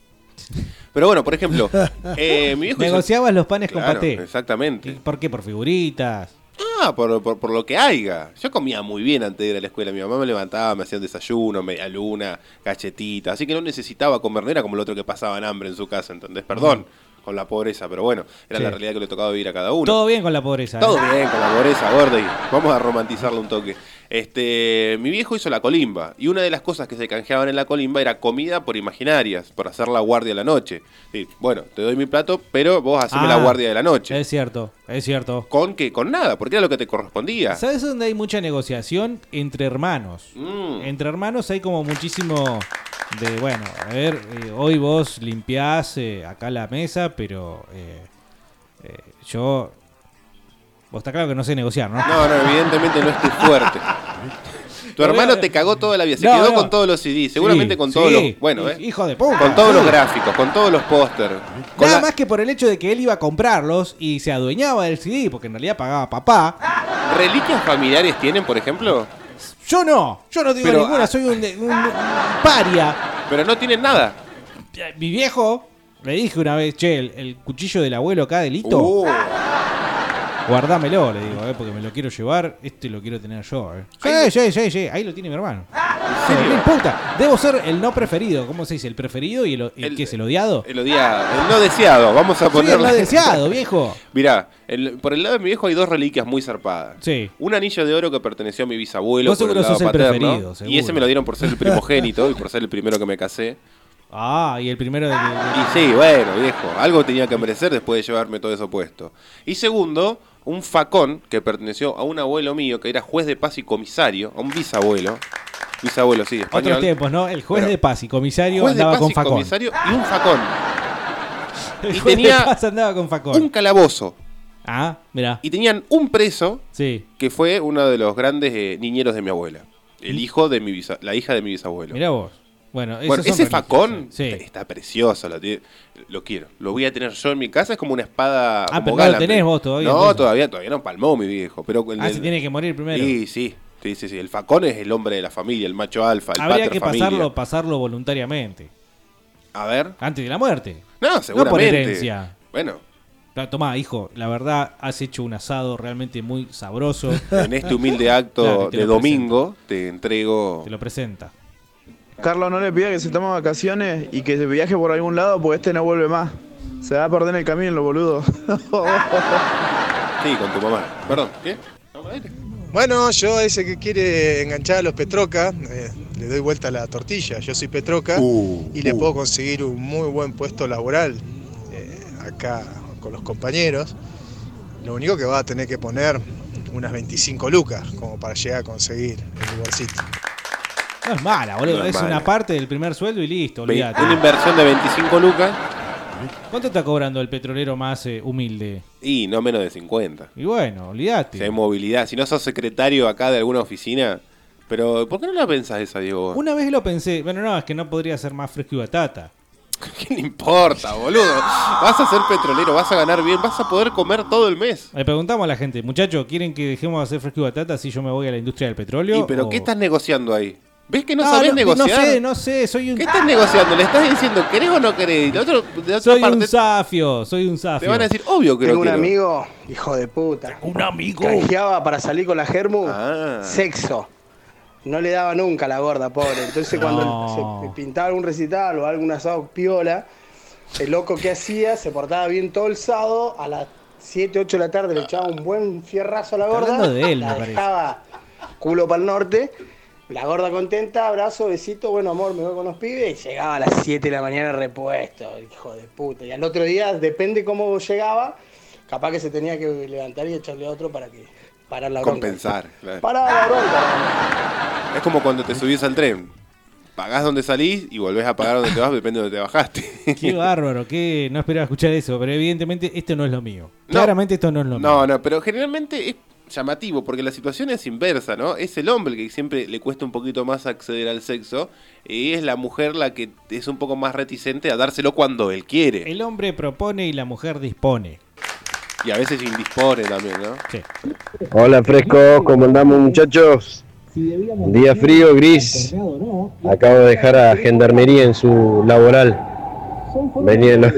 [SPEAKER 9] Pero bueno, por ejemplo, eh, mi hizo-
[SPEAKER 4] Negociabas los panes con paté.
[SPEAKER 9] Exactamente.
[SPEAKER 4] ¿Por qué? Por figuritas.
[SPEAKER 9] Ah, por, por, por lo que haya. Yo comía muy bien antes de ir a la escuela. Mi mamá me levantaba, me hacía un desayuno, media luna, galletita. Así que no necesitaba comer, no era como el otro que pasaba en hambre en su casa, ¿entendés? Perdón con la pobreza, pero bueno, era
[SPEAKER 4] Sí.
[SPEAKER 9] la realidad que le tocaba vivir a cada uno.
[SPEAKER 4] Todo bien con la pobreza.
[SPEAKER 9] Todo
[SPEAKER 4] ¿eh?
[SPEAKER 9] bien con la pobreza, gordo, y vamos a romantizarlo un toque. Este, mi viejo hizo la colimba, y una de las cosas que se canjeaban en la colimba era comida por imaginarias, por hacer la guardia a la noche. Sí, bueno, te doy mi plato, pero vos haceme
[SPEAKER 4] Ah,
[SPEAKER 9] la guardia de la noche.
[SPEAKER 4] Es cierto, es cierto.
[SPEAKER 9] ¿Con qué? Con nada, porque era lo que te correspondía.
[SPEAKER 4] ¿Sabes dónde hay mucha negociación? Entre hermanos.
[SPEAKER 9] Mm.
[SPEAKER 4] Entre hermanos hay como muchísimo de, bueno, a ver, eh, hoy vos limpiás eh, acá la mesa, pero eh, yo... Vos está claro que no sé negociar, ¿no?
[SPEAKER 9] No, no, evidentemente no es tu fuerte. Tu hermano te cagó toda la vida, se
[SPEAKER 4] No,
[SPEAKER 9] quedó
[SPEAKER 4] no.
[SPEAKER 9] con todos los CDs, seguramente
[SPEAKER 4] Sí,
[SPEAKER 9] con todos
[SPEAKER 4] sí.
[SPEAKER 9] los... Bueno, eh.
[SPEAKER 4] Hijo de puta.
[SPEAKER 9] Con todos los gráficos, con todos los pósters. Con
[SPEAKER 4] Nada
[SPEAKER 9] la-
[SPEAKER 4] más que por el hecho de que él iba a comprarlos y se adueñaba del CD, porque en realidad pagaba papá.
[SPEAKER 9] ¿Reliquias familiares tienen, por ejemplo?
[SPEAKER 4] Yo no, yo no digo
[SPEAKER 9] Pero,
[SPEAKER 4] ninguna,
[SPEAKER 9] ah,
[SPEAKER 4] soy un, un- un paria.
[SPEAKER 9] Pero no tienen nada.
[SPEAKER 4] Mi viejo le dije una vez, che, el, el cuchillo del abuelo acá de Lito,
[SPEAKER 9] Uh,
[SPEAKER 4] guardámelo, le digo, eh, porque me lo quiero llevar, este lo quiero tener yo. Eh. Sí, sí, sí, sí, ahí lo tiene mi hermano. Sí, no importa, debo ser el no preferido, ¿cómo se dice? ¿El preferido y el, el, qué es el odiado?
[SPEAKER 9] el odiado, el no deseado, vamos a
[SPEAKER 4] Soy el
[SPEAKER 9] ponerlo.
[SPEAKER 4] no deseado, viejo.
[SPEAKER 9] Mirá, el- por el lado de mi viejo hay dos reliquias muy zarpadas.
[SPEAKER 4] Sí.
[SPEAKER 9] Un anillo de oro que perteneció a mi bisabuelo
[SPEAKER 4] Vos
[SPEAKER 9] por el
[SPEAKER 4] seguro
[SPEAKER 9] lado
[SPEAKER 4] sos el
[SPEAKER 9] paterno.
[SPEAKER 4] preferido,
[SPEAKER 9] y ese me lo dieron por ser el primogénito y por ser el primero que me casé.
[SPEAKER 4] Ah, y el primero de que...
[SPEAKER 9] Y sí, bueno, viejo, algo tenía que merecer después de llevarme todo eso puesto. Y segundo, un facón que perteneció a un abuelo mío que era juez de paz y comisario, a un bisabuelo. Bisabuelo, sí, español.
[SPEAKER 4] Otros tiempos, ¿no? El juez de paz y comisario
[SPEAKER 9] Juez de
[SPEAKER 4] andaba
[SPEAKER 9] paz
[SPEAKER 4] con
[SPEAKER 9] y
[SPEAKER 4] facón.
[SPEAKER 9] comisario y un facón.
[SPEAKER 4] El
[SPEAKER 9] y
[SPEAKER 4] juez
[SPEAKER 9] tenía
[SPEAKER 4] de paz andaba con facón.
[SPEAKER 9] Un calabozo.
[SPEAKER 4] Ah, mira.
[SPEAKER 9] Y tenían un preso
[SPEAKER 4] Sí.
[SPEAKER 9] que fue uno de los grandes eh, niñeros de mi abuela. El hijo de mi bisa- la hija de mi bisabuelo.
[SPEAKER 4] Mirá vos. Bueno,
[SPEAKER 9] ese facón
[SPEAKER 4] Sí.
[SPEAKER 9] está precioso, lo, tiene- lo quiero. Lo voy a tener yo en mi casa, es como una espada.
[SPEAKER 4] Ah, pero no lo tenés vos todavía,
[SPEAKER 9] No,
[SPEAKER 4] entonces.
[SPEAKER 9] todavía, todavía no palmó mi viejo. Pero el
[SPEAKER 4] Ah,
[SPEAKER 9] del-
[SPEAKER 4] se tiene que morir primero.
[SPEAKER 9] Sí, sí, sí, sí, sí. El facón es el hombre de la familia, el macho alfa, el
[SPEAKER 4] Habría que
[SPEAKER 9] familia.
[SPEAKER 4] pasarlo, pasarlo voluntariamente.
[SPEAKER 9] A ver.
[SPEAKER 4] Antes de la muerte.
[SPEAKER 9] No,
[SPEAKER 4] No por
[SPEAKER 9] seguramente.
[SPEAKER 4] herencia.
[SPEAKER 9] Bueno,
[SPEAKER 4] Tomá, hijo, la verdad has hecho un asado realmente muy sabroso.
[SPEAKER 9] en este humilde acto
[SPEAKER 4] Claro,
[SPEAKER 9] de domingo te entrego.
[SPEAKER 4] Te lo presenta.
[SPEAKER 11] Carlos, no le pida que se tome vacaciones y que se viaje por algún lado porque este no vuelve más. Se va a perder en el camino, lo boludo.
[SPEAKER 9] Sí, con tu mamá. Perdón, ¿qué?
[SPEAKER 23] Bueno, yo ese que quiere enganchar a los Petroca, eh, le doy vuelta a la tortilla. Yo soy Petroca
[SPEAKER 9] Uh,
[SPEAKER 23] y le puedo conseguir un muy buen puesto laboral eh, acá con los compañeros. Lo único que va a tener que poner unas 25 lucas como para llegar a conseguir el lugarcito.
[SPEAKER 4] No es mala, boludo.
[SPEAKER 9] No es
[SPEAKER 4] es
[SPEAKER 9] mala.
[SPEAKER 4] una parte del primer sueldo y listo, olvídate.
[SPEAKER 9] Una inversión de 25 lucas
[SPEAKER 4] ¿Cuánto está cobrando el petrolero más eh, humilde?
[SPEAKER 9] y no menos de 50.
[SPEAKER 4] Y bueno, olvídate.
[SPEAKER 9] Si hay movilidad, si no sos secretario acá de alguna oficina. Pero, ¿por qué no la pensás esa, Diego?
[SPEAKER 4] Una vez lo pensé. Bueno, no, es que no podría ser más fresco y batata.
[SPEAKER 9] ¿Qué le importa, boludo? Vas a ser petrolero, vas a ganar bien, vas a poder comer todo el mes.
[SPEAKER 4] Le preguntamos a la gente, muchachos, ¿quieren que dejemos de hacer fresco y batata si yo me voy a la industria del petróleo?
[SPEAKER 9] ¿Y pero
[SPEAKER 4] o-
[SPEAKER 9] qué estás negociando ahí? ¿Ves que no,
[SPEAKER 4] No,
[SPEAKER 9] sabés
[SPEAKER 4] no,
[SPEAKER 9] negociar?
[SPEAKER 4] No sé, no sé, soy un...
[SPEAKER 9] ¿Qué estás negociando? ¿Le estás diciendo querés o no querés? La otra, de otra
[SPEAKER 4] Soy
[SPEAKER 9] parte
[SPEAKER 4] un zafio, soy un zafio.
[SPEAKER 9] te van a decir, obvio que
[SPEAKER 16] Tengo un
[SPEAKER 9] quiero.
[SPEAKER 16] amigo, hijo de puta.
[SPEAKER 4] Un amigo.
[SPEAKER 16] Canjeaba para salir con la Germu,
[SPEAKER 9] Ah.
[SPEAKER 16] sexo. No le daba nunca la gorda, pobre. Entonces
[SPEAKER 4] No.
[SPEAKER 16] cuando se pintaba algún recital o algún asado piola, el loco que hacía se portaba bien todo el sábado, a las 7, 8 de la tarde le echaba un buen fierrazo a la gorda,
[SPEAKER 4] de él,
[SPEAKER 16] la dejaba culo para el norte, la gorda contenta, abrazo, besito, bueno amor, me voy con los pibes y llegaba a las 7 de la mañana repuesto, hijo de puta. Y al otro día, depende cómo llegaba, capaz que se tenía que levantar y echarle otro para que parar la bronca.
[SPEAKER 9] Compensar. claro.
[SPEAKER 16] Parar la bronca.
[SPEAKER 9] Es como cuando te subís al tren. Pagás donde salís y volvés a pagar donde te vas, depende de donde te bajaste.
[SPEAKER 4] Qué bárbaro, que no esperaba escuchar eso, pero evidentemente esto no es lo mío. Claramente esto no es lo mío.
[SPEAKER 9] No, no, pero generalmente es llamativo porque la situación es inversa, ¿no? Es el hombre el que siempre le cuesta un poquito más acceder al sexo y es la mujer la que es un poco más reticente a dárselo cuando él quiere.
[SPEAKER 4] El hombre propone y la mujer dispone.
[SPEAKER 9] Y a veces indispone también, ¿no?
[SPEAKER 4] Sí.
[SPEAKER 25] Hola fresco, ¿cómo andamos muchachos? Día frío, gris. Acabo de dejar a Gendarmería en su laboral. Venía los...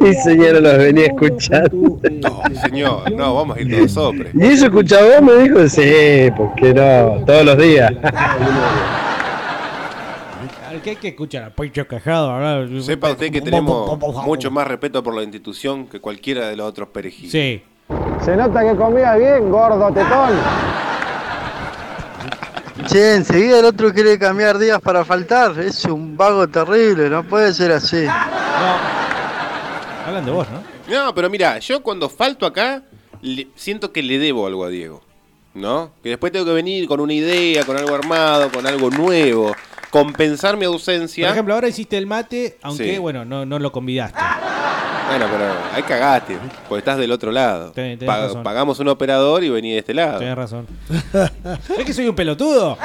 [SPEAKER 25] Mi señora los venía escuchando.
[SPEAKER 9] No, señor, no, vamos a ir todos sopres.
[SPEAKER 25] ¿Y eso escuchaba vos? Me dijo, sí, ¿por qué no? Todos los días.
[SPEAKER 4] Que hay que escuchar a Cajado hablar.
[SPEAKER 9] Sepa usted que tenemos mucho más respeto por la institución que cualquiera de los otros perejiles.
[SPEAKER 4] Sí.
[SPEAKER 24] Se nota que comía bien, gordo tetón.
[SPEAKER 21] Che, enseguida el otro quiere cambiar días para faltar. Es un vago terrible, no puede ser así.
[SPEAKER 4] Hablan de vos, ¿no?
[SPEAKER 9] No, pero mira, yo cuando falto acá, le- siento que le debo algo a Diego. ¿No? Que después tengo que venir con una idea, con algo armado, con algo nuevo. Compensar mi ausencia.
[SPEAKER 4] Por ejemplo, ahora hiciste el mate, aunque
[SPEAKER 9] Sí.
[SPEAKER 4] bueno, no, no lo convidaste.
[SPEAKER 9] Bueno, pero ahí cagaste, porque estás del otro lado. Pa-
[SPEAKER 4] razón.
[SPEAKER 9] pagamos un operador y vení de este lado.
[SPEAKER 4] Tenés razón. ¿Es que soy un pelotudo?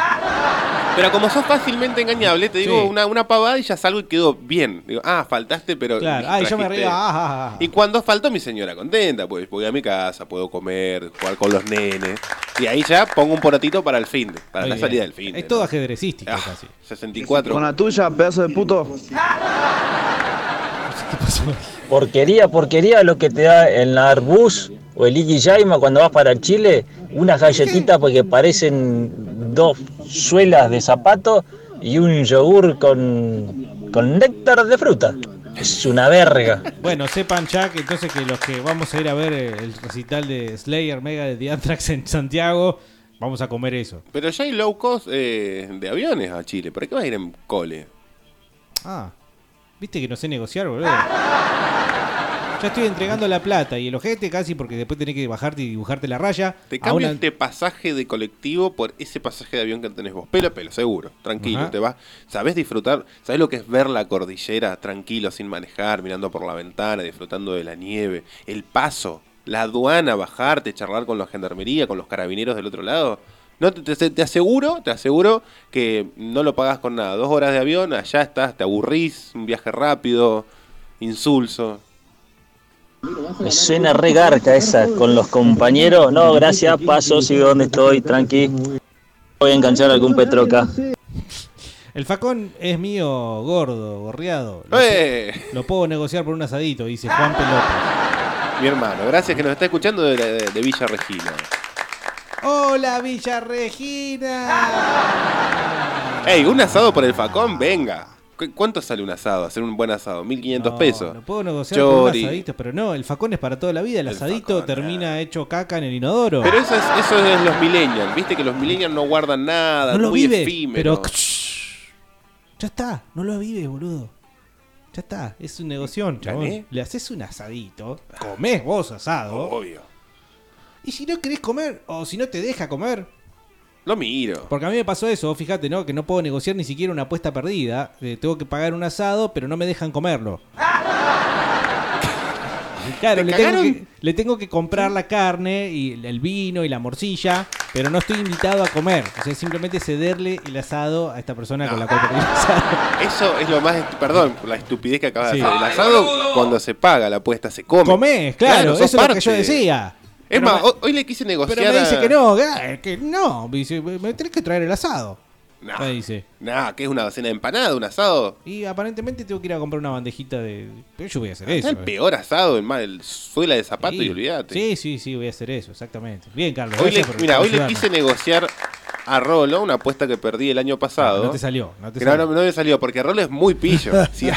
[SPEAKER 9] Pero como sos fácilmente engañable, te digo
[SPEAKER 4] Sí.
[SPEAKER 9] una, una pavada y ya salgo y quedó bien. Digo, ah, faltaste, pero.
[SPEAKER 4] Claro. Ay, yo me río. ah, ah, ah.
[SPEAKER 9] Y cuando faltó, mi señora contenta, pues voy a mi casa, puedo comer, jugar con los nenes. Y ahí ya pongo un poratito para el fin, para
[SPEAKER 4] Muy
[SPEAKER 9] la
[SPEAKER 4] bien.
[SPEAKER 9] salida del fin.
[SPEAKER 4] Es todo ajedrecístico
[SPEAKER 9] Ah,
[SPEAKER 4] casi.
[SPEAKER 9] 64.
[SPEAKER 11] Con la tuya, pedazo de puto.
[SPEAKER 13] Porquería, porquería lo que te da el Arbus o el Iki Yaima cuando vas para Chile, unas galletitas porque parecen dos suelas de zapato y un yogur con, con néctar de fruta. Es una verga.
[SPEAKER 4] Bueno, sepan ya que entonces que los que vamos a ir a ver eh, el recital de Slayer Mega de The Anthrax en Santiago, vamos a comer eso.
[SPEAKER 9] Pero ya hay low cost eh, de aviones a Chile. ¿Para qué vas a ir en cole?
[SPEAKER 4] Ah, viste que no sé negociar, boludo. Ya estoy entregando la plata y el ojete casi porque después tenés que bajarte y dibujarte la raya.
[SPEAKER 9] Te cambio
[SPEAKER 4] una-
[SPEAKER 9] este pasaje de colectivo por ese pasaje de avión que tenés vos. Pelo a pelo, seguro. Tranquilo,
[SPEAKER 4] Ajá.
[SPEAKER 9] te vas. ¿Sabés disfrutar? ¿Sabés lo que es ver la cordillera tranquilo, sin manejar, mirando por la ventana, disfrutando de la nieve? El paso, la aduana, bajarte, charlar con la gendarmería, con los carabineros del otro lado. No, te, te- te aseguro, te aseguro que no lo pagás con nada. Dos horas de avión, allá estás, te aburrís, un viaje rápido, insulso.
[SPEAKER 13] Me suena re garca esa con los compañeros. No, gracias, paso, sigo donde estoy, tranqui. Voy a enganchar algún Petroca.
[SPEAKER 4] El facón es mío gordo, gorreado.
[SPEAKER 9] ¡Eh!
[SPEAKER 4] Lo puedo negociar por un asadito, dice Juan Pelota.
[SPEAKER 9] Mi hermano, gracias que nos está escuchando de, de- de Villa Regina.
[SPEAKER 4] ¡Hola, Villa Regina!
[SPEAKER 9] ¡Ey, un asado por el facón! ¡Venga! ¿Cu- ¿Cuánto sale un asado? Hacer un buen asado, 1500 pesos.
[SPEAKER 4] Lo puedo negociar por un
[SPEAKER 9] Chori.
[SPEAKER 4] asadito, pero no, el facón es para toda la vida. El, asadito termina hecho caca en el inodoro.
[SPEAKER 9] Pero eso es, eso es los millennials, viste que los millennials no guardan nada,
[SPEAKER 4] no lo
[SPEAKER 9] muy
[SPEAKER 4] vive,
[SPEAKER 9] efímero.
[SPEAKER 4] pero ya está, no lo vive, boludo. Ya está, es un negocio, chabón.
[SPEAKER 9] ¿Gané?
[SPEAKER 4] Le haces un asadito, comés vos asado.
[SPEAKER 9] Obvio.
[SPEAKER 4] Y si no querés comer, o si no te deja comer,
[SPEAKER 9] Lo miro.
[SPEAKER 4] Porque a mí me pasó eso, fíjate, ¿no? Que no puedo negociar ni siquiera una apuesta perdida. Eh, tengo que pagar un asado, pero no me dejan comerlo. Claro,
[SPEAKER 9] ¿Te
[SPEAKER 4] le tengo, que, le tengo que comprar la carne y el vino y la morcilla, pero no estoy invitado a comer. O sea, simplemente cederle el asado a esta persona con la cual perdí el asado.
[SPEAKER 9] Eso es lo más. Perdón por la estupidez que acabas
[SPEAKER 4] Sí.
[SPEAKER 9] de hacer. El asado, cuando se paga la apuesta, se come.
[SPEAKER 4] Comés, claro, eso es lo que yo decía.
[SPEAKER 9] Es más,
[SPEAKER 4] me-
[SPEAKER 9] hoy- le quise negociar.
[SPEAKER 4] Pero me dice
[SPEAKER 9] a-
[SPEAKER 4] que no, ah, que no. Me dice, me tenés que traer el asado.
[SPEAKER 9] Nah.
[SPEAKER 4] Me dice.
[SPEAKER 9] Nah, que es una docena de empanada, un asado.
[SPEAKER 4] Y aparentemente tengo que ir a comprar una bandejita de. Pero yo voy a hacer
[SPEAKER 9] Es
[SPEAKER 4] eso.
[SPEAKER 9] el
[SPEAKER 4] eh.
[SPEAKER 9] peor asado, el, más, el suela de zapato
[SPEAKER 4] Sí.
[SPEAKER 9] y olvídate.
[SPEAKER 4] Sí, sí, sí, voy a hacer eso, exactamente. Bien, Carlos.
[SPEAKER 9] Hoy le, mira, hoy le quise negociar a Rolo una apuesta que perdí el año pasado.
[SPEAKER 4] No, te salió, no te salió.
[SPEAKER 9] no, no me salió, porque Rolo es muy pillo. si, hay,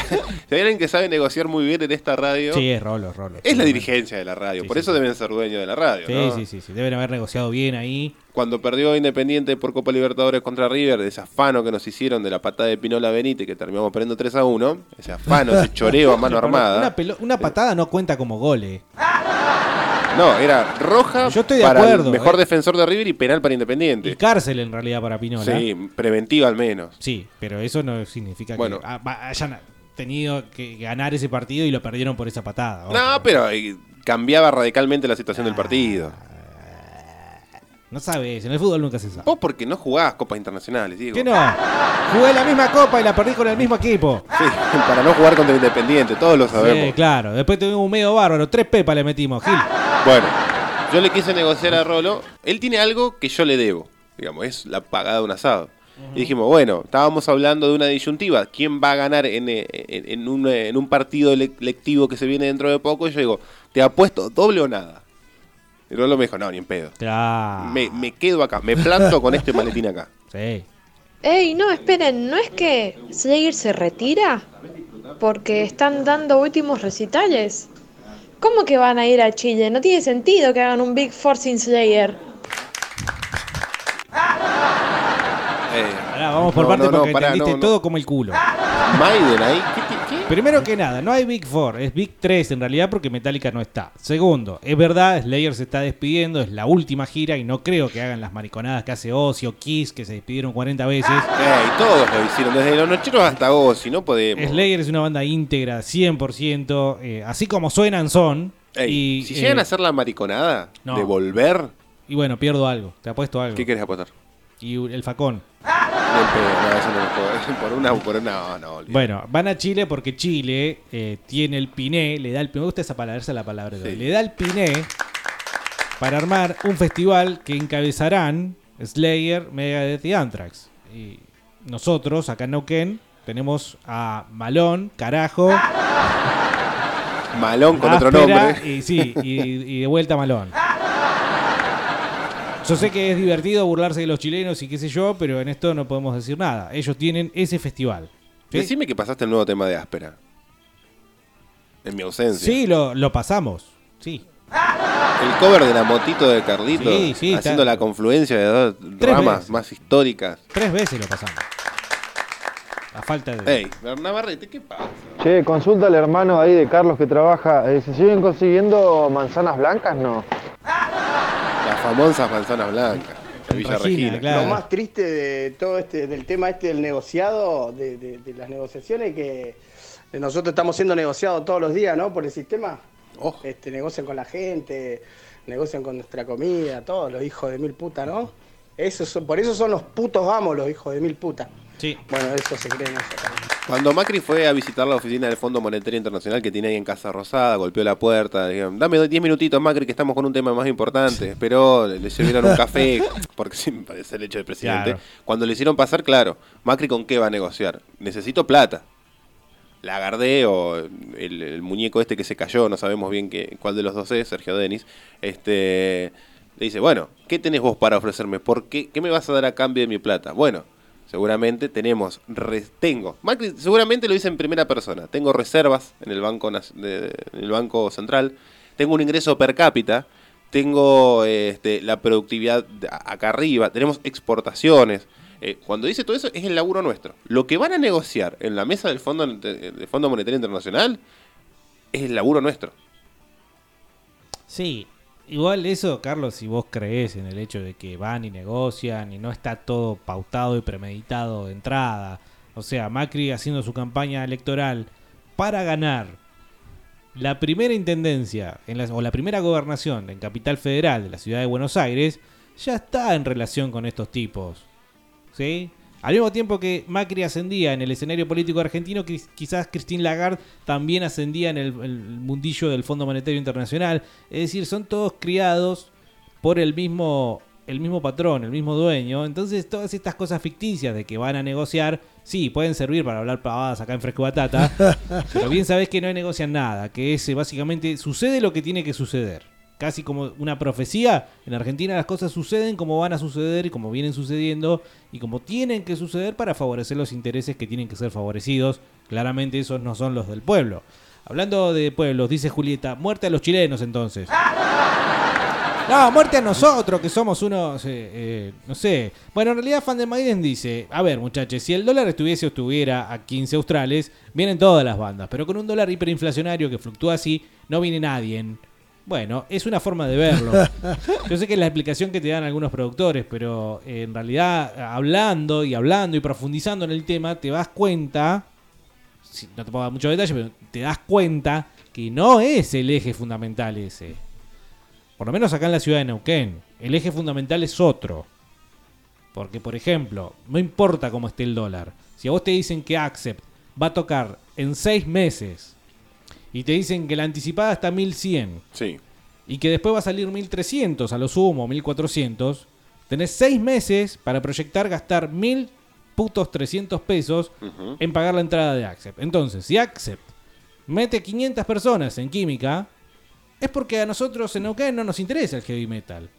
[SPEAKER 9] si hay alguien que sabe negociar muy bien en esta radio,
[SPEAKER 4] Sí, es Rolo, Rolo.
[SPEAKER 9] es la dirigencia de la radio. por eso deben ser dueños de la radio.
[SPEAKER 4] Sí,
[SPEAKER 9] ¿no?
[SPEAKER 4] sí, sí, sí. Deben haber negociado bien ahí.
[SPEAKER 9] Cuando perdió Independiente por Copa Libertadores contra River, de ese afano que nos hicieron de la patada de Pinola Benítez, que terminamos perdiendo 3 a 1, ese afano, ese choreo a mano armada.
[SPEAKER 4] una patada no cuenta como gole.
[SPEAKER 9] No, era roja
[SPEAKER 4] Yo estoy de
[SPEAKER 9] para
[SPEAKER 4] acuerdo,
[SPEAKER 9] el mejor
[SPEAKER 4] eh.
[SPEAKER 9] defensor de River y penal para Independiente.
[SPEAKER 4] Y cárcel en realidad para Pinola.
[SPEAKER 9] Sí, preventiva al menos.
[SPEAKER 4] Sí, pero eso no significa
[SPEAKER 9] Bueno.
[SPEAKER 4] que ah, hayan tenido que ganar ese partido y lo perdieron por esa patada.
[SPEAKER 9] No, pero eh, cambiaba radicalmente la situación del partido.
[SPEAKER 4] No sabes, en el fútbol nunca se sabe.
[SPEAKER 9] Vos porque no jugás copas internacionales, Diego.
[SPEAKER 4] ¿Qué no? Jugué la misma copa y la perdí con el mismo equipo.
[SPEAKER 9] Sí, para no jugar contra Independiente, todos lo sabemos.
[SPEAKER 4] Sí, claro. Después tuvimos un medio bárbaro. Tres pepas le metimos, Gil.
[SPEAKER 9] Bueno, yo le quise negociar a Rolo. Él tiene algo que yo le debo. Digamos, es la pagada de un asado. Y dijimos, bueno, estábamos hablando de una disyuntiva. ¿Quién va a ganar en, eh, en- en un, eh, en un partido le- lectivo que se viene dentro de poco? Y yo digo, ¿te apuesto doble o nada? Y Rolo me dijo, no, ni en pedo.
[SPEAKER 4] Claro.
[SPEAKER 9] Me, me quedo acá, me planto con este maletín acá.
[SPEAKER 4] Sí.
[SPEAKER 26] Ey, no, esperen, ¿no es que Slayer se retira? Porque están dando últimos recitales. ¿Cómo que van a ir a Chile? No tiene sentido que hagan un Big Four sin Slayer.
[SPEAKER 4] Pará, vamos por
[SPEAKER 9] No,
[SPEAKER 4] parte
[SPEAKER 9] no, no,
[SPEAKER 4] porque
[SPEAKER 9] pará,
[SPEAKER 4] entendiste
[SPEAKER 9] no, no.
[SPEAKER 4] todo como el culo.
[SPEAKER 9] Maiden ahí, ¿qué,
[SPEAKER 4] Primero que nada, no hay Big Four, es Big 3 en realidad porque Metallica no está. Segundo, es verdad, Slayer se está despidiendo, es la última gira y no creo que hagan las mariconadas que hace Ozzy o Kiss, que se despidieron 40 veces.
[SPEAKER 9] Ey, todos lo hicieron, desde los nocheros hasta Ozzy, no podemos.
[SPEAKER 4] Slayer es una banda íntegra, 100%, eh, así como suenan son.
[SPEAKER 9] Ey,
[SPEAKER 4] y,
[SPEAKER 9] si
[SPEAKER 4] eh,
[SPEAKER 9] llegan a hacer la mariconada
[SPEAKER 4] no.
[SPEAKER 9] de volver,
[SPEAKER 4] Y bueno, pierdo algo, te apuesto algo.
[SPEAKER 9] ¿qué querés apostar?
[SPEAKER 4] Y el facón.
[SPEAKER 9] No, puedo. Por una, por una, no, no.
[SPEAKER 4] Bueno, van a Chile porque Chile eh, tiene el piné, le da el me gusta esa palabra, esa es la palabra de hoy, le da el piné para armar un festival que encabezarán Slayer, Megadeth y Anthrax. Y nosotros, acá en Neuquén, tenemos a Malón, Carajo,
[SPEAKER 9] Malón con otro nombre.
[SPEAKER 4] Y sí, y, y de vuelta Malón. Yo sé que es divertido burlarse de los chilenos y qué sé yo, pero en esto no podemos decir nada. Ellos tienen ese festival. ¿sí?
[SPEAKER 9] Decime que pasaste el nuevo tema de Áspera. En mi ausencia.
[SPEAKER 4] Sí, lo, lo pasamos. Sí.
[SPEAKER 9] El cover de la motito de Carlito.
[SPEAKER 4] Sí, sí,
[SPEAKER 9] haciendo
[SPEAKER 4] está-
[SPEAKER 9] la confluencia de dos
[SPEAKER 4] Tres
[SPEAKER 9] ramas
[SPEAKER 4] veces.
[SPEAKER 9] más históricas.
[SPEAKER 4] Tres veces lo pasamos. A falta de.
[SPEAKER 9] Ey, Navarrete, ¿qué pasa?
[SPEAKER 24] Che, consulta al hermano ahí de Carlos que trabaja. eh, ¿Se siguen consiguiendo manzanas blancas? No.
[SPEAKER 9] Famosas manzanas blancas. De Villa Regina.
[SPEAKER 16] Lo más triste de todo este, del tema este del negociado, de, de- de las negociaciones, que nosotros estamos siendo negociados todos los días, ¿no? Por el sistema. Este, negocian con la gente, negocian con nuestra comida, todos los hijos de mil putas, ¿no? Eso son- por eso son los putos vamos los hijos de mil putas.
[SPEAKER 4] Sí.
[SPEAKER 16] Bueno, eso se creen eso.
[SPEAKER 9] Cuando Macri fue a visitar la oficina del Fondo Monetario Internacional que tiene ahí en Casa Rosada, golpeó la puerta, dijeron, dame 10 minutitos Macri que estamos con un tema más importante. Esperó, le sirvieron un café, porque sí me parece el hecho del presidente.
[SPEAKER 4] Claro.
[SPEAKER 9] Cuando le hicieron pasar, claro, Macri con qué va a negociar. Necesito plata. Lagardé o el, el muñeco este que se cayó, no sabemos bien qué, cuál de los dos es, Sergio Denis, este, le dice, bueno, ¿qué tenés vos para ofrecerme? ¿Por qué, ¿Qué me vas a dar a cambio de mi plata? Bueno, seguramente tenemos, re- tengo, seguramente lo dice en primera persona, tengo reservas en el Banco, en el banco Central, tengo un ingreso per cápita, tengo este, la productividad acá arriba, tenemos exportaciones. Eh, cuando dice todo eso es el laburo nuestro. Lo que van a negociar en la mesa del Fondo, del Fondo Monetario Internacional es el laburo nuestro.
[SPEAKER 4] Sí, igual eso, Carlos, si vos crees en el hecho de que van y negocian y no está todo pautado y premeditado de entrada, o sea, Macri haciendo su campaña electoral para ganar la primera intendencia en la- o la primera gobernación en Capital Federal de la ciudad de Buenos Aires, ya está en relación con estos tipos. ¿Sí? Al mismo tiempo que Macri ascendía en el escenario político argentino, quiz- quizás Christine Lagarde también ascendía en el, el mundillo del Fondo Monetario Internacional. Es decir, son todos criados por el mismo, el mismo patrón, el mismo dueño. Entonces, todas estas cosas ficticias de que van a negociar, sí, pueden servir para hablar pavadas acá en Fresco Batata, pero bien sabés que no negocian nada, que es básicamente sucede lo que tiene que suceder. Casi como una profecía, en Argentina las cosas suceden como van a suceder y como vienen sucediendo y como tienen que suceder para favorecer los intereses que tienen que ser favorecidos. Claramente esos no son los del pueblo. Hablando de pueblos, dice Julieta, muerte a los chilenos entonces. No, muerte a nosotros, que somos unos, eh, eh, no sé. Bueno, en realidad Fan de Maiden dice, a ver muchachos, si el dólar estuviese o estuviera a 15 australes, vienen todas las bandas, pero con un dólar hiperinflacionario que fluctúa así, no viene nadie. Bueno, es una forma de verlo. Yo sé que es la explicación que te dan algunos productores, pero eh, en realidad, hablando y hablando y profundizando en el tema, te das cuenta, no te puedo dar mucho detalle, pero te das cuenta que no es el eje fundamental ese. Por lo menos acá en la ciudad de Neuquén. El eje fundamental es otro. Porque, por ejemplo, no importa cómo esté el dólar. Si a vos te dicen que Accept va a tocar en seis meses y te dicen que la anticipada está a 1100
[SPEAKER 9] Sí.
[SPEAKER 4] y que después va a salir 1300 a lo sumo, 1400, tenés seis meses para proyectar gastar 1000 putos 300 pesos en pagar la entrada de Accept. Entonces, si Accept mete 500 personas en química, es porque a nosotros en Neuquén no nos interesa el heavy metal.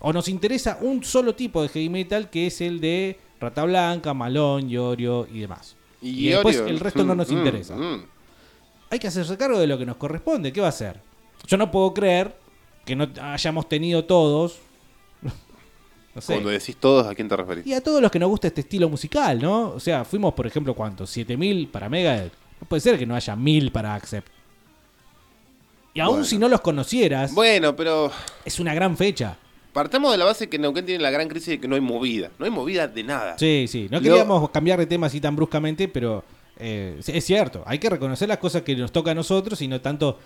[SPEAKER 4] O nos interesa un solo tipo de heavy metal que es el de Rata Blanca, Malón, Iorio y demás. Y, después el resto no nos
[SPEAKER 9] mm,
[SPEAKER 4] interesa.
[SPEAKER 9] mm.
[SPEAKER 4] Hay que hacerse cargo de lo que nos corresponde. ¿Qué va a hacer? Yo no puedo creer que no hayamos tenido todos. no sé.
[SPEAKER 9] Cuando decís todos, ¿a quién te referís?
[SPEAKER 4] Y a todos los que nos gusta este estilo musical, ¿no? O sea, fuimos, por ejemplo, ¿cuántos? 7000 para Megadeth. No puede ser que no haya 1000 para Accept. Y aún
[SPEAKER 9] Bueno.
[SPEAKER 4] si no los conocieras,
[SPEAKER 9] Bueno, pero
[SPEAKER 4] es una gran fecha.
[SPEAKER 9] partamos de la base que Neuquén tiene la gran crisis de que no hay movida. No hay movida de nada.
[SPEAKER 4] Sí, sí. No
[SPEAKER 9] Lo-
[SPEAKER 4] queríamos cambiar de tema así tan bruscamente, pero eh, es cierto. Hay que reconocer las cosas que nos toca a nosotros y no tanto.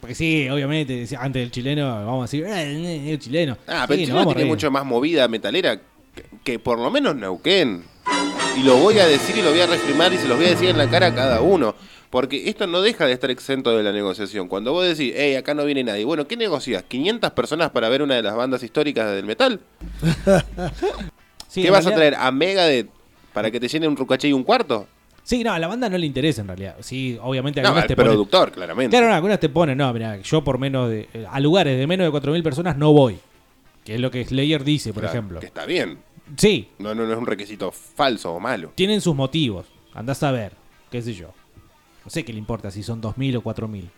[SPEAKER 4] Porque sí, obviamente, antes del chileno, vamos a decir, "Eh, eh, el chileno.
[SPEAKER 9] Ah, pero
[SPEAKER 4] nos
[SPEAKER 9] Chile
[SPEAKER 4] vamos a
[SPEAKER 9] tiene mucho más movida metalera que, que por lo menos Neuquén. Y lo voy a decir y lo voy a reafirmar y se los voy a decir en la cara a cada uno. Porque esto no deja de estar exento de la negociación. Cuando vos decís, hey, acá no viene nadie. Bueno, ¿qué negocias? ¿500 personas para ver una de las bandas históricas del metal?
[SPEAKER 4] Sí,
[SPEAKER 9] ¿Qué vas a traer? ¿A Megadeth para que te llene un rucaché y un cuarto?
[SPEAKER 4] Sí, no, a la banda no le interesa en realidad. Sí, obviamente
[SPEAKER 9] No,
[SPEAKER 4] algunas
[SPEAKER 9] al
[SPEAKER 4] te ponen-
[SPEAKER 9] productor, claramente.
[SPEAKER 4] Claro, no, algunas te ponen, no, mira, yo por menos de. eh, A lugares de menos de 4.000 personas no voy. Que es lo que Slayer dice, por
[SPEAKER 9] Claro,
[SPEAKER 4] ejemplo.
[SPEAKER 9] Que está bien.
[SPEAKER 4] Sí,
[SPEAKER 9] No, no, no es un requisito falso o malo.
[SPEAKER 4] tienen sus motivos. Andás a ver, qué sé yo. No sé qué le importa si son 2.000 o 4.000.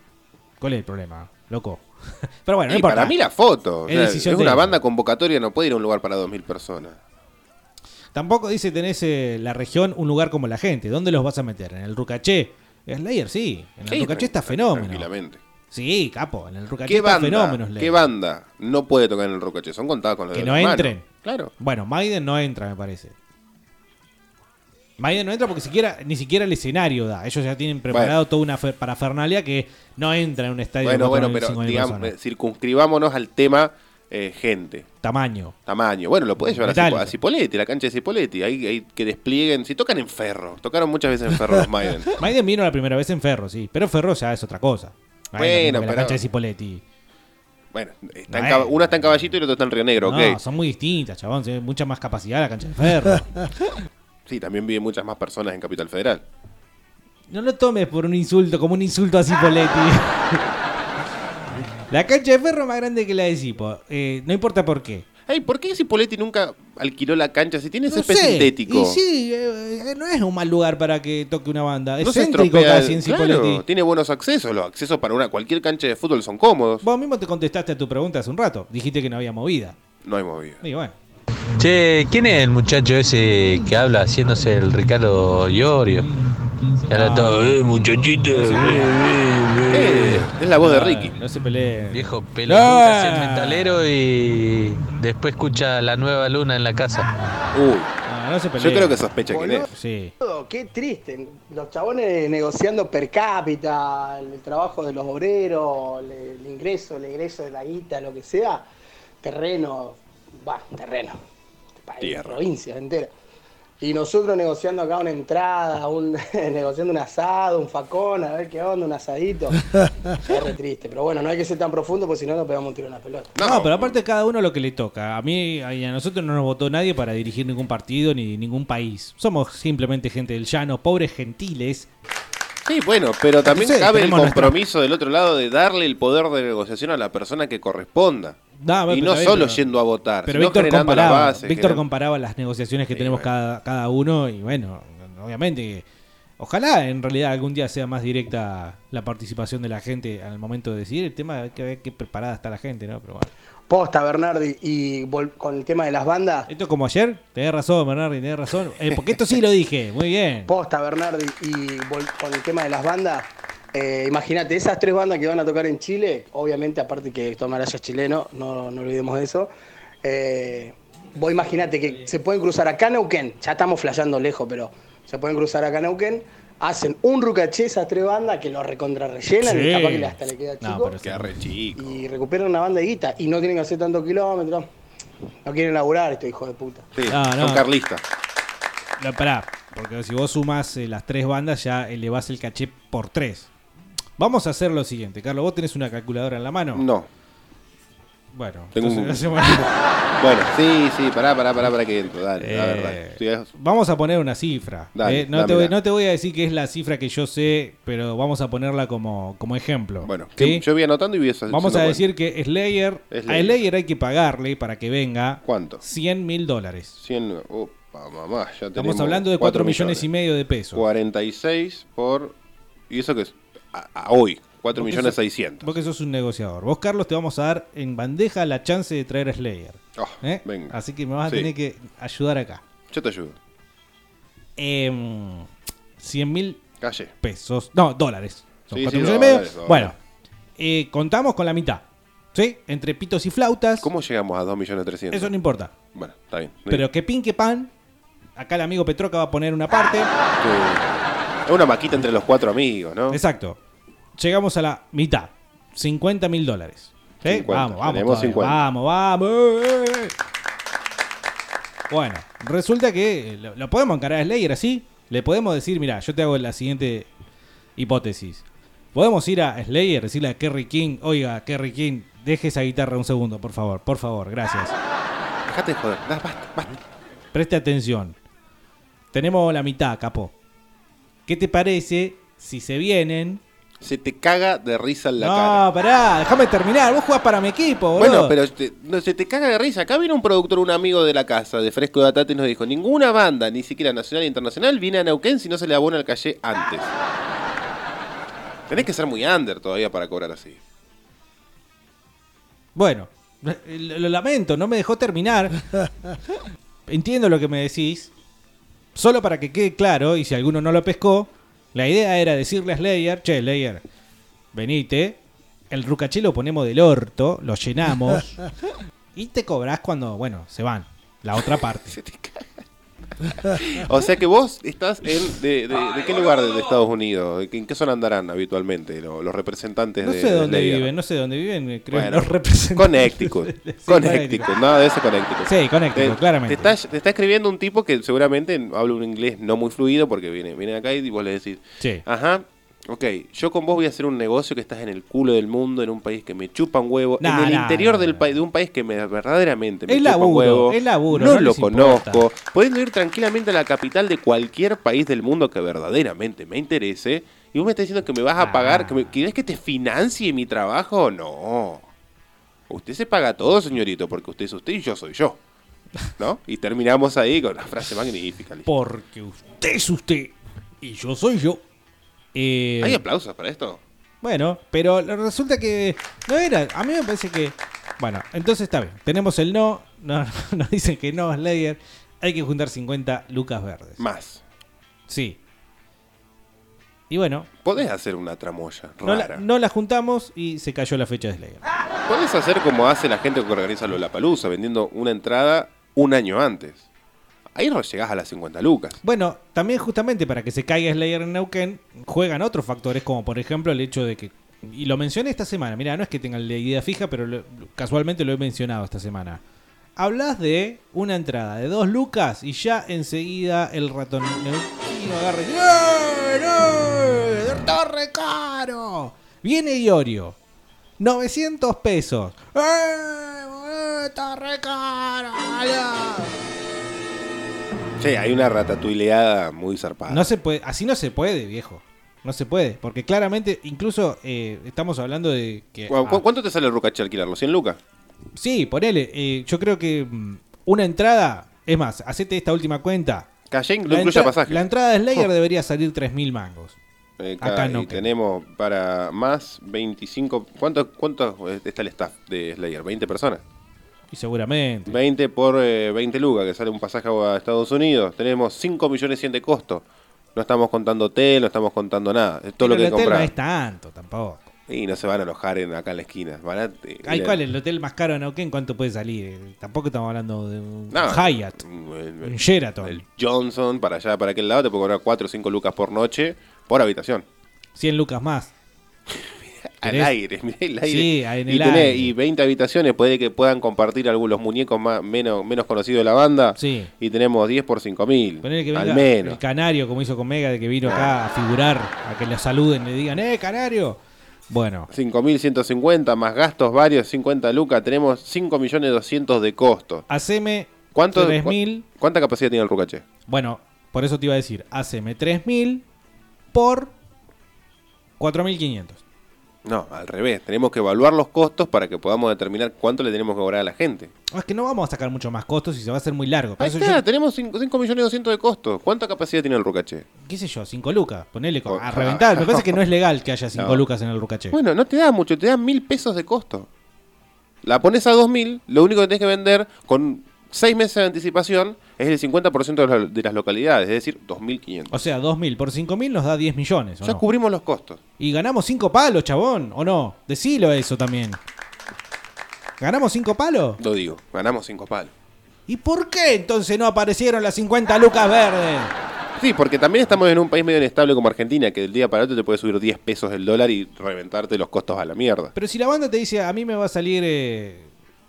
[SPEAKER 4] ¿Cuál es el problema, loco? Pero bueno, no importa.
[SPEAKER 9] para mí la foto. o
[SPEAKER 4] Es
[SPEAKER 9] sea, Es, una banda convocatoria, no puede ir a un lugar para 2.000 personas.
[SPEAKER 4] Tampoco dice tenés eh, la región un lugar como la gente. ¿Dónde los vas a meter? ¿En el Rucaché? Slayer, sí. En el
[SPEAKER 9] Sí,
[SPEAKER 4] Rucaché está fenómeno.
[SPEAKER 9] Tranquilamente.
[SPEAKER 4] Sí, capo. En el Rucaché
[SPEAKER 9] ¿Qué
[SPEAKER 4] está
[SPEAKER 9] banda,
[SPEAKER 4] fenómeno. Slayer.
[SPEAKER 9] ¿Qué banda no puede tocar en el Rocache? Son contadas con los
[SPEAKER 4] Que no
[SPEAKER 9] manos.
[SPEAKER 4] entren.
[SPEAKER 9] Claro.
[SPEAKER 4] Bueno, Maiden no entra, me parece. Maiden no entra porque siquiera, ni siquiera el escenario da. Ellos ya tienen preparado toda una fer- parafernalia que no entra en un estadio
[SPEAKER 9] Bueno, bueno,
[SPEAKER 4] 4.000,
[SPEAKER 9] pero
[SPEAKER 4] 5.000
[SPEAKER 9] digamos, circunscribámonos al tema eh, gente.
[SPEAKER 4] Tamaño.
[SPEAKER 9] Tamaño. Bueno, lo podés llevar a,
[SPEAKER 4] Metálico.
[SPEAKER 9] Cipo- a Cipoletti, la cancha de Cipoletti. Ahí, ahí que desplieguen. Si tocan en ferro. Tocaron muchas veces en ferro los Maiden.
[SPEAKER 4] Maiden vino la primera vez en Ferro, sí. Pero Ferro ya es otra cosa.
[SPEAKER 9] Bueno, pero-
[SPEAKER 4] La cancha de Cipoletti.
[SPEAKER 9] Bueno, está en uno está en Caballito y el otro está en Río Negro,
[SPEAKER 4] No,
[SPEAKER 9] ok.
[SPEAKER 4] son muy distintas, chabón. Tiene mucha más capacidad la cancha de Ferro.
[SPEAKER 9] Sí, también viven muchas más personas en Capital Federal.
[SPEAKER 4] No lo tomes por un insulto, como un insulto a Cipoletti. la cancha de Ferro es más grande que la de Cipo. Eh, no importa por qué.
[SPEAKER 9] Ey, ¿por qué Cipoletti nunca alquiló la cancha si tiene
[SPEAKER 4] No
[SPEAKER 9] césped
[SPEAKER 4] sé.
[SPEAKER 9] sintético?
[SPEAKER 4] Y sí, eh, no es un mal lugar para que toque una banda. Es
[SPEAKER 9] No
[SPEAKER 4] céntrico casi en Cipoletti.
[SPEAKER 9] claro, tiene buenos accesos. Los accesos para una cualquier cancha de fútbol son cómodos.
[SPEAKER 4] Vos mismo te contestaste a tu pregunta hace un rato. Dijiste que no había movida.
[SPEAKER 9] No hay movida.
[SPEAKER 4] Y bueno.
[SPEAKER 20] Che, ¿quién es el muchacho ese que habla haciéndose el Ricardo Iorio? Y ahora todo, eh, muchachito. eh, eh, eh".
[SPEAKER 9] es la voz de Ricky.
[SPEAKER 4] No se peleen.
[SPEAKER 20] Viejo pelotudo, que hace el metalero y después escucha la nueva luna en la casa.
[SPEAKER 9] Uy.
[SPEAKER 4] No, no se
[SPEAKER 9] Yo creo que sospecha quién es.
[SPEAKER 4] Sí.
[SPEAKER 16] Qué triste. Los chabones negociando per cápita, el trabajo de los obreros, el, el ingreso, el egreso de la guita, lo que sea. Terreno, va, terreno. País,
[SPEAKER 9] Tierra.
[SPEAKER 16] provincias enteras. Y nosotros negociando acá una entrada, un, negociando un asado, un facón, a ver qué onda, un asadito. es re triste. Pero bueno, no hay que ser tan profundo porque si no nos pegamos un tiro en la pelota.
[SPEAKER 4] No, pero aparte cada uno lo que le toca. A mí y a nosotros no nos votó nadie para dirigir ningún partido ni ningún país. Somos simplemente gente del llano, pobres gentiles.
[SPEAKER 9] Sí, bueno, pero también
[SPEAKER 4] Sí,
[SPEAKER 9] cabe el
[SPEAKER 4] tenemos nuestra-
[SPEAKER 9] compromiso del otro lado de darle el poder de negociación a la persona que corresponda. Y no
[SPEAKER 4] está bien,
[SPEAKER 9] solo
[SPEAKER 4] pero-
[SPEAKER 9] yendo a votar,
[SPEAKER 4] Pero
[SPEAKER 9] sino
[SPEAKER 4] Víctor
[SPEAKER 9] generando
[SPEAKER 4] comparaba las negociaciones que tenemos cada, cada uno y bueno, obviamente que ojalá en realidad algún día sea más directa la participación de la gente al momento de decidir el tema, hay que ver qué preparada está la gente, ¿no? Pero bueno.
[SPEAKER 16] Posta, Bernardi, y con el tema de las bandas.
[SPEAKER 4] Esto como ayer, tenés razón, Bernardi, tenés razón. Eh, porque esto sí lo dije, muy bien.
[SPEAKER 16] Posta, Bernardi, y con el tema de las bandas, Eh, Imagínate, esas tres bandas que van a tocar en Chile, obviamente, aparte que Tomás Araya es chileno, no, no olvidemos de eso. Eh, vos imagínate que se pueden cruzar acá a Neuquén, ya estamos flasheando lejos, pero se pueden cruzar acá a Neuquén, hacen un rucaché esas tres bandas que lo recontrarrellenan
[SPEAKER 9] Sí.
[SPEAKER 16] y capaz que hasta le queda
[SPEAKER 9] No,
[SPEAKER 16] chico.
[SPEAKER 9] pero queda re chico.
[SPEAKER 16] y recuperan una banda de guita y no tienen que hacer tantos kilómetros. No quieren laburar estos hijos de puta.
[SPEAKER 9] Sí,
[SPEAKER 4] No, no.
[SPEAKER 9] son carlistas.
[SPEAKER 4] No, pará, porque si vos sumas eh, las tres bandas ya elevás el caché por tres. Vamos a hacer lo siguiente, Carlos. ¿Vos tenés una calculadora en la mano?
[SPEAKER 9] No.
[SPEAKER 4] Bueno,
[SPEAKER 9] Tengo
[SPEAKER 4] entonces
[SPEAKER 9] un-
[SPEAKER 4] hacemos-
[SPEAKER 9] Bueno, sí, sí, pará, pará, pará, pará que entro, dale, la
[SPEAKER 4] Eh,
[SPEAKER 9] verdad. Estoy-
[SPEAKER 4] Vamos a poner una cifra.
[SPEAKER 9] Dale,
[SPEAKER 4] eh, no, te
[SPEAKER 9] dámela.
[SPEAKER 4] voy, no te voy a decir que es la cifra que yo sé, pero vamos a ponerla como, como ejemplo.
[SPEAKER 9] Bueno,
[SPEAKER 4] ¿sí?
[SPEAKER 9] yo voy anotando y voy haciendo
[SPEAKER 4] Vamos a decir que Slayer, a
[SPEAKER 9] Slayer.
[SPEAKER 4] Hay que pagarle para que venga
[SPEAKER 9] ¿Cuánto?
[SPEAKER 4] 100 mil dólares.
[SPEAKER 9] 100, opa, mamá, ya
[SPEAKER 4] Estamos hablando de 4 millones y medio de pesos.
[SPEAKER 9] 46 por... ¿Y eso qué es? A, a hoy, 4
[SPEAKER 4] Vos que
[SPEAKER 9] millones
[SPEAKER 4] sos-
[SPEAKER 9] 600.
[SPEAKER 4] Vos que sos un negociador. Vos, Carlos, te vamos a dar en bandeja la chance de traer a Slayer. ¿Eh?
[SPEAKER 9] venga.
[SPEAKER 4] Así que me vas a tener que ayudar acá.
[SPEAKER 9] Yo te ayudo.
[SPEAKER 4] Em, 100 mil pesos. No, dólares. Son
[SPEAKER 9] Sí,
[SPEAKER 4] 4
[SPEAKER 9] sí,
[SPEAKER 4] millones y medio.
[SPEAKER 9] dólares.
[SPEAKER 4] Bueno, eh, contamos con la mitad. ¿Sí? Entre pitos y flautas.
[SPEAKER 9] ¿Cómo llegamos a 2 millones 300?
[SPEAKER 4] Eso no importa.
[SPEAKER 9] Bueno, está bien.
[SPEAKER 4] Pero que pin que pan. Acá el amigo Petroca va a poner una parte.
[SPEAKER 9] Es una maquita entre los cuatro amigos, ¿no?
[SPEAKER 4] Exacto. Llegamos a la mitad. 50 mil dólares. ¿Sí?
[SPEAKER 9] 50.
[SPEAKER 4] Vamos, vamos.
[SPEAKER 9] Tenemos
[SPEAKER 4] todavía.
[SPEAKER 9] 50.
[SPEAKER 4] Vamos, vamos. eh. Bueno, resulta que eh, lo, lo podemos encarar a Slayer así. Le podemos decir, mira, yo te hago la siguiente hipótesis. Podemos ir a Slayer, decirle a Kerry King, oiga, Kerry King, deje esa guitarra un segundo, por favor, por favor, gracias.
[SPEAKER 9] Dejate de joder. Basta, basta.
[SPEAKER 4] Preste atención. Tenemos la mitad, capó. ¿Qué te parece si se vienen?
[SPEAKER 9] Se te caga de risa en la cara.
[SPEAKER 4] No, pará, déjame terminar. Vos jugás para mi equipo, boludo.
[SPEAKER 9] Bueno, pero te- no, se te caga de risa. Acá vino un productor, un amigo de la casa, de Fresco de Batata, y nos dijo, ninguna banda, ni siquiera nacional e internacional, viene a Neuquén si no se le abona el calle antes. Tenés que ser muy under todavía para cobrar así.
[SPEAKER 4] Bueno, lo, lo lamento, no me dejó terminar. Entiendo lo que me decís. Solo para que quede claro, y si alguno no lo pescó, la idea era decirle a Slayer, che, Slayer, venite, el rucaché lo ponemos del orto, lo llenamos, y te cobrás cuando, bueno, se van. La otra parte.
[SPEAKER 9] O sea que vos estás en... ¿De, de, de qué lugar de, de Estados Unidos? ¿De qué- ¿En qué zona andarán habitualmente lo- los representantes
[SPEAKER 4] No
[SPEAKER 9] de
[SPEAKER 4] sé
[SPEAKER 9] de
[SPEAKER 4] dónde viven, no sé dónde viven, creo que
[SPEAKER 9] Bueno,
[SPEAKER 4] los representantes.
[SPEAKER 9] Connecticut.
[SPEAKER 4] Sí,
[SPEAKER 9] Connecticut, nada de ese Connecticut.
[SPEAKER 4] Sí, Connecticut,
[SPEAKER 9] Te-
[SPEAKER 4] claramente.
[SPEAKER 9] Te está, te está escribiendo un tipo que seguramente habla un inglés no muy fluido porque viene, viene acá y vos le decís,
[SPEAKER 4] Sí.
[SPEAKER 9] ajá, ok, yo con vos voy a hacer un negocio que estás en el culo del mundo, en un país que me chupa un huevo,
[SPEAKER 4] Nah,
[SPEAKER 9] en el
[SPEAKER 4] nah,
[SPEAKER 9] interior del país, de un país que me verdaderamente me
[SPEAKER 4] Es
[SPEAKER 9] chupa un
[SPEAKER 4] laburo,
[SPEAKER 9] huevo.
[SPEAKER 4] es laburo,
[SPEAKER 9] no,
[SPEAKER 4] no
[SPEAKER 9] lo conozco. Pudiendo ir tranquilamente a la capital de cualquier país del mundo que verdaderamente me interese. Y vos me estás diciendo que me vas a pagar, que me- ¿querés que te financie mi trabajo? No. Usted se paga todo, señorito, porque usted es usted y yo soy yo. ¿No? Y terminamos ahí con una frase magnífica.
[SPEAKER 4] Porque usted es usted y yo soy yo. Eh,
[SPEAKER 9] ¿Hay aplausos para esto?
[SPEAKER 4] Bueno, pero resulta que no era. A mí me parece que. Bueno, entonces está bien. Tenemos el no. no nos dicen que no, Slayer. Hay que juntar 50 lucas verdes.
[SPEAKER 9] Más.
[SPEAKER 4] Sí. Y bueno.
[SPEAKER 9] Podés hacer una tramoya
[SPEAKER 4] No
[SPEAKER 9] rara.
[SPEAKER 4] la, no la juntamos y se cayó la fecha de Slayer.
[SPEAKER 9] Podés hacer como hace la gente que organiza Lollapalooza, vendiendo una entrada un año antes. Ahí no llegás a las 50 lucas.
[SPEAKER 4] Bueno, también justamente para que se caiga Slayer en Neuquén, juegan otros factores, como por ejemplo el hecho de que. Y lo mencioné esta semana, mira, no es que tenga la idea fija, pero casualmente lo he mencionado esta semana. Hablas de una entrada de dos lucas y ya enseguida el ratón neuquino agarra y. ¡Eh, no! ¡Está caro! Viene Iorio. 900 pesos. ¡Eh, eh, ¡Está re caro!
[SPEAKER 9] Sí, hay una ratatuileada muy zarpada.
[SPEAKER 4] No se puede, así no se puede, viejo. No se puede, porque claramente, incluso eh, estamos hablando de que.
[SPEAKER 9] ¿Cu- cu-
[SPEAKER 4] ah,
[SPEAKER 9] ¿Cuánto te sale el Rucache alquilarlo? ¿100 lucas?
[SPEAKER 4] sí, ponele. eh, yo creo que mm, una entrada. Es más, hacete esta última cuenta.
[SPEAKER 9] Calle no incluye pasaje.
[SPEAKER 4] La entrada de Slayer debería salir 3.000 mangos.
[SPEAKER 9] Eh,
[SPEAKER 4] Acá no.
[SPEAKER 9] y tenemos para más 25. ¿Cuánto, ¿Cuánto está el staff de Slayer? ¿20 personas?
[SPEAKER 4] Y seguramente.
[SPEAKER 9] 20 por eh, 20 lucas, que sale un pasaje a Estados Unidos. Tenemos 5 millones 100 de costo. No estamos contando hotel, no estamos contando nada. Es todo lo
[SPEAKER 4] Pero
[SPEAKER 9] que
[SPEAKER 4] el hotel no es tanto tampoco.
[SPEAKER 9] Y no se van a alojar en, acá en la esquina. Van a, eh,
[SPEAKER 4] Ay, ¿cuál es el hotel más caro de Neuquén? ¿Cuánto puede salir? Eh, Tampoco estamos hablando de un
[SPEAKER 9] No,
[SPEAKER 4] Hyatt,
[SPEAKER 9] el-
[SPEAKER 4] un Sheraton.
[SPEAKER 9] El Johnson, para allá, para aquel lado, te puede cobrar 4 o 5 lucas por noche por habitación.
[SPEAKER 4] 100 lucas más.
[SPEAKER 9] Al aire, mirá el aire.
[SPEAKER 4] Sí, en
[SPEAKER 9] y,
[SPEAKER 4] el
[SPEAKER 9] tenés-
[SPEAKER 4] aire.
[SPEAKER 9] y 20 habitaciones, puede que puedan compartir algunos muñecos más, menos, menos conocidos de la banda.
[SPEAKER 4] Sí.
[SPEAKER 9] Y tenemos 10 por 5 mil. Al menos.
[SPEAKER 4] el canario, como hizo con Mega, de que vino acá a figurar, a que le saluden, le digan, ¡eh, canario! Bueno,
[SPEAKER 9] 5.150 más gastos varios, 50 lucas. Tenemos 5.200.000 de costo.
[SPEAKER 4] haceme
[SPEAKER 9] ¿Cuánto,
[SPEAKER 4] 3.000.
[SPEAKER 9] cu- ¿Cuánta capacidad tiene el Rucaché?
[SPEAKER 4] Bueno, por eso te iba a decir, haceme 3.000 por 4.500.
[SPEAKER 9] No, al revés. Tenemos que evaluar los costos para que podamos determinar cuánto le tenemos que cobrar a la gente.
[SPEAKER 4] Es que no vamos a sacar mucho más costos y se va a hacer muy largo.
[SPEAKER 9] Ahí
[SPEAKER 4] eso
[SPEAKER 9] está,
[SPEAKER 4] yo,
[SPEAKER 9] tenemos 5.200.000 de costo. ¿Cuánta capacidad tiene el Rucaché?
[SPEAKER 4] qué sé yo, 5 lucas, ponele con- a
[SPEAKER 9] Oh,
[SPEAKER 4] reventar. Me parece que no es legal que haya 5
[SPEAKER 9] No.
[SPEAKER 4] lucas en el Rucaché.
[SPEAKER 9] Bueno, no te da mucho, te da mil pesos de costo. La pones a 2.000, lo único que tenés que vender con 6 meses de anticipación es el 50% de, las- de las localidades, es decir, 2.500.
[SPEAKER 4] O sea, 2.000 por 5.000 nos da 10 millones. ¿o
[SPEAKER 9] Ya
[SPEAKER 4] no?
[SPEAKER 9] cubrimos los costos.
[SPEAKER 4] Y ganamos 5 palos, chabón, ¿o no? Decilo eso también. ¿Ganamos 5 palos?
[SPEAKER 9] Lo digo, ganamos 5 palos.
[SPEAKER 4] ¿Y por qué entonces no aparecieron las 50 lucas verdes?
[SPEAKER 9] Sí, porque también estamos en un país medio inestable como Argentina, que del día para otro te puede subir 10 pesos el dólar y reventarte los costos a la mierda.
[SPEAKER 4] Pero si la banda te dice, a mí me va a salir... eh,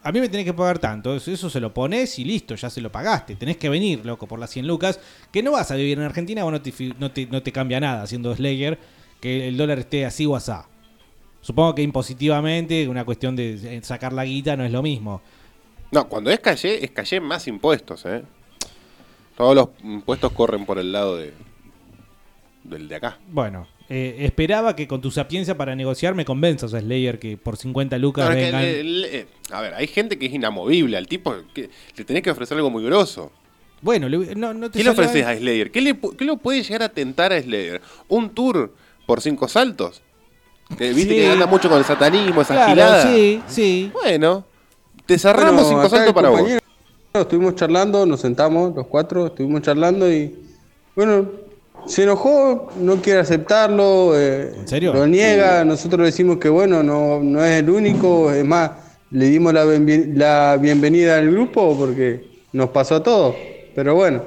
[SPEAKER 4] a mí me tenés que pagar tanto, eso, se lo pones y listo, ya se lo pagaste. Tenés que venir, loco, por las 100 lucas, que no vas a vivir en Argentina o no te, no te, no te cambia nada haciendo Slayer, que el dólar esté así o asá. Supongo que impositivamente, una cuestión de sacar la guita no es lo mismo.
[SPEAKER 9] No, cuando es calle, es calle más impuestos, ¿eh? Todos los impuestos corren por el lado de del de acá.
[SPEAKER 4] Bueno, eh, esperaba que con tu sapiencia para negociar me convenzas, Slayer, que por 50 lucas
[SPEAKER 9] No, es que
[SPEAKER 4] vengan...
[SPEAKER 9] eh, a ver, hay gente que es inamovible. Al tipo que le tenés que ofrecer algo muy grosso.
[SPEAKER 4] Bueno, le- no, no te
[SPEAKER 9] ¿Qué le ofreces a Slayer? ¿Qué le, qué lo puede llegar a tentar a Slayer? ¿Un tour por cinco saltos? Que viste
[SPEAKER 4] Sí.
[SPEAKER 9] que anda mucho con el satanismo, esa
[SPEAKER 4] Claro,
[SPEAKER 9] gilada.
[SPEAKER 4] sí, sí.
[SPEAKER 9] Bueno, te cerramos
[SPEAKER 15] Bueno,
[SPEAKER 9] cinco saltos para vos.
[SPEAKER 15] Estuvimos charlando, nos sentamos los cuatro, estuvimos charlando y bueno, se enojó, no quiere aceptarlo, eh,
[SPEAKER 4] serio?
[SPEAKER 15] lo niega, nosotros decimos que bueno, no, no es el único, es más, le dimos la, bienvenida al grupo porque nos pasó a todos, pero bueno,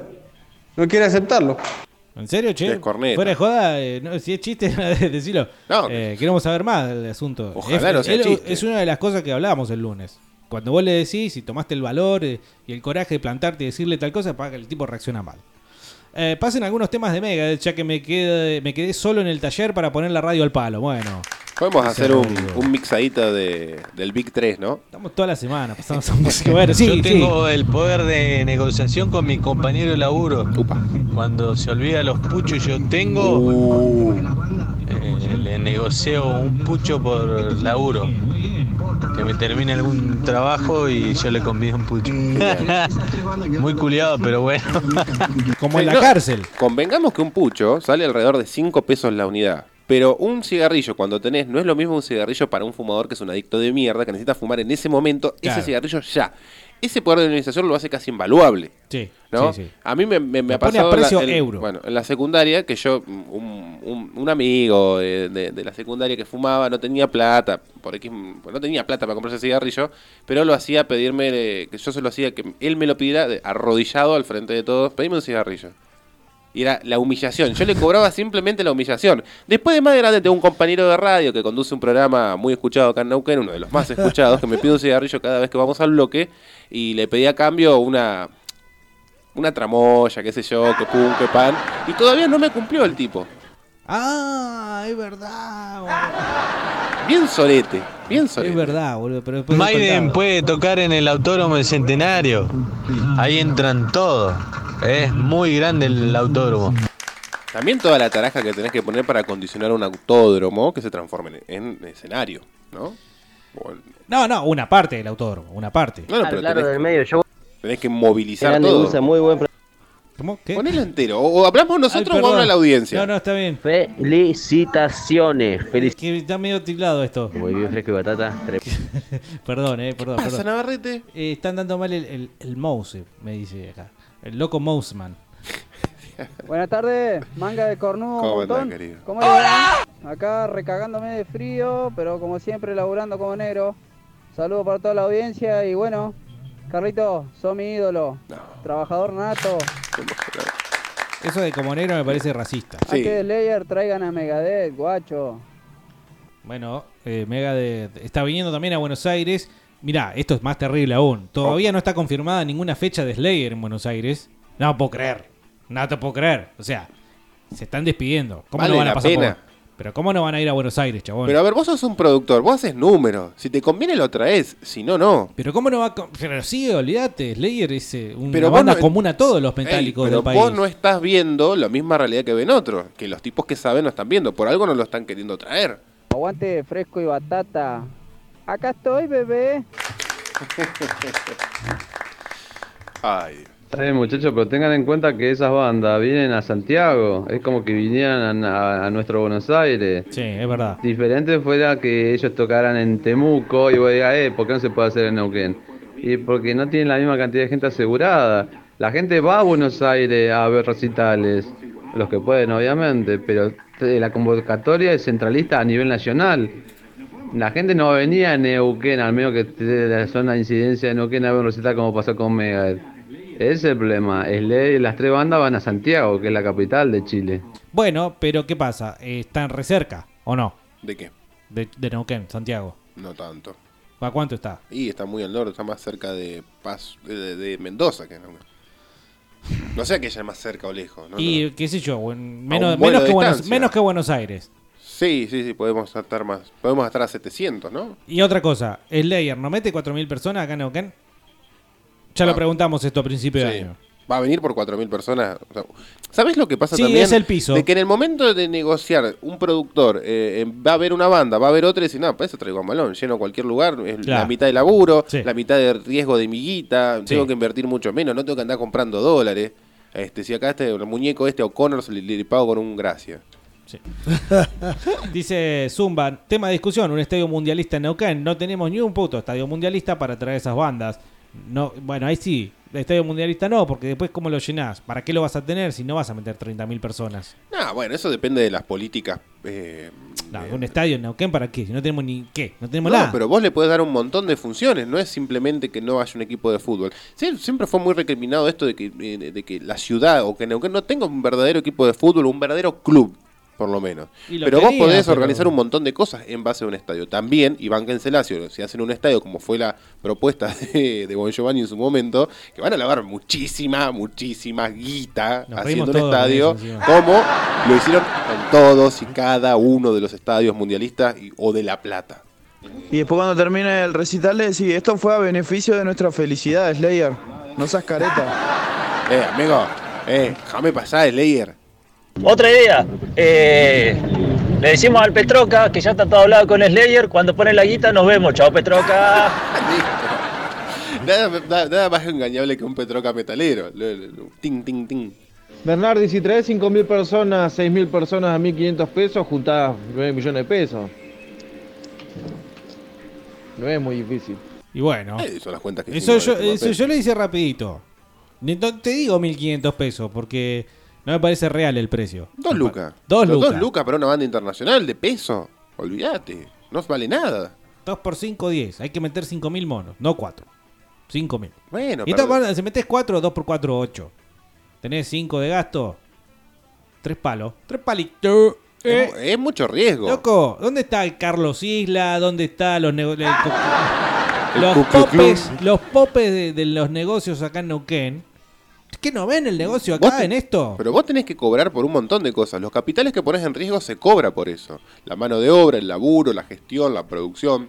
[SPEAKER 15] no quiere aceptarlo.
[SPEAKER 4] ¿En serio, che?
[SPEAKER 15] Es corneta.
[SPEAKER 4] Fuera de joda, eh, no, si es chiste, decilo. Eh, queremos saber más del asunto.
[SPEAKER 9] Ojalá
[SPEAKER 4] es,
[SPEAKER 9] no sea
[SPEAKER 4] es-
[SPEAKER 9] chiste.
[SPEAKER 4] es una de las cosas que hablábamos el lunes. Cuando vos le decís y tomaste el valor eh, y el coraje de plantarte y decirle tal cosa, para que el tipo reacciona mal. Eh, pasen algunos temas de Mega, ya que me quedé, me quedé solo en el taller para poner la radio al palo. Bueno,
[SPEAKER 9] Podemos hacer un, un mixadito de, del Big 3, ¿no?
[SPEAKER 4] estamos toda la semana pasando esa música. Bueno, sí,
[SPEAKER 20] Yo
[SPEAKER 4] sí.
[SPEAKER 20] tengo el poder de negociación con mi compañero de laburo. Cuando se olvida los puchos yo tengo,
[SPEAKER 9] Uh.
[SPEAKER 20] eh, le negocio un pucho por laburo. Que me termine algún trabajo y yo le convido un pucho. Muy culiado, pero bueno.
[SPEAKER 4] Como
[SPEAKER 9] Sí, no, Convengamos que un pucho sale alrededor de 5 pesos la unidad. Pero un cigarrillo, cuando tenés, no es lo mismo un cigarrillo para un fumador que es un adicto de mierda, que necesita fumar en ese momento,
[SPEAKER 4] Claro.
[SPEAKER 9] ese cigarrillo ya. Ese poder de organización lo hace casi invaluable.
[SPEAKER 4] Sí,
[SPEAKER 9] ¿no?
[SPEAKER 4] sí, sí.
[SPEAKER 9] A mí me, me, me
[SPEAKER 4] Lo
[SPEAKER 9] ha
[SPEAKER 4] pone a
[SPEAKER 9] pasado en la-
[SPEAKER 4] precio
[SPEAKER 9] en-
[SPEAKER 4] euro.
[SPEAKER 9] Bueno, en la secundaria, que yo, un, un- un amigo de, de- de la secundaria que fumaba, no tenía plata, por X, pues no tenía plata para comprarse cigarrillo, pero lo hacía pedirme, que yo se lo hacía, que él me lo pidiera arrodillado al frente de todos, pedime un cigarrillo. Y era la humillación. Yo le cobraba simplemente la humillación. Después de más grande tengo un compañero de radio que conduce un programa muy escuchado acá en Neuquén, uno de los más escuchados, que me pide un cigarrillo cada vez que vamos al bloque y le pedí a cambio una una tramoya, qué sé yo, que pum, que pan. Y todavía no me cumplió el tipo.
[SPEAKER 4] Ah, es verdad.
[SPEAKER 9] Bien solete, bien solete.
[SPEAKER 4] Es verdad, boludo. Pero después
[SPEAKER 20] Maiden puede tocar en el Autódromo del Centenario. Ahí entran todos. Es muy grande el autódromo.
[SPEAKER 9] También toda la taraja que tenés que poner para acondicionar un autódromo que se transforme en, en escenario, ¿no? Bueno,
[SPEAKER 4] No, no, una parte del autódromo, una parte.
[SPEAKER 9] no, no, pero tenés, tenés que movilizar
[SPEAKER 19] Grande
[SPEAKER 9] todo.
[SPEAKER 19] Gusa, muy buen
[SPEAKER 4] ¿Cómo? ¿Qué?
[SPEAKER 9] Ponelo entero. O, o hablamos nosotros
[SPEAKER 4] Ay,
[SPEAKER 9] o habla la audiencia.
[SPEAKER 4] No, no, está bien.
[SPEAKER 19] Felicitaciones. Felic
[SPEAKER 4] Que está medio tildado esto.
[SPEAKER 19] Muy bien, fresco y batata.
[SPEAKER 4] Perdón, eh, perdón.
[SPEAKER 9] pasa,
[SPEAKER 4] perdón.
[SPEAKER 9] Navarrete?
[SPEAKER 4] Eh, están dando mal el, el, el mouse, me dice acá. El loco Mouseman.
[SPEAKER 27] Buenas tardes, manga de cornudo.
[SPEAKER 9] ¿Cómo
[SPEAKER 27] montón.
[SPEAKER 9] querido?
[SPEAKER 27] ¿Cómo va? Acá recagándome de frío, pero como siempre laburando como negro. Saludos para toda la audiencia y bueno, Carlito, sos mi ídolo. Trabajador nato.
[SPEAKER 4] Eso de comonero me parece racista.
[SPEAKER 27] Antes de Slayer traigan a Megadeth, guacho.
[SPEAKER 4] Bueno, eh, Megadeth está viniendo también a Buenos Aires. Mirá, esto es más terrible aún. Todavía no está confirmada ninguna fecha de Slayer en Buenos Aires. No puedo creer. No te puedo creer. O sea, se están despidiendo. ¿Cómo
[SPEAKER 9] Vale
[SPEAKER 4] no van a
[SPEAKER 9] la
[SPEAKER 4] pasar por-. Pero ¿cómo no van a ir a Buenos Aires, chabón?
[SPEAKER 9] Pero a ver, vos sos un productor, vos haces números. Si te conviene lo traes, si no, no.
[SPEAKER 4] Pero ¿cómo no va a... Pero sí, olvídate, Slayer es eh, una
[SPEAKER 9] Pero vos
[SPEAKER 4] banda
[SPEAKER 9] no-
[SPEAKER 4] común a todos los
[SPEAKER 9] Ey,
[SPEAKER 4] metálicos
[SPEAKER 9] pero
[SPEAKER 4] del país.
[SPEAKER 9] vos no estás viendo la misma realidad que ven otros. Que los tipos que saben no están viendo. Por algo no lo están queriendo traer.
[SPEAKER 27] Aguante fresco y batata. Acá estoy, bebé.
[SPEAKER 9] Ay.
[SPEAKER 15] Está bien, muchachos, pero tengan en cuenta que esas bandas vienen a Santiago. Es como que vinieran a, a nuestro Buenos Aires.
[SPEAKER 4] Sí, es verdad.
[SPEAKER 15] Diferente fuera que ellos tocaran en Temuco y vos digas, eh, ¿por qué no se puede hacer en Neuquén? Y porque no tienen la misma cantidad de gente asegurada. La gente va a Buenos Aires a ver recitales, los que pueden, obviamente, pero eh, la convocatoria es centralista a nivel nacional. La gente no venía a Neuquén, al menos que la zona de incidencia de Neuquén a ver un recital como pasó con Megadeth. Ese es el problema. Las tres bandas van a Santiago, que es la capital de Chile.
[SPEAKER 4] Bueno, pero ¿qué pasa? Eh, ¿Están re cerca o no?
[SPEAKER 9] ¿De qué?
[SPEAKER 4] De, de Neuquén, Santiago.
[SPEAKER 9] No tanto.
[SPEAKER 4] ¿A cuánto está?
[SPEAKER 9] Y está muy al norte, está más cerca de Paz, de, de Mendoza que no. No sé que ella es más cerca o lejos. ¿no?
[SPEAKER 4] y qué sé yo,
[SPEAKER 9] A
[SPEAKER 4] menos, que Buenos, menos que Buenos Aires.
[SPEAKER 9] Sí, sí, sí, podemos estar más. Podemos estar a 700, ¿no?
[SPEAKER 4] Y otra cosa, Slayer, ¿no mete 4.000 personas acá en Neuquén? Ya lo
[SPEAKER 9] Ah.
[SPEAKER 4] preguntamos esto a principio de año.
[SPEAKER 9] Va a venir por 4.000 personas. o sea, ¿Sabes lo que pasa
[SPEAKER 4] Sí,
[SPEAKER 9] también?
[SPEAKER 4] es el piso.
[SPEAKER 9] De que en el momento de negociar un productor, eh, va a haber una banda, va a haber otra y dice, no, para eso traigo a Malón, lleno cualquier lugar, es
[SPEAKER 4] Claro.
[SPEAKER 9] la mitad de laburo,
[SPEAKER 4] Sí.
[SPEAKER 9] la mitad de riesgo de miguita, tengo que invertir mucho menos, no tengo que andar comprando dólares. Este, si acá este el muñeco este O'Connor le, le pago con un gracia.
[SPEAKER 4] Dice Zumba, tema de discusión, un estadio mundialista en Neuquén. No tenemos ni un puto estadio mundialista para traer esas bandas. No, bueno, ahí sí, el estadio mundialista no, porque después cómo lo llenás, ¿para qué lo vas a tener si no vas a meter 30.000 personas?
[SPEAKER 9] No, bueno, eso depende de las políticas. eh,
[SPEAKER 4] No, un estadio en Neuquén para qué, si no tenemos ni qué, no tenemos
[SPEAKER 9] No,
[SPEAKER 4] nada.
[SPEAKER 9] pero vos le podés dar un montón de funciones, no es simplemente que no haya un equipo de fútbol. Sí, siempre fue muy recriminado esto de que, eh, de que la ciudad o que Neuquén no tenga un verdadero equipo de fútbol, un verdadero club, por lo menos.
[SPEAKER 4] Lo
[SPEAKER 9] Pero vos podés
[SPEAKER 4] pero-
[SPEAKER 9] organizar un montón de cosas en base a un estadio. También, y Celacio, si hacen un estadio como fue la propuesta de, de Bon Giovanni en su momento, que van a lavar muchísima, muchísima guita
[SPEAKER 4] Nos
[SPEAKER 9] haciendo un estadio, como lo hicieron con todos y cada uno de los estadios mundialistas y- o de La Plata.
[SPEAKER 11] Y después cuando termine el recital le decís, esto fue a beneficio de nuestra felicidad, Slayer. No seas careta.
[SPEAKER 9] Eh, amigo, eh, déjame pasar, Slayer.
[SPEAKER 13] Otra idea. eh, le decimos al Petroca que ya está todo hablado con Slayer. Cuando pone la guita nos vemos. Chao Petroca.
[SPEAKER 9] Nada, nada- nada más engañable que un Petroca metalero. Ting, ting, ting.
[SPEAKER 24] Bernardi, si traes 5.000 personas, 6.000 personas a 1.500 pesos, juntás 9 millones de pesos. No es muy difícil.
[SPEAKER 4] Y bueno,
[SPEAKER 9] Eh, son las cuentas que
[SPEAKER 4] eso, yo, eso yo lo hice rapidito. Te digo 1.500 pesos porque no me parece real el precio.
[SPEAKER 9] Dos lucas.
[SPEAKER 4] Dos lucas.
[SPEAKER 9] Dos lucas para una banda internacional de peso. Olvídate. No vale nada.
[SPEAKER 4] 2 por 5, 10. Hay que meter 5.000 monos, no 4. 5.000.
[SPEAKER 9] Bueno,
[SPEAKER 4] y esta banda, si metes 4, 2 por 4, 8. Tenés 5 de gasto. 3 palos. 3 palitos. Eh,
[SPEAKER 9] Es, es mucho riesgo.
[SPEAKER 4] Loco, ¿dónde está el Carlos Isla? ¿Dónde está los nego- el co-
[SPEAKER 9] El
[SPEAKER 4] los popes, los popes de, de los negocios acá en Neuquén? ¿Qué no ven el negocio acá
[SPEAKER 9] te-
[SPEAKER 4] en esto?
[SPEAKER 9] Pero vos tenés que cobrar por un montón de cosas. Los capitales que pones en riesgo se cobra por eso. La mano de obra, el laburo, la gestión, la producción.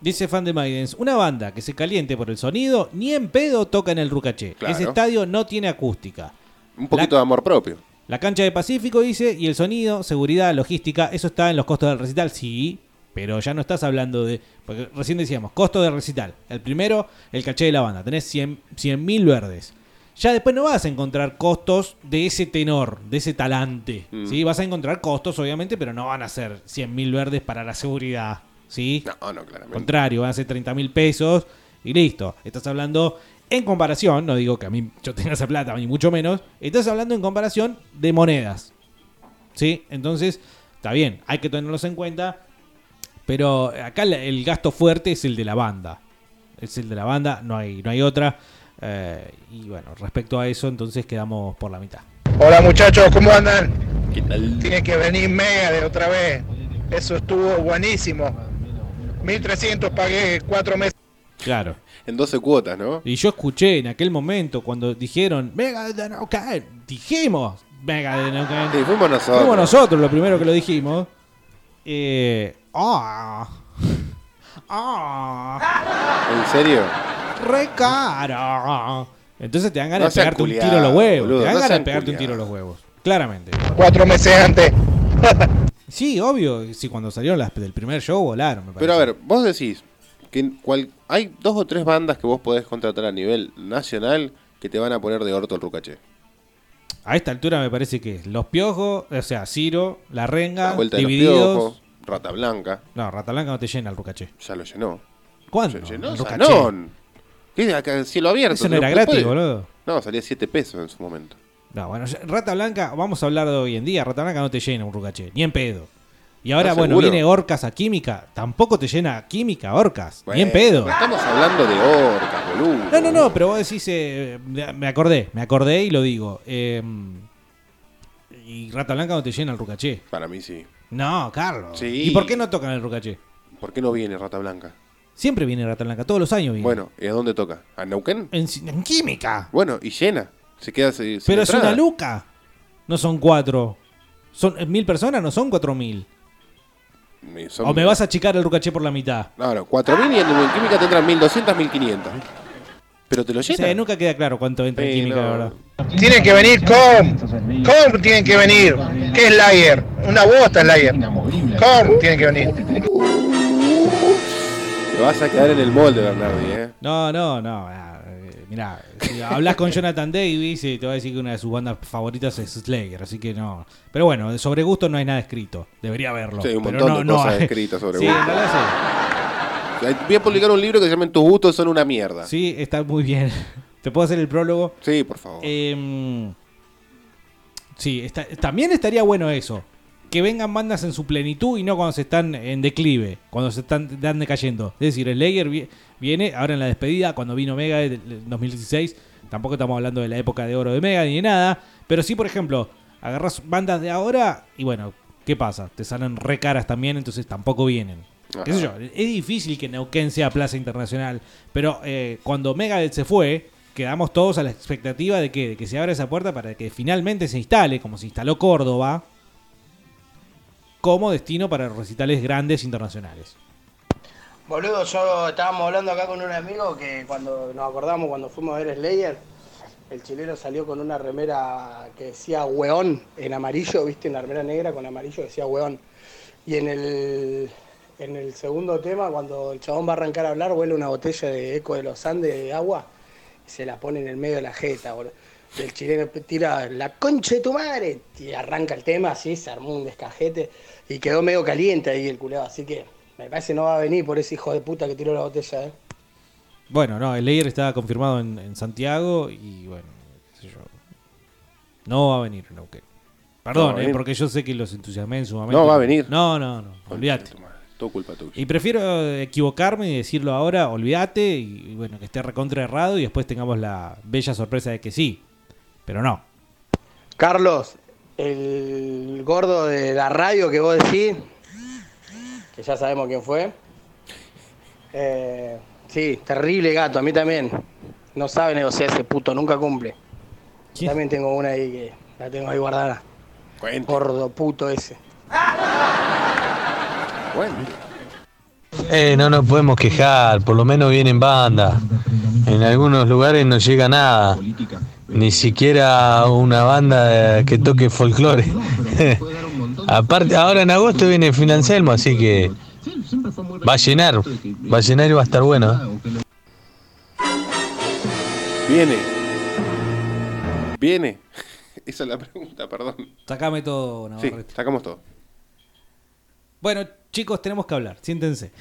[SPEAKER 4] Dice fan de Maidens, una banda que se caliente por el sonido, ni en pedo toca en el Rucaché.
[SPEAKER 9] Claro.
[SPEAKER 4] Ese estadio no tiene acústica.
[SPEAKER 9] Un poquito de amor propio.
[SPEAKER 4] La cancha de Pacífico dice, y el sonido, seguridad, logística, eso está en los costos del recital, sí, pero ya no estás hablando de... Porque recién decíamos, costo del recital. El primero, el caché de la banda, tenés 100 mil verdes. Ya después no vas a encontrar costos de ese tenor, de ese talante.
[SPEAKER 9] Mm.
[SPEAKER 4] ¿sí? Vas a encontrar costos, obviamente, pero no van a ser 100 mil verdes para la seguridad. ¿sí?
[SPEAKER 9] No, no, claramente.
[SPEAKER 4] contrario, van a ser 30 mil pesos y listo. Estás hablando En comparación, no digo que a mí yo tenga esa plata, ni mucho menos, estás hablando en comparación de monedas. ¿Sí? Entonces, está bien, hay que tenerlos en cuenta, pero acá el- gasto fuerte es el de la banda. Es el de la banda, no hay, no hay otra. Eh, y bueno, respecto a eso, entonces quedamos por la mitad.
[SPEAKER 23] Hola muchachos, ¿cómo andan? Tiene que venir Mega de otra vez. Eso estuvo buenísimo. 1300 pagué cuatro meses.
[SPEAKER 4] Claro.
[SPEAKER 9] En 12 cuotas, ¿no?
[SPEAKER 4] Y yo escuché en aquel momento cuando dijeron Mega de Neuquén, dijimos Mega de Neuquén.
[SPEAKER 9] Sí, fuimos nosotros.
[SPEAKER 4] Fuimos nosotros lo primero que lo dijimos. Eh, ah, ah,
[SPEAKER 9] ¿En serio?
[SPEAKER 4] re caro. Entonces te dan ganas
[SPEAKER 9] No
[SPEAKER 4] de pegarte un tiro a los huevos.
[SPEAKER 9] boludo,
[SPEAKER 4] te dan
[SPEAKER 9] no
[SPEAKER 4] ganas de pegarte un tiro a los huevos. Claramente.
[SPEAKER 23] Cuatro meses antes.
[SPEAKER 4] Sí, obvio. Sí, cuando salieron las del primer show volaron, me
[SPEAKER 9] Pero a ver, vos decís que cual, hay dos o tres bandas que vos podés contratar a nivel nacional que te van a poner de orto el rucaché.
[SPEAKER 4] A esta altura me parece que es Los Piojos, o sea, Ciro, La Renga,
[SPEAKER 9] La vuelta de los
[SPEAKER 4] Divididos.
[SPEAKER 9] Rata Blanca.
[SPEAKER 4] No, Rata Blanca no te llena el rucaché.
[SPEAKER 9] Ya lo llenó.
[SPEAKER 4] ¿Cuándo?
[SPEAKER 9] Se llenó. Sanón. ¿Qué? Acá cielo abierto.
[SPEAKER 4] Eso no era gratis, boludo.
[SPEAKER 9] No, salía 7 pesos en su momento.
[SPEAKER 4] No, bueno, Rata Blanca, vamos a hablar de hoy en día. Rata Blanca no te llena un rucaché, ni en pedo. Y ahora,
[SPEAKER 9] ¿Estás
[SPEAKER 4] bueno,
[SPEAKER 9] seguro?
[SPEAKER 4] viene Orcas a Química. Tampoco te llena Química, Orcas. ni en pedo.
[SPEAKER 9] Estamos hablando de orcas, boludo.
[SPEAKER 4] No, no, no, pero vos decís, eh, me acordé, me acordé y lo digo. eh, y Rata Blanca no te llena el rucaché.
[SPEAKER 9] Para mí sí.
[SPEAKER 4] No, Carlos.
[SPEAKER 9] Sí.
[SPEAKER 4] ¿Y por qué no tocan el rucaché?
[SPEAKER 9] ¿Por qué no viene Rata Blanca?
[SPEAKER 4] Siempre viene Rata Blanca, todos los años viene.
[SPEAKER 9] Bueno, ¿y a dónde toca? ¿A Neuquén?
[SPEAKER 4] En, en Química.
[SPEAKER 9] Bueno, y llena. Se queda sin
[SPEAKER 4] Pero es una luca. No son cuatro. Son eh, mil personas, no son cuatro mil.
[SPEAKER 9] Son-
[SPEAKER 4] O me vas a achicar el rucaché por la mitad.
[SPEAKER 9] No, no, 4.000 y en, en química tendrán 1.200, 1.500. Pero te lo
[SPEAKER 4] O
[SPEAKER 9] llena.
[SPEAKER 4] sea, nunca queda claro cuánto entra en
[SPEAKER 9] Sí,
[SPEAKER 4] química,
[SPEAKER 9] no.
[SPEAKER 4] la verdad.
[SPEAKER 23] Tienen que venir com. Com tienen que venir. ¿Qué es Layer? Una bosta es Layer. Com tienen que venir.
[SPEAKER 9] Te vas a quedar en el molde, Bernardi, ¿eh?
[SPEAKER 4] No, no, no. ah, eh, Mirá, si hablas con Jonathan Davis y te va a decir que una de sus bandas favoritas es Slayer, así que no. Pero bueno, sobre gusto no hay nada escrito. Debería haberlo.
[SPEAKER 9] Sí, un
[SPEAKER 4] pero
[SPEAKER 9] montón
[SPEAKER 4] no,
[SPEAKER 9] de
[SPEAKER 4] no
[SPEAKER 9] cosas
[SPEAKER 4] hay.
[SPEAKER 9] escritas sobre
[SPEAKER 4] Sí,
[SPEAKER 9] gusto. Voy a publicar un libro que se llama Tus gustos son una mierda.
[SPEAKER 4] Sí, está muy bien. ¿Te puedo hacer el prólogo?
[SPEAKER 9] Sí, por favor.
[SPEAKER 4] Em, sí, está- también estaría bueno eso. Que vengan bandas en su plenitud y no cuando se están en declive, cuando se están, están decayendo. Es decir, Slayer vi- viene ahora en la despedida, cuando vino Mega en 2016. Tampoco estamos hablando de la época de oro de Mega ni de nada. Pero sí, por ejemplo, agarras bandas de ahora y bueno, ¿qué pasa? Te salen re caras también, entonces tampoco vienen. ¿Qué sé yo? Es difícil que Neuquén sea plaza internacional, pero eh, cuando Megadeth se fue, quedamos todos a la expectativa de que, de que se abra esa puerta para que finalmente se instale, como se instaló Córdoba, como destino para recitales grandes internacionales.
[SPEAKER 16] Boludo, yo estábamos hablando acá con un amigo que cuando nos acordamos cuando fuimos a ver Slayer, el chileno salió con una remera que decía weón en amarillo, viste, una remera negra con amarillo decía weón. Y en el, en el segundo tema, cuando el chabón va a arrancar a hablar, huele una botella de Eco de los Andes de agua y se la pone en el medio de la jeta, boludo. Y el chileno tira la concha de tu madre y arranca el tema así, se armó un descajete y quedó medio caliente ahí el culeo, así que me parece no va a venir por ese hijo de puta que tiró la botella, eh.
[SPEAKER 4] Bueno, no, el Layer estaba confirmado en, en Santiago y bueno, qué sé yo. No va a venir.
[SPEAKER 9] No
[SPEAKER 4] Perdón,
[SPEAKER 9] va a
[SPEAKER 4] eh, porque yo sé que los entusiasmé en su momento.
[SPEAKER 9] No va a venir.
[SPEAKER 4] No, no, no, olvídate.
[SPEAKER 9] Todo culpa tuya.
[SPEAKER 4] Y prefiero equivocarme y decirlo ahora, olvídate, y, y bueno, que esté recontra errado y después tengamos la bella sorpresa de que sí. Pero no.
[SPEAKER 16] Carlos, el gordo de la radio que vos decís, que ya sabemos quién fue. Eh, sí, terrible gato, a mí también. No sabe negociar ese puto, nunca cumple. También tengo una ahí que la tengo ahí guardada. Gordo puto ese.
[SPEAKER 9] Bueno.
[SPEAKER 20] Eh, no nos podemos quejar, por lo menos viene en banda. En algunos lugares no llega nada. Ni siquiera una banda que toque folclore. Aparte, ahora en agosto viene Phil Anselmo, así que va a llenar. Va a llenar y va a estar bueno. ¿eh?
[SPEAKER 9] Viene. Viene. Esa es la pregunta, perdón.
[SPEAKER 4] Sacame todo,
[SPEAKER 9] Sí,
[SPEAKER 4] Navarrete.
[SPEAKER 9] sacamos todo.
[SPEAKER 4] Bueno, chicos, tenemos que hablar. Siéntense.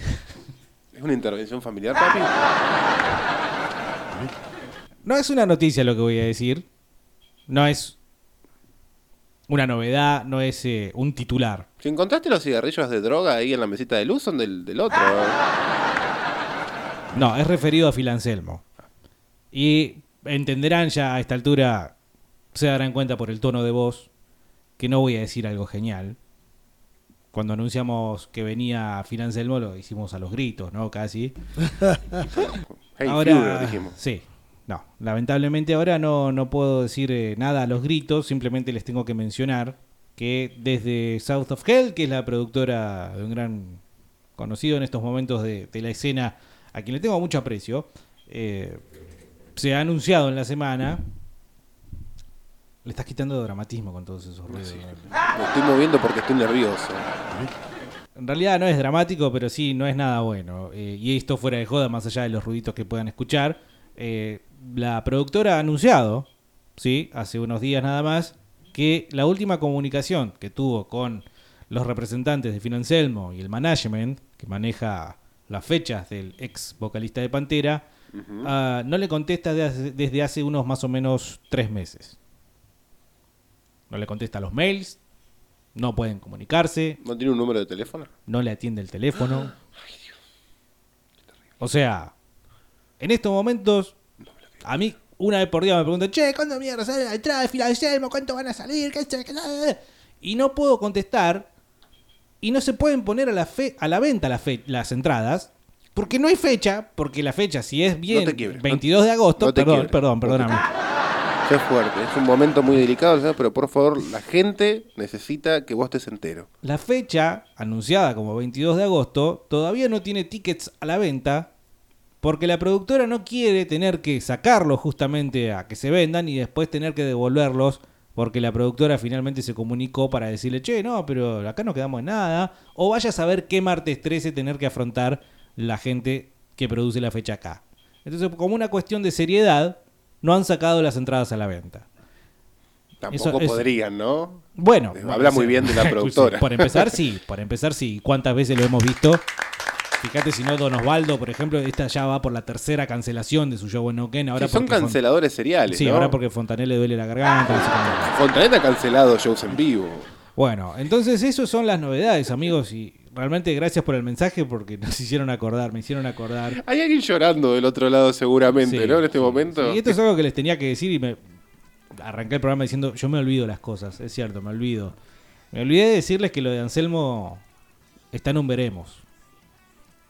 [SPEAKER 9] ¿Es una intervención familiar, papi?
[SPEAKER 4] No es una noticia lo que voy a decir. No es una novedad, no es eh, un titular.
[SPEAKER 9] Si encontraste los cigarrillos de droga ahí en la mesita de luz, son del, del otro.
[SPEAKER 4] No, es referido a Phil Anselmo. Y entenderán ya a esta altura, se darán cuenta por el tono de voz, que no voy a decir algo genial. Cuando anunciamos que venía Phil Anselmo lo hicimos a los gritos, ¿no? Casi.
[SPEAKER 9] Hey,
[SPEAKER 4] ahora,
[SPEAKER 9] Führer, dijimos.
[SPEAKER 4] sí. No, lamentablemente ahora no, no puedo decir eh, nada a los gritos, simplemente les tengo que mencionar que desde South of Hell, que es la productora de un gran conocido en estos momentos de, de la escena, a quien le tengo mucho aprecio, eh, se ha anunciado en la semana. Le estás quitando dramatismo con todos esos ruidos.
[SPEAKER 9] Me estoy moviendo porque estoy nervioso.
[SPEAKER 4] En realidad no es dramático, pero sí no es nada bueno. Eh, y esto fuera de joda, más allá de los ruiditos que puedan escuchar. eh, la productora ha anunciado, ¿sí? hace unos días nada más, que la última comunicación que tuvo con los representantes de Financelmo y el management, que maneja las fechas del ex vocalista de Pantera, ah, no le contesta de hace- desde hace unos más o menos tres meses. No le contesta los mails, no pueden comunicarse,
[SPEAKER 9] ¿No tiene un número de teléfono?
[SPEAKER 4] no le atiende el teléfono. O sea, en estos momentos, a mí una vez por día me preguntan, che, ¿cuándo mierda sale la entrada de Filadelfia? ¿Cuánto van a salir? ¿Qué sé, qué sé?". Y no puedo contestar. Y no se pueden poner a la, fe a la venta las, fe- las entradas. Porque no hay fecha. Porque la fecha, si es bien
[SPEAKER 9] No te quiebres,
[SPEAKER 4] 22 de agosto,
[SPEAKER 9] no te
[SPEAKER 4] perdón, perdón, perdóname.
[SPEAKER 9] Sé fuerte, es un momento muy delicado, ¿sabes? pero por favor, la gente necesita que vos estés entero.
[SPEAKER 4] La fecha, anunciada como 22 de agosto, todavía no tiene tickets a la venta porque la productora no quiere tener que sacarlos justamente a que se vendan y después tener que devolverlos porque la productora finalmente se comunicó para decirle, che, no, pero acá no quedamos en nada. O vaya a saber qué martes 13 tener que afrontar la gente que produce la fecha acá. Entonces, como una cuestión de seriedad, no han sacado las entradas a la venta.
[SPEAKER 9] Tampoco
[SPEAKER 4] Eso- eso-
[SPEAKER 9] podrían, ¿no?
[SPEAKER 4] Bueno,
[SPEAKER 9] Eh, habla muy bien de la productora.
[SPEAKER 4] Por empezar, sí. Por empezar, sí. ¿Cuántas veces lo hemos visto? Fíjate si no, Don Osvaldo, por ejemplo, esta ya va por la tercera cancelación de su show en Neuquén. Ahora
[SPEAKER 9] Sí, son canceladores seriales.
[SPEAKER 4] Sí,
[SPEAKER 9] ¿no?
[SPEAKER 4] ahora porque Fontané le duele la garganta. cómo.
[SPEAKER 9] Fontanet ha cancelado shows en vivo.
[SPEAKER 4] Bueno, entonces esas son las novedades, amigos. Y realmente gracias por el mensaje porque nos hicieron acordar, me hicieron acordar.
[SPEAKER 9] Hay alguien llorando del otro lado seguramente,
[SPEAKER 4] Sí,
[SPEAKER 9] ¿no? En este momento.
[SPEAKER 4] Y esto es algo que les tenía que decir y me arranqué el programa diciendo, yo me olvido las cosas, es cierto, me olvido. Me olvidé de decirles que lo de Anselmo está en un veremos.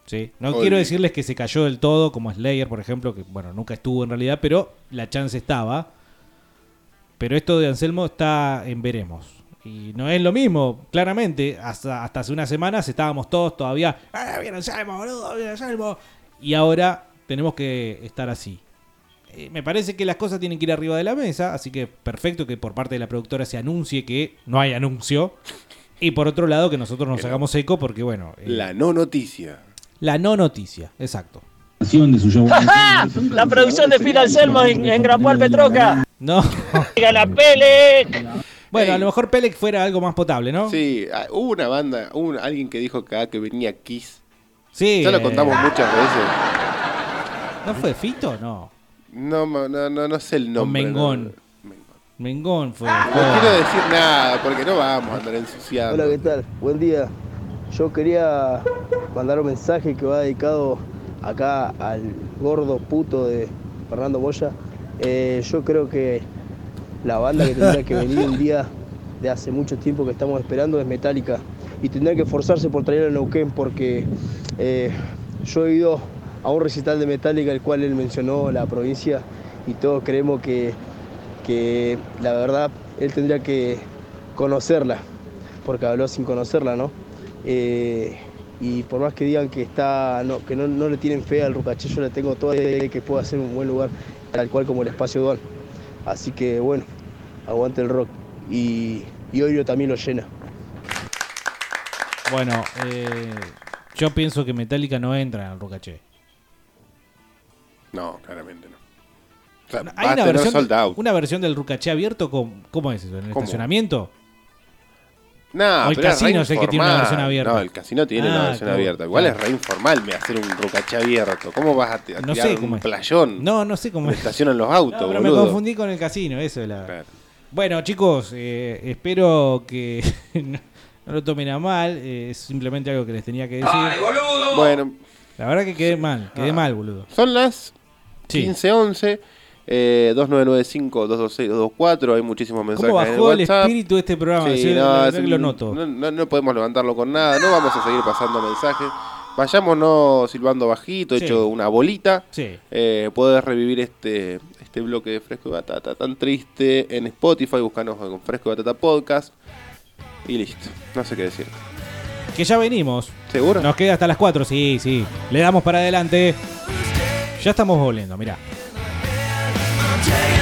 [SPEAKER 4] ¿Sí? No quiero decirles que se cayó del todo, como Slayer, por ejemplo, que bueno, nunca estuvo en realidad, pero la chance estaba. Pero esto de Anselmo está en veremos. Y no es lo mismo, claramente. Hasta, hasta hace unas semanas estábamos todos todavía. ¡Eh, viene Anselmo, boludo! ¡Viene Anselmo! Y ahora tenemos que estar así. Eh, me parece que las cosas tienen que ir arriba de la mesa, así que perfecto que por parte de la productora se anuncie que no hay anuncio. Y por otro lado, que nosotros nos hagamos eco porque, bueno, eh,
[SPEAKER 9] La no noticia.
[SPEAKER 4] la no noticia, exacto.
[SPEAKER 13] La producción de Phil Anselmo en, en Grapual Petroca.
[SPEAKER 4] No.
[SPEAKER 13] Diga la Pelec.
[SPEAKER 4] Bueno, a lo mejor Pelec fuera algo más potable, ¿no?
[SPEAKER 9] Sí, ah, hubo una banda, hubo un- alguien que dijo acá que venía Kiss.
[SPEAKER 4] Sí.
[SPEAKER 9] Ya lo
[SPEAKER 4] eh,
[SPEAKER 9] contamos muchas veces.
[SPEAKER 4] ¿No fue Fito? No.
[SPEAKER 9] No, no, no, no sé el nombre.
[SPEAKER 4] Mengón.
[SPEAKER 9] no.
[SPEAKER 4] Mengón fue.
[SPEAKER 9] No quiero decir nada porque no vamos a andar ensuciando.
[SPEAKER 28] Hola, ¿qué tal? Buen día. Yo quería mandar un mensaje que va dedicado acá al gordo puto de Fernando Moya. Eh, yo creo que la banda que tendría que venir un día de hace mucho tiempo que estamos esperando es Metallica y tendría que esforzarse por traer a Neuquén porque eh, yo he ido a un recital de Metallica el cual él mencionó la provincia y todos creemos que, que la verdad él tendría que conocerla porque habló sin conocerla, ¿no? Eh, y por más que digan que está no, que no, no le tienen fe al Rucaché, yo le tengo toda la idea de que pueda ser un buen lugar, tal cual como el espacio Don. Así que bueno, aguante el rock. Y, y Oiro también lo llena.
[SPEAKER 4] Bueno, eh, yo pienso que Metallica no entra en el Rocaché.
[SPEAKER 9] No, claramente no. O sea,
[SPEAKER 4] Hay
[SPEAKER 9] va a
[SPEAKER 4] una
[SPEAKER 9] tener
[SPEAKER 4] versión,
[SPEAKER 9] sold out.
[SPEAKER 4] una versión del Rucaché abierto, con, ¿cómo es eso? ¿En el
[SPEAKER 9] ¿Cómo?
[SPEAKER 4] estacionamiento?
[SPEAKER 9] No,
[SPEAKER 4] O el
[SPEAKER 9] pero
[SPEAKER 4] casino es el que tiene una versión abierta.
[SPEAKER 9] No, el casino tiene
[SPEAKER 4] Ah,
[SPEAKER 9] una versión
[SPEAKER 4] claro,
[SPEAKER 9] abierta. Igual
[SPEAKER 4] claro.
[SPEAKER 9] es re informal me hacer un rucaché abierto. ¿Cómo vas a, a
[SPEAKER 4] No
[SPEAKER 9] tirar
[SPEAKER 4] sé cómo
[SPEAKER 9] un
[SPEAKER 4] es.
[SPEAKER 9] playón?
[SPEAKER 4] No, no sé cómo
[SPEAKER 9] Me
[SPEAKER 4] es.
[SPEAKER 9] estacionan los autos,
[SPEAKER 4] No, pero me
[SPEAKER 9] boludo.
[SPEAKER 4] confundí con el casino, eso es la. Bueno, chicos, eh, espero que no, no lo tomen a mal. eh, es simplemente algo que les tenía que decir.
[SPEAKER 9] Bueno,
[SPEAKER 4] La verdad que quedé mal, quedé
[SPEAKER 9] Ah.
[SPEAKER 4] mal, boludo.
[SPEAKER 9] son las
[SPEAKER 4] Sí.
[SPEAKER 9] 15.11. Eh, 2995-226-224. Hay muchísimos mensajes
[SPEAKER 4] ¿Cómo
[SPEAKER 9] en el
[SPEAKER 4] bajó el
[SPEAKER 9] WhatsApp.
[SPEAKER 4] espíritu de este programa?
[SPEAKER 9] Sí, no, es
[SPEAKER 4] lo noto.
[SPEAKER 9] No, no- no podemos levantarlo con nada. No vamos a seguir pasando mensajes. Vayámonos silbando bajito,
[SPEAKER 4] Sí.
[SPEAKER 9] hecho una bolita.
[SPEAKER 4] Sí.
[SPEAKER 9] Eh, podés revivir este, este bloque de Fresco y Batata tan triste en Spotify. Buscanos con Fresco y Batata Podcast. Y listo. No sé qué decir.
[SPEAKER 4] Que ya venimos.
[SPEAKER 9] ¿Seguro?
[SPEAKER 4] Nos queda hasta las 4, sí, sí. Le damos para adelante. Ya estamos volviendo, mirá.
[SPEAKER 29] day